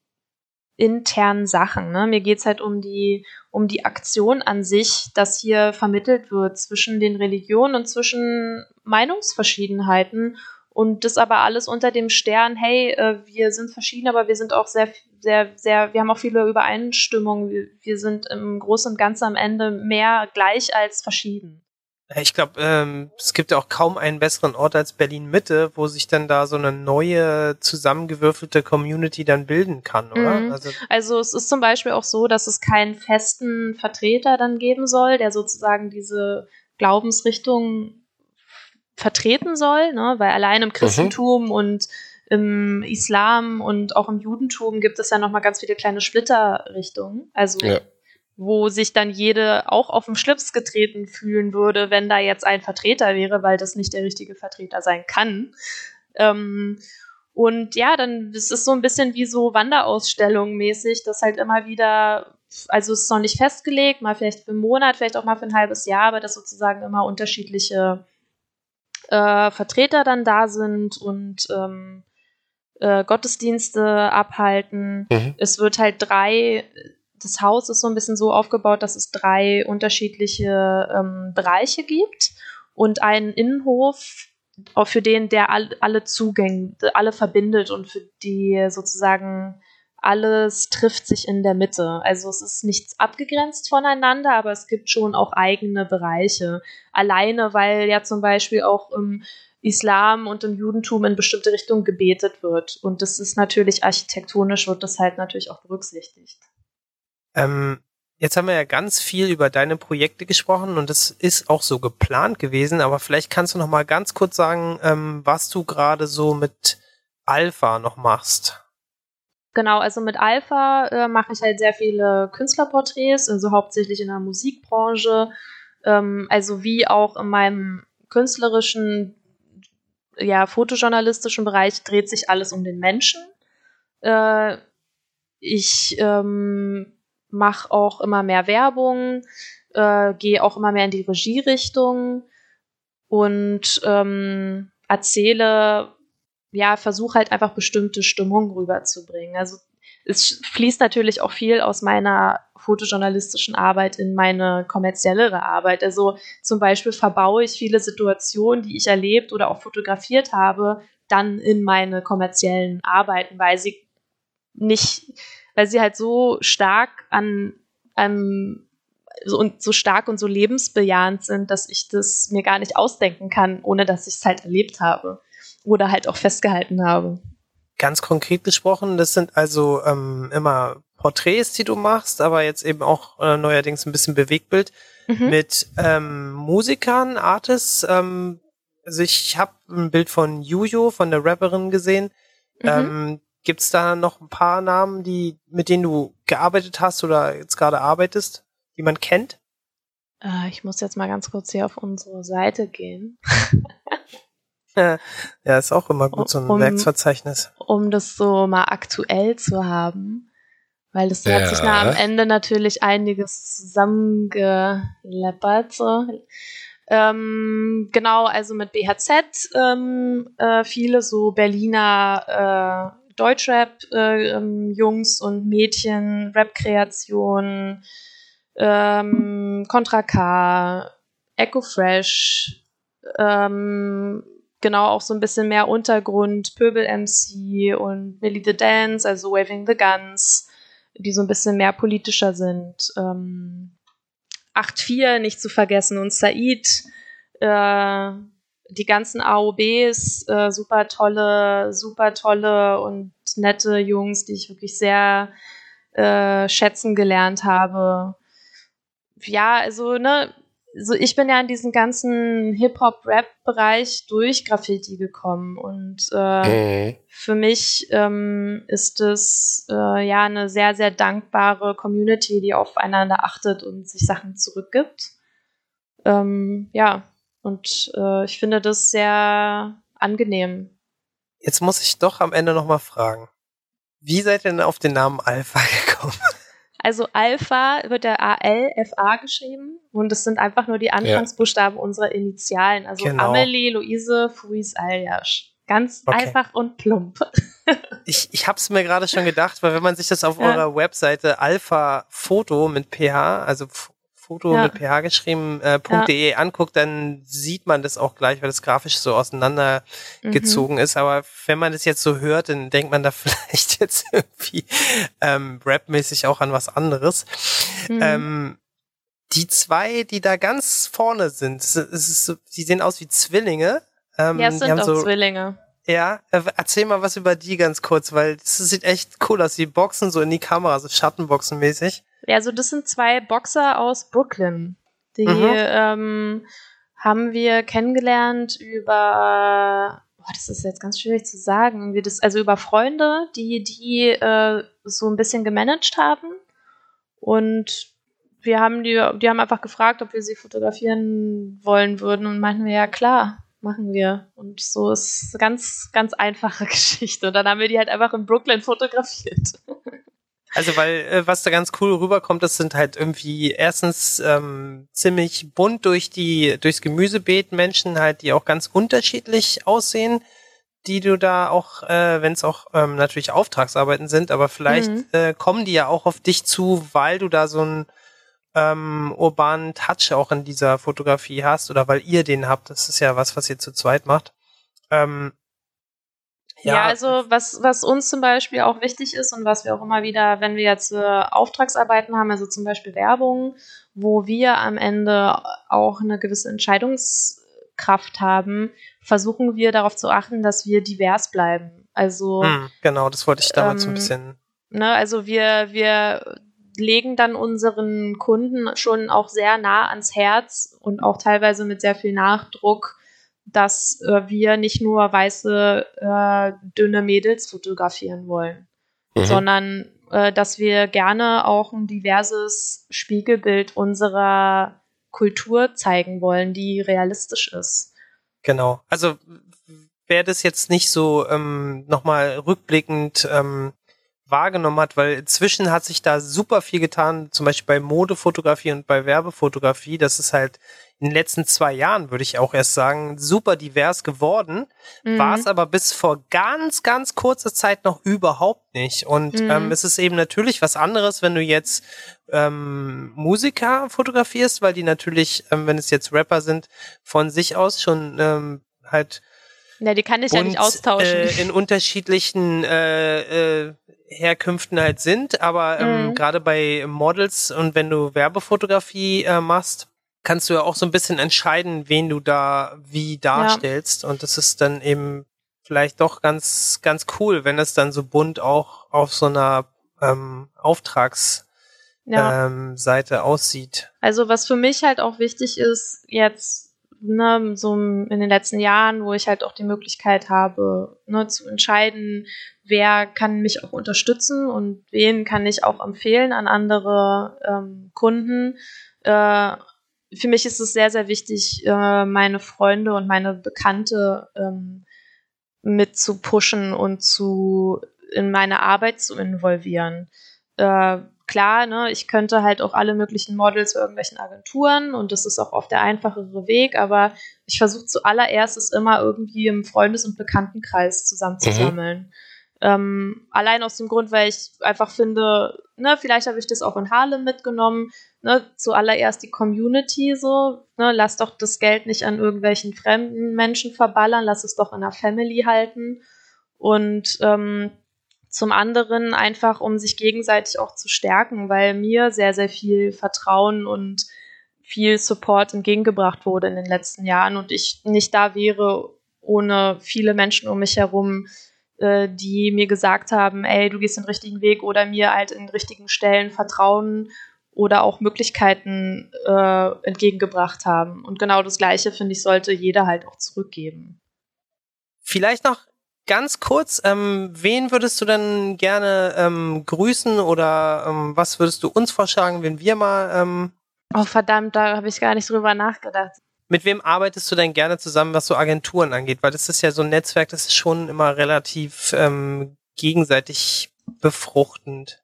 internen Sachen. Ne? Mir geht's halt um die, um die Aktion an sich, dass hier vermittelt wird zwischen den Religionen und zwischen Meinungsverschiedenheiten. Und das aber alles unter dem Stern, hey, äh, wir sind verschieden, aber wir sind auch sehr, sehr, sehr, wir haben auch viele Übereinstimmungen. Wir, wir sind im Großen und Ganzen am Ende mehr gleich als verschieden. Ich glaube, ähm, es gibt ja auch kaum einen besseren Ort als Berlin Mitte, wo sich dann da so eine neue zusammengewürfelte Community dann bilden kann, oder? Mhm. Also Also es ist zum Beispiel auch so, dass es keinen festen Vertreter dann geben soll, der sozusagen diese Glaubensrichtung vertreten soll, ne? weil allein im Christentum und im Islam und auch im Judentum gibt es ja nochmal ganz viele kleine Splitterrichtungen. Also Ja. Wo sich dann jede auch auf den Schlips getreten fühlen würde, wenn da jetzt ein Vertreter wäre, weil das nicht der richtige Vertreter sein kann. Ähm, und ja, dann es ist so ein bisschen wie so Wanderausstellung mäßig, dass halt immer wieder, also es ist noch nicht festgelegt, mal vielleicht für einen Monat, vielleicht auch mal für ein halbes Jahr, aber dass sozusagen immer unterschiedliche äh, Vertreter dann da sind und ähm, äh, Gottesdienste abhalten. Mhm. Es wird halt drei, das Haus ist so ein bisschen so aufgebaut, dass es drei unterschiedliche ähm, Bereiche gibt und einen Innenhof, für den der all, alle Zugänge, alle verbindet und für die sozusagen alles trifft sich in der Mitte. Also es ist nichts abgegrenzt voneinander, aber es gibt schon auch eigene Bereiche. Alleine, weil ja zum Beispiel auch im Islam und im Judentum in bestimmte Richtungen gebetet wird. Und das ist natürlich architektonisch, wird das halt natürlich auch berücksichtigt. Ähm, jetzt haben wir ja ganz viel über deine Projekte gesprochen und das ist auch so geplant gewesen, aber vielleicht kannst du noch mal ganz kurz sagen, ähm, was du gerade so mit Alpha noch machst. Genau, also mit Alpha äh, mache ich halt sehr viele Künstlerporträts, also hauptsächlich in der Musikbranche, ähm, also wie auch in meinem künstlerischen, ja, fotojournalistischen Bereich dreht sich alles um den Menschen. Äh, ich ähm, mache auch immer mehr Werbung, äh, gehe auch immer mehr in die Regierichtung und ähm, erzähle, ja, versuche halt einfach bestimmte Stimmungen rüberzubringen. Also es fließt natürlich auch viel aus meiner fotojournalistischen Arbeit in meine kommerziellere Arbeit. Also zum Beispiel verbaue ich viele Situationen, die ich erlebt oder auch fotografiert habe, dann in meine kommerziellen Arbeiten, weil sie nicht, weil sie halt so stark an einem so, und so stark und so lebensbejahend sind, dass ich das mir gar nicht ausdenken kann, ohne dass ich es halt erlebt habe oder halt auch festgehalten habe. Ganz konkret gesprochen, das sind also ähm, immer Porträts, die du machst, aber jetzt eben auch äh, neuerdings ein bisschen Bewegtbild mhm. mit ähm, Musikern, Artists. Ähm, also ich habe ein Bild von Juju, von der Rapperin gesehen. Mhm. Ähm, Gibt es da noch ein paar Namen, die mit denen du gearbeitet hast oder jetzt gerade arbeitest, die man kennt? Äh, ich muss jetzt mal ganz kurz hier auf unsere Seite gehen. ja, ist auch immer gut, so ein um, Werksverzeichnis. Um das so mal aktuell zu haben. Weil das ja. hat sich na, am Ende natürlich einiges zusammengeleppert. So. Ähm, genau, also mit BHZ ähm, äh, viele so Berliner äh, Deutschrap-Jungs äh, und Mädchen, Rap-Kreationen, ähm, Contra K, Echo Fresh, ähm, genau auch so ein bisschen mehr Untergrund, Pöbel MC und Millie the Dance, also Waving the Guns die so ein bisschen mehr politischer sind. Ähm, 8-4 nicht zu vergessen und Said, äh, die ganzen AOBs, äh, super tolle, super tolle und nette Jungs, die ich wirklich sehr äh, schätzen gelernt habe. Ja, also, ne, so ich bin ja in diesen ganzen Hip-Hop-Rap-Bereich durch Graffiti gekommen und äh, mhm. für mich ähm, ist es äh, ja eine sehr, sehr dankbare Community, die aufeinander achtet und sich Sachen zurückgibt. Ähm, ja, und äh, ich finde das sehr angenehm. Jetzt muss ich doch am Ende nochmal fragen. Wie seid ihr denn auf den Namen Alpha gekommen? Also Alpha wird der A-L-F-A geschrieben und es sind einfach nur die Anfangsbuchstaben ja. unserer Initialen. Also genau. Amelie, Luise, Fuis, Aljasch. Ganz okay. einfach und plump. ich ich habe es mir gerade schon gedacht, weil wenn man sich das auf ja. eurer Webseite Alpha Foto mit PH, also Foto ja. mit PH geschrieben, äh, .de ja. anguckt, dann sieht man das auch gleich, weil das grafisch so auseinandergezogen mhm. ist. Aber wenn man das jetzt so hört, dann denkt man da vielleicht jetzt irgendwie ähm, rapmäßig auch an was anderes. Mhm. Ähm, die zwei, die da ganz vorne sind, es ist so, die sehen aus wie Zwillinge. Ähm, ja, es sind auch so, Zwillinge. Ja, äh, erzähl mal was über die ganz kurz, weil das sieht echt cool aus. Die boxen so in die Kamera, so Schattenboxen mäßig. Ja, also das sind zwei Boxer aus Brooklyn. Die mhm. ähm, haben wir kennengelernt über, oh, das ist jetzt ganz schwierig zu sagen, wie das, also über Freunde, die die äh, so ein bisschen gemanagt haben. Und wir haben die, die haben einfach gefragt, ob wir sie fotografieren wollen würden und meinten wir, ja klar, machen wir. Und so ist eine ganz, ganz einfache Geschichte. Und dann haben wir die halt einfach in Brooklyn fotografiert. Also weil äh, was da ganz cool rüberkommt, das sind halt irgendwie erstens ähm, ziemlich bunt durch die durchs Gemüsebeet Menschen halt, die auch ganz unterschiedlich aussehen, die du da auch, äh, wenn es auch ähm, natürlich Auftragsarbeiten sind, aber vielleicht mhm. äh, kommen die ja auch auf dich zu, weil du da so einen ähm, urbanen Touch auch in dieser Fotografie hast oder weil ihr den habt. Das ist ja was, was ihr zu zweit macht. Ähm, ja. ja, also was, was uns zum Beispiel auch wichtig ist und was wir auch immer wieder, wenn wir jetzt äh, Auftragsarbeiten haben, also zum Beispiel Werbung, wo wir am Ende auch eine gewisse Entscheidungskraft haben, versuchen wir darauf zu achten, dass wir divers bleiben. Also hm, genau, das wollte ich damals ähm, ein bisschen. Ne, also wir, wir legen dann unseren Kunden schon auch sehr nah ans Herz und auch teilweise mit sehr viel Nachdruck dass äh, wir nicht nur weiße, äh, dünne Mädels fotografieren wollen, mhm. sondern äh, dass wir gerne auch ein diverses Spiegelbild unserer Kultur zeigen wollen, die realistisch ist. Genau. Also wer das jetzt nicht so ähm, nochmal rückblickend ähm, wahrgenommen hat, weil inzwischen hat sich da super viel getan, zum Beispiel bei Modefotografie und bei Werbefotografie, dass es halt in den letzten zwei Jahren, würde ich auch erst sagen, super divers geworden. Mhm. War es aber bis vor ganz, ganz kurzer Zeit noch überhaupt nicht. Und Mhm. ähm, es ist eben natürlich was anderes, wenn du jetzt ähm, Musiker fotografierst, weil die natürlich, ähm, wenn es jetzt Rapper sind, von sich aus schon ähm, halt Ja, die kann ich ja nicht bunt, austauschen. Äh, in unterschiedlichen äh, äh, Herkünften halt sind, aber ähm, Mhm. gerade bei Models und wenn du Werbefotografie äh, machst, kannst du ja auch so ein bisschen entscheiden, wen du da wie darstellst und das ist dann eben vielleicht doch ganz ganz cool, wenn es dann so bunt auch auf so einer ähm, Auftragsseite ja. ähm, aussieht. Also was für mich halt auch wichtig ist, jetzt ne, so in den letzten Jahren, wo ich halt auch die Möglichkeit habe, ne, zu entscheiden, wer kann mich auch unterstützen und wen kann ich auch empfehlen an andere ähm, Kunden. Äh, für mich ist es sehr, sehr wichtig, äh, meine Freunde und meine Bekannte ähm, mit zu pushen und zu in meine Arbeit zu involvieren. Äh, klar, ne, ich könnte halt auch alle möglichen Models bei irgendwelchen Agenturen und das ist auch oft der einfachere Weg, aber ich versuche zuallererst es immer irgendwie im Freundes- und Bekanntenkreis zusammenzusammeln. Ähm, allein aus dem Grund, weil ich einfach finde, ne, vielleicht habe ich das auch in Harlem mitgenommen, ne, zuallererst die Community so, ne, lass doch das Geld nicht an irgendwelchen fremden Menschen verballern, lass es doch in der Family halten. Und ähm, zum anderen einfach, um sich gegenseitig auch zu stärken, weil mir sehr, sehr viel Vertrauen und viel Support entgegengebracht wurde in den letzten Jahren und ich nicht da wäre ohne viele Menschen um mich herum, äh, die mir gesagt haben, ey, du gehst den richtigen Weg oder mir halt in richtigen Stellen Vertrauen oder auch Möglichkeiten äh, entgegengebracht haben. Und genau das Gleiche, finde ich, sollte jeder halt auch zurückgeben. Vielleicht noch ganz kurz, ähm, wen würdest du denn gerne ähm, grüßen oder ähm, was würdest du uns vorschlagen, wenn wir mal, ähm, Oh, verdammt, da habe ich gar nicht drüber nachgedacht. Mit wem arbeitest du denn gerne zusammen, was so Agenturen angeht? Weil das ist ja so ein Netzwerk, das ist schon immer relativ ähm, gegenseitig befruchtend.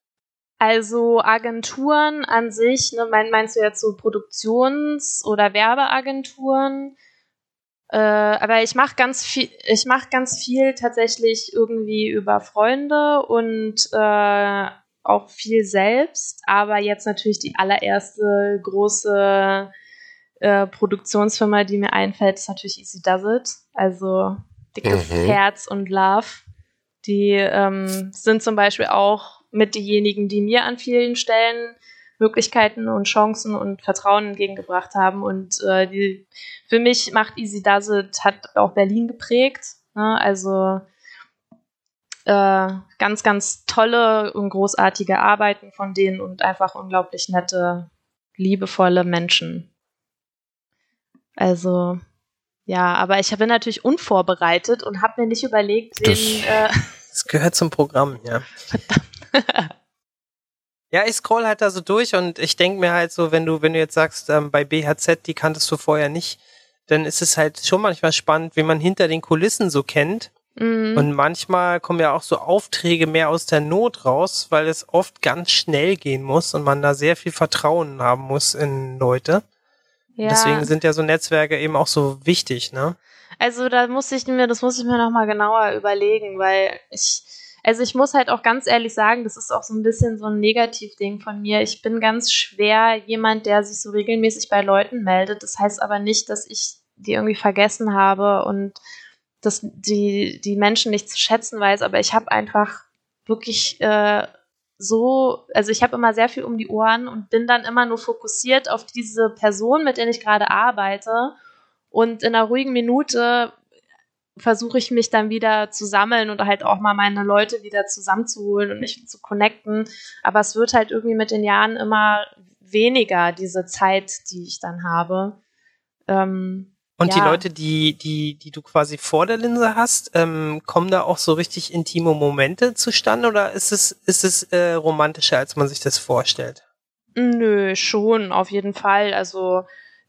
Also Agenturen an sich, ne, mein, meinst du jetzt so Produktions- oder Werbeagenturen? Äh, aber ich mache ganz viel, ich mache ganz viel tatsächlich irgendwie über Freunde und äh, auch viel selbst. Aber jetzt natürlich die allererste große äh, Produktionsfirma, die mir einfällt, ist natürlich Easy Does It. Also dickes Mhm. Herz und Love. Die ähm, sind zum Beispiel auch mit diejenigen, die mir an vielen Stellen Möglichkeiten und Chancen und Vertrauen entgegengebracht haben. Und äh, die, für mich macht Easy Does It, hat auch Berlin geprägt. Ne? Also äh, ganz, ganz tolle und großartige Arbeiten von denen und einfach unglaublich nette, liebevolle Menschen. Also, ja, aber ich bin natürlich unvorbereitet und habe mir nicht überlegt, wen. Äh, Das gehört zum Programm, ja. Ja, ich scroll halt da so durch und ich denk mir halt so, wenn du, wenn du jetzt sagst, ähm, bei BHZ, die kanntest du vorher nicht, dann ist es halt schon manchmal spannend, wie man hinter den Kulissen so kennt. mhm. Und manchmal kommen ja auch so Aufträge mehr aus der Not raus, weil es oft ganz schnell gehen muss und man da sehr viel Vertrauen haben muss in Leute. Ja. Deswegen sind ja so Netzwerke eben auch so wichtig, ne? Also da muss ich mir, das muss ich mir nochmal genauer überlegen, weil ich, also ich muss halt auch ganz ehrlich sagen, das ist auch so ein bisschen so ein Negativding von mir. Ich bin ganz schwer jemand, der sich so regelmäßig bei Leuten meldet. Das heißt aber nicht, dass ich die irgendwie vergessen habe und dass die, die Menschen nicht zu schätzen weiß, aber ich habe einfach wirklich äh, so, also ich habe immer sehr viel um die Ohren und bin dann immer nur fokussiert auf diese Person, mit der ich gerade arbeite. Und in einer ruhigen Minute versuche ich mich dann wieder zu sammeln und halt auch mal meine Leute wieder zusammenzuholen und mich zu connecten. Aber es wird halt irgendwie mit den Jahren immer weniger, diese Zeit, die ich dann habe. Ähm, Und die Ja. Leute, die, die, die du quasi vor der Linse hast, ähm, kommen da auch so richtig intime Momente zustande oder ist es, ist es äh, romantischer, als man sich das vorstellt? Nö, schon, auf jeden Fall. Also,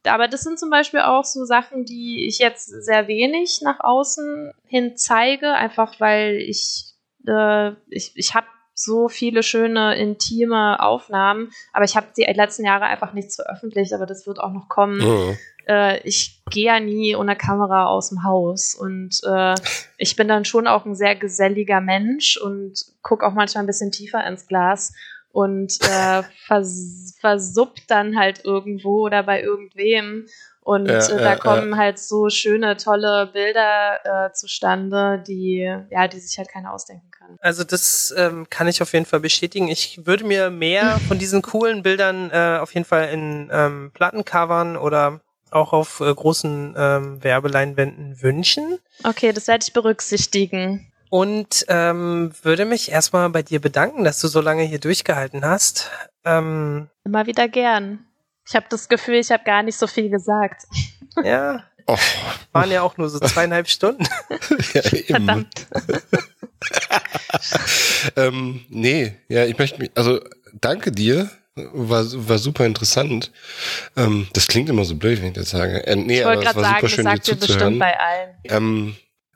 aber das sind zum Beispiel auch so Sachen, die ich jetzt sehr wenig nach außen hin zeige, einfach weil ich, äh, ich, ich habe so viele schöne, intime Aufnahmen. Aber ich habe die letzten Jahre einfach nichts veröffentlicht, aber das wird auch noch kommen. Mhm. Äh, ich gehe ja nie ohne Kamera aus dem Haus und äh, ich bin dann schon auch ein sehr geselliger Mensch und gucke auch manchmal ein bisschen tiefer ins Glas und äh, vers versuppt dann halt irgendwo oder bei irgendwem. Und Ja, äh, da ja, kommen halt so schöne, tolle Bilder äh, zustande, die, ja, die sich halt keiner ausdenken kann. Also das ähm, kann ich auf jeden Fall bestätigen. Ich würde mir mehr von diesen coolen Bildern äh, auf jeden Fall in ähm, Plattencovern oder auch auf äh, großen ähm, Werbeleinwänden wünschen. Okay, das werde ich berücksichtigen. Und ähm, würde mich erstmal bei dir bedanken, dass du so lange hier durchgehalten hast. Ähm, Immer wieder gern. Ich habe das Gefühl, ich habe gar nicht so viel gesagt. ja, Oh, waren ja auch nur so zweieinhalb Stunden. ja. Verdammt. ähm, nee, ja, ich möchte mich, also danke dir. War, war super interessant. Ähm, das klingt immer so blöd, wenn ich das sage. Äh, nee, Ich aber wollte es war sagen, super das schön, dir sagt bestimmt zuzuhören. bei allen. Ähm,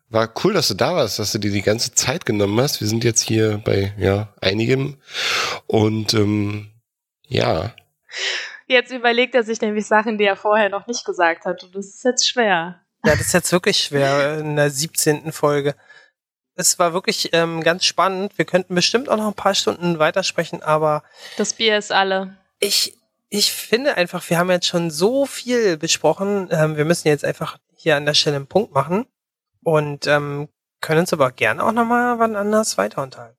war cool, dass du da warst, dass du dir die ganze Zeit genommen hast. Wir sind jetzt hier bei ja einigem und ähm, ja, Jetzt überlegt er sich nämlich Sachen, die er vorher noch nicht gesagt hat. Und das ist jetzt schwer. Ja, das ist jetzt wirklich schwer in der 17. Folge. Es war wirklich ähm, ganz spannend. Wir könnten bestimmt auch noch ein paar Stunden weitersprechen, aber Das Bier ist alle. ich, ich finde einfach, wir haben jetzt schon so viel besprochen. Ähm, wir müssen jetzt einfach hier an der Stelle einen Punkt machen und ähm, können uns aber gerne auch nochmal wann anders weiter unterhalten.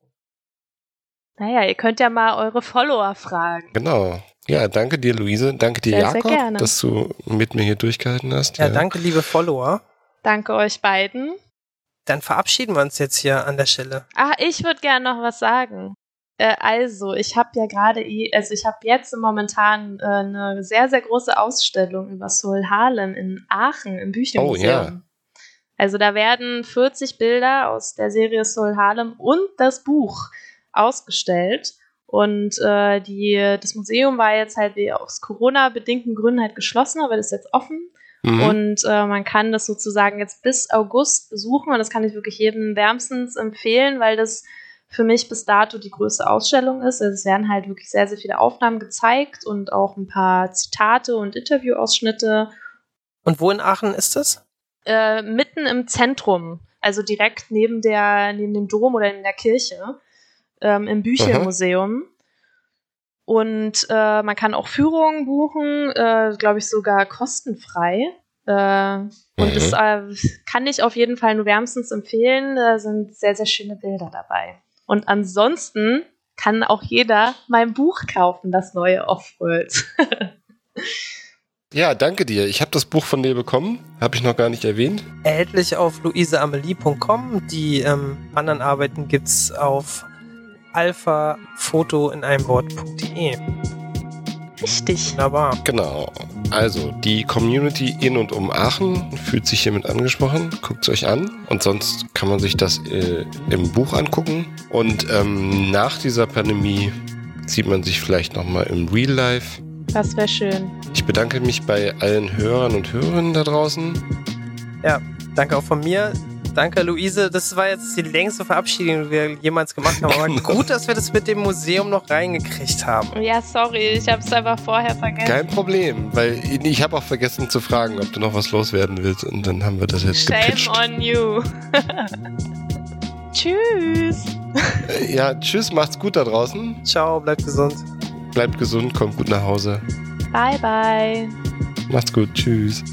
Naja, ihr könnt ja mal eure Follower fragen. genau. Ja, danke dir, Luise. Danke dir, Sehr, sehr Jakob, gerne. dass du mit mir hier durchgehalten hast. Ja, danke, liebe Follower. Danke euch beiden. Dann verabschieden wir uns jetzt hier an der Stelle. Ah, ich würde gerne noch was sagen. Äh, also, ich habe ja gerade, also ich habe jetzt momentan äh, eine sehr, sehr große Ausstellung über Soul Harlem in Aachen im Büchermuseum. Oh, ja. Also da werden 40 Bilder aus der Serie Soul Harlem und das Buch ausgestellt. Und äh, die, das Museum war jetzt halt wie aus Corona-bedingten Gründen halt geschlossen, aber das ist jetzt offen. Mhm. Und äh, man kann das sozusagen jetzt bis August besuchen und das kann ich wirklich jedem wärmstens empfehlen, weil das für mich bis dato die größte Ausstellung ist. Also es werden halt wirklich sehr, sehr viele Aufnahmen gezeigt und auch ein paar Zitate und Interviewausschnitte Und wo in Aachen ist das? äh, mitten im Zentrum, also direkt neben der, neben dem Dom oder in der Kirche, ähm, im Büchermuseum. Und äh, man kann auch Führungen buchen, äh, glaube ich sogar kostenfrei. Äh, und Mhm. das äh, kann ich auf jeden Fall nur wärmstens empfehlen. Da sind sehr, sehr schöne Bilder dabei. Und ansonsten kann auch jeder mein Buch kaufen, das neue Offworld. Ja, danke dir. Ich habe das Buch von dir bekommen. Habe ich noch gar nicht erwähnt. Erhältlich auf luiseamelie.com. Die ähm, anderen Arbeiten gibt's auf alphafoto in einem Wort.de. Richtig. Wunderbar. Genau. Also, die Community in und um Aachen fühlt sich hiermit angesprochen. Guckt es euch an. Und sonst kann man sich das äh, im Buch angucken. Und ähm, nach dieser Pandemie sieht man sich vielleicht nochmal im Real Life. Das wäre schön. Ich bedanke mich bei allen Hörern und Hörerinnen da draußen. Danke auch von mir. Danke, Luise. Das war jetzt die längste Verabschiedung, die wir jemals gemacht haben. Aber Genau. gut, dass wir das mit dem Museum noch reingekriegt haben. Ja, sorry, ich habe es einfach vorher vergessen. Kein Problem, weil ich habe auch vergessen zu fragen, ob du noch was loswerden willst. Und dann haben wir das jetzt Shame gepitcht. on you. Tschüss. Äh, Ja, tschüss, macht's gut da draußen. Ciao, bleibt gesund. Bleibt gesund, kommt gut nach Hause. Bye, bye. Macht's gut, tschüss.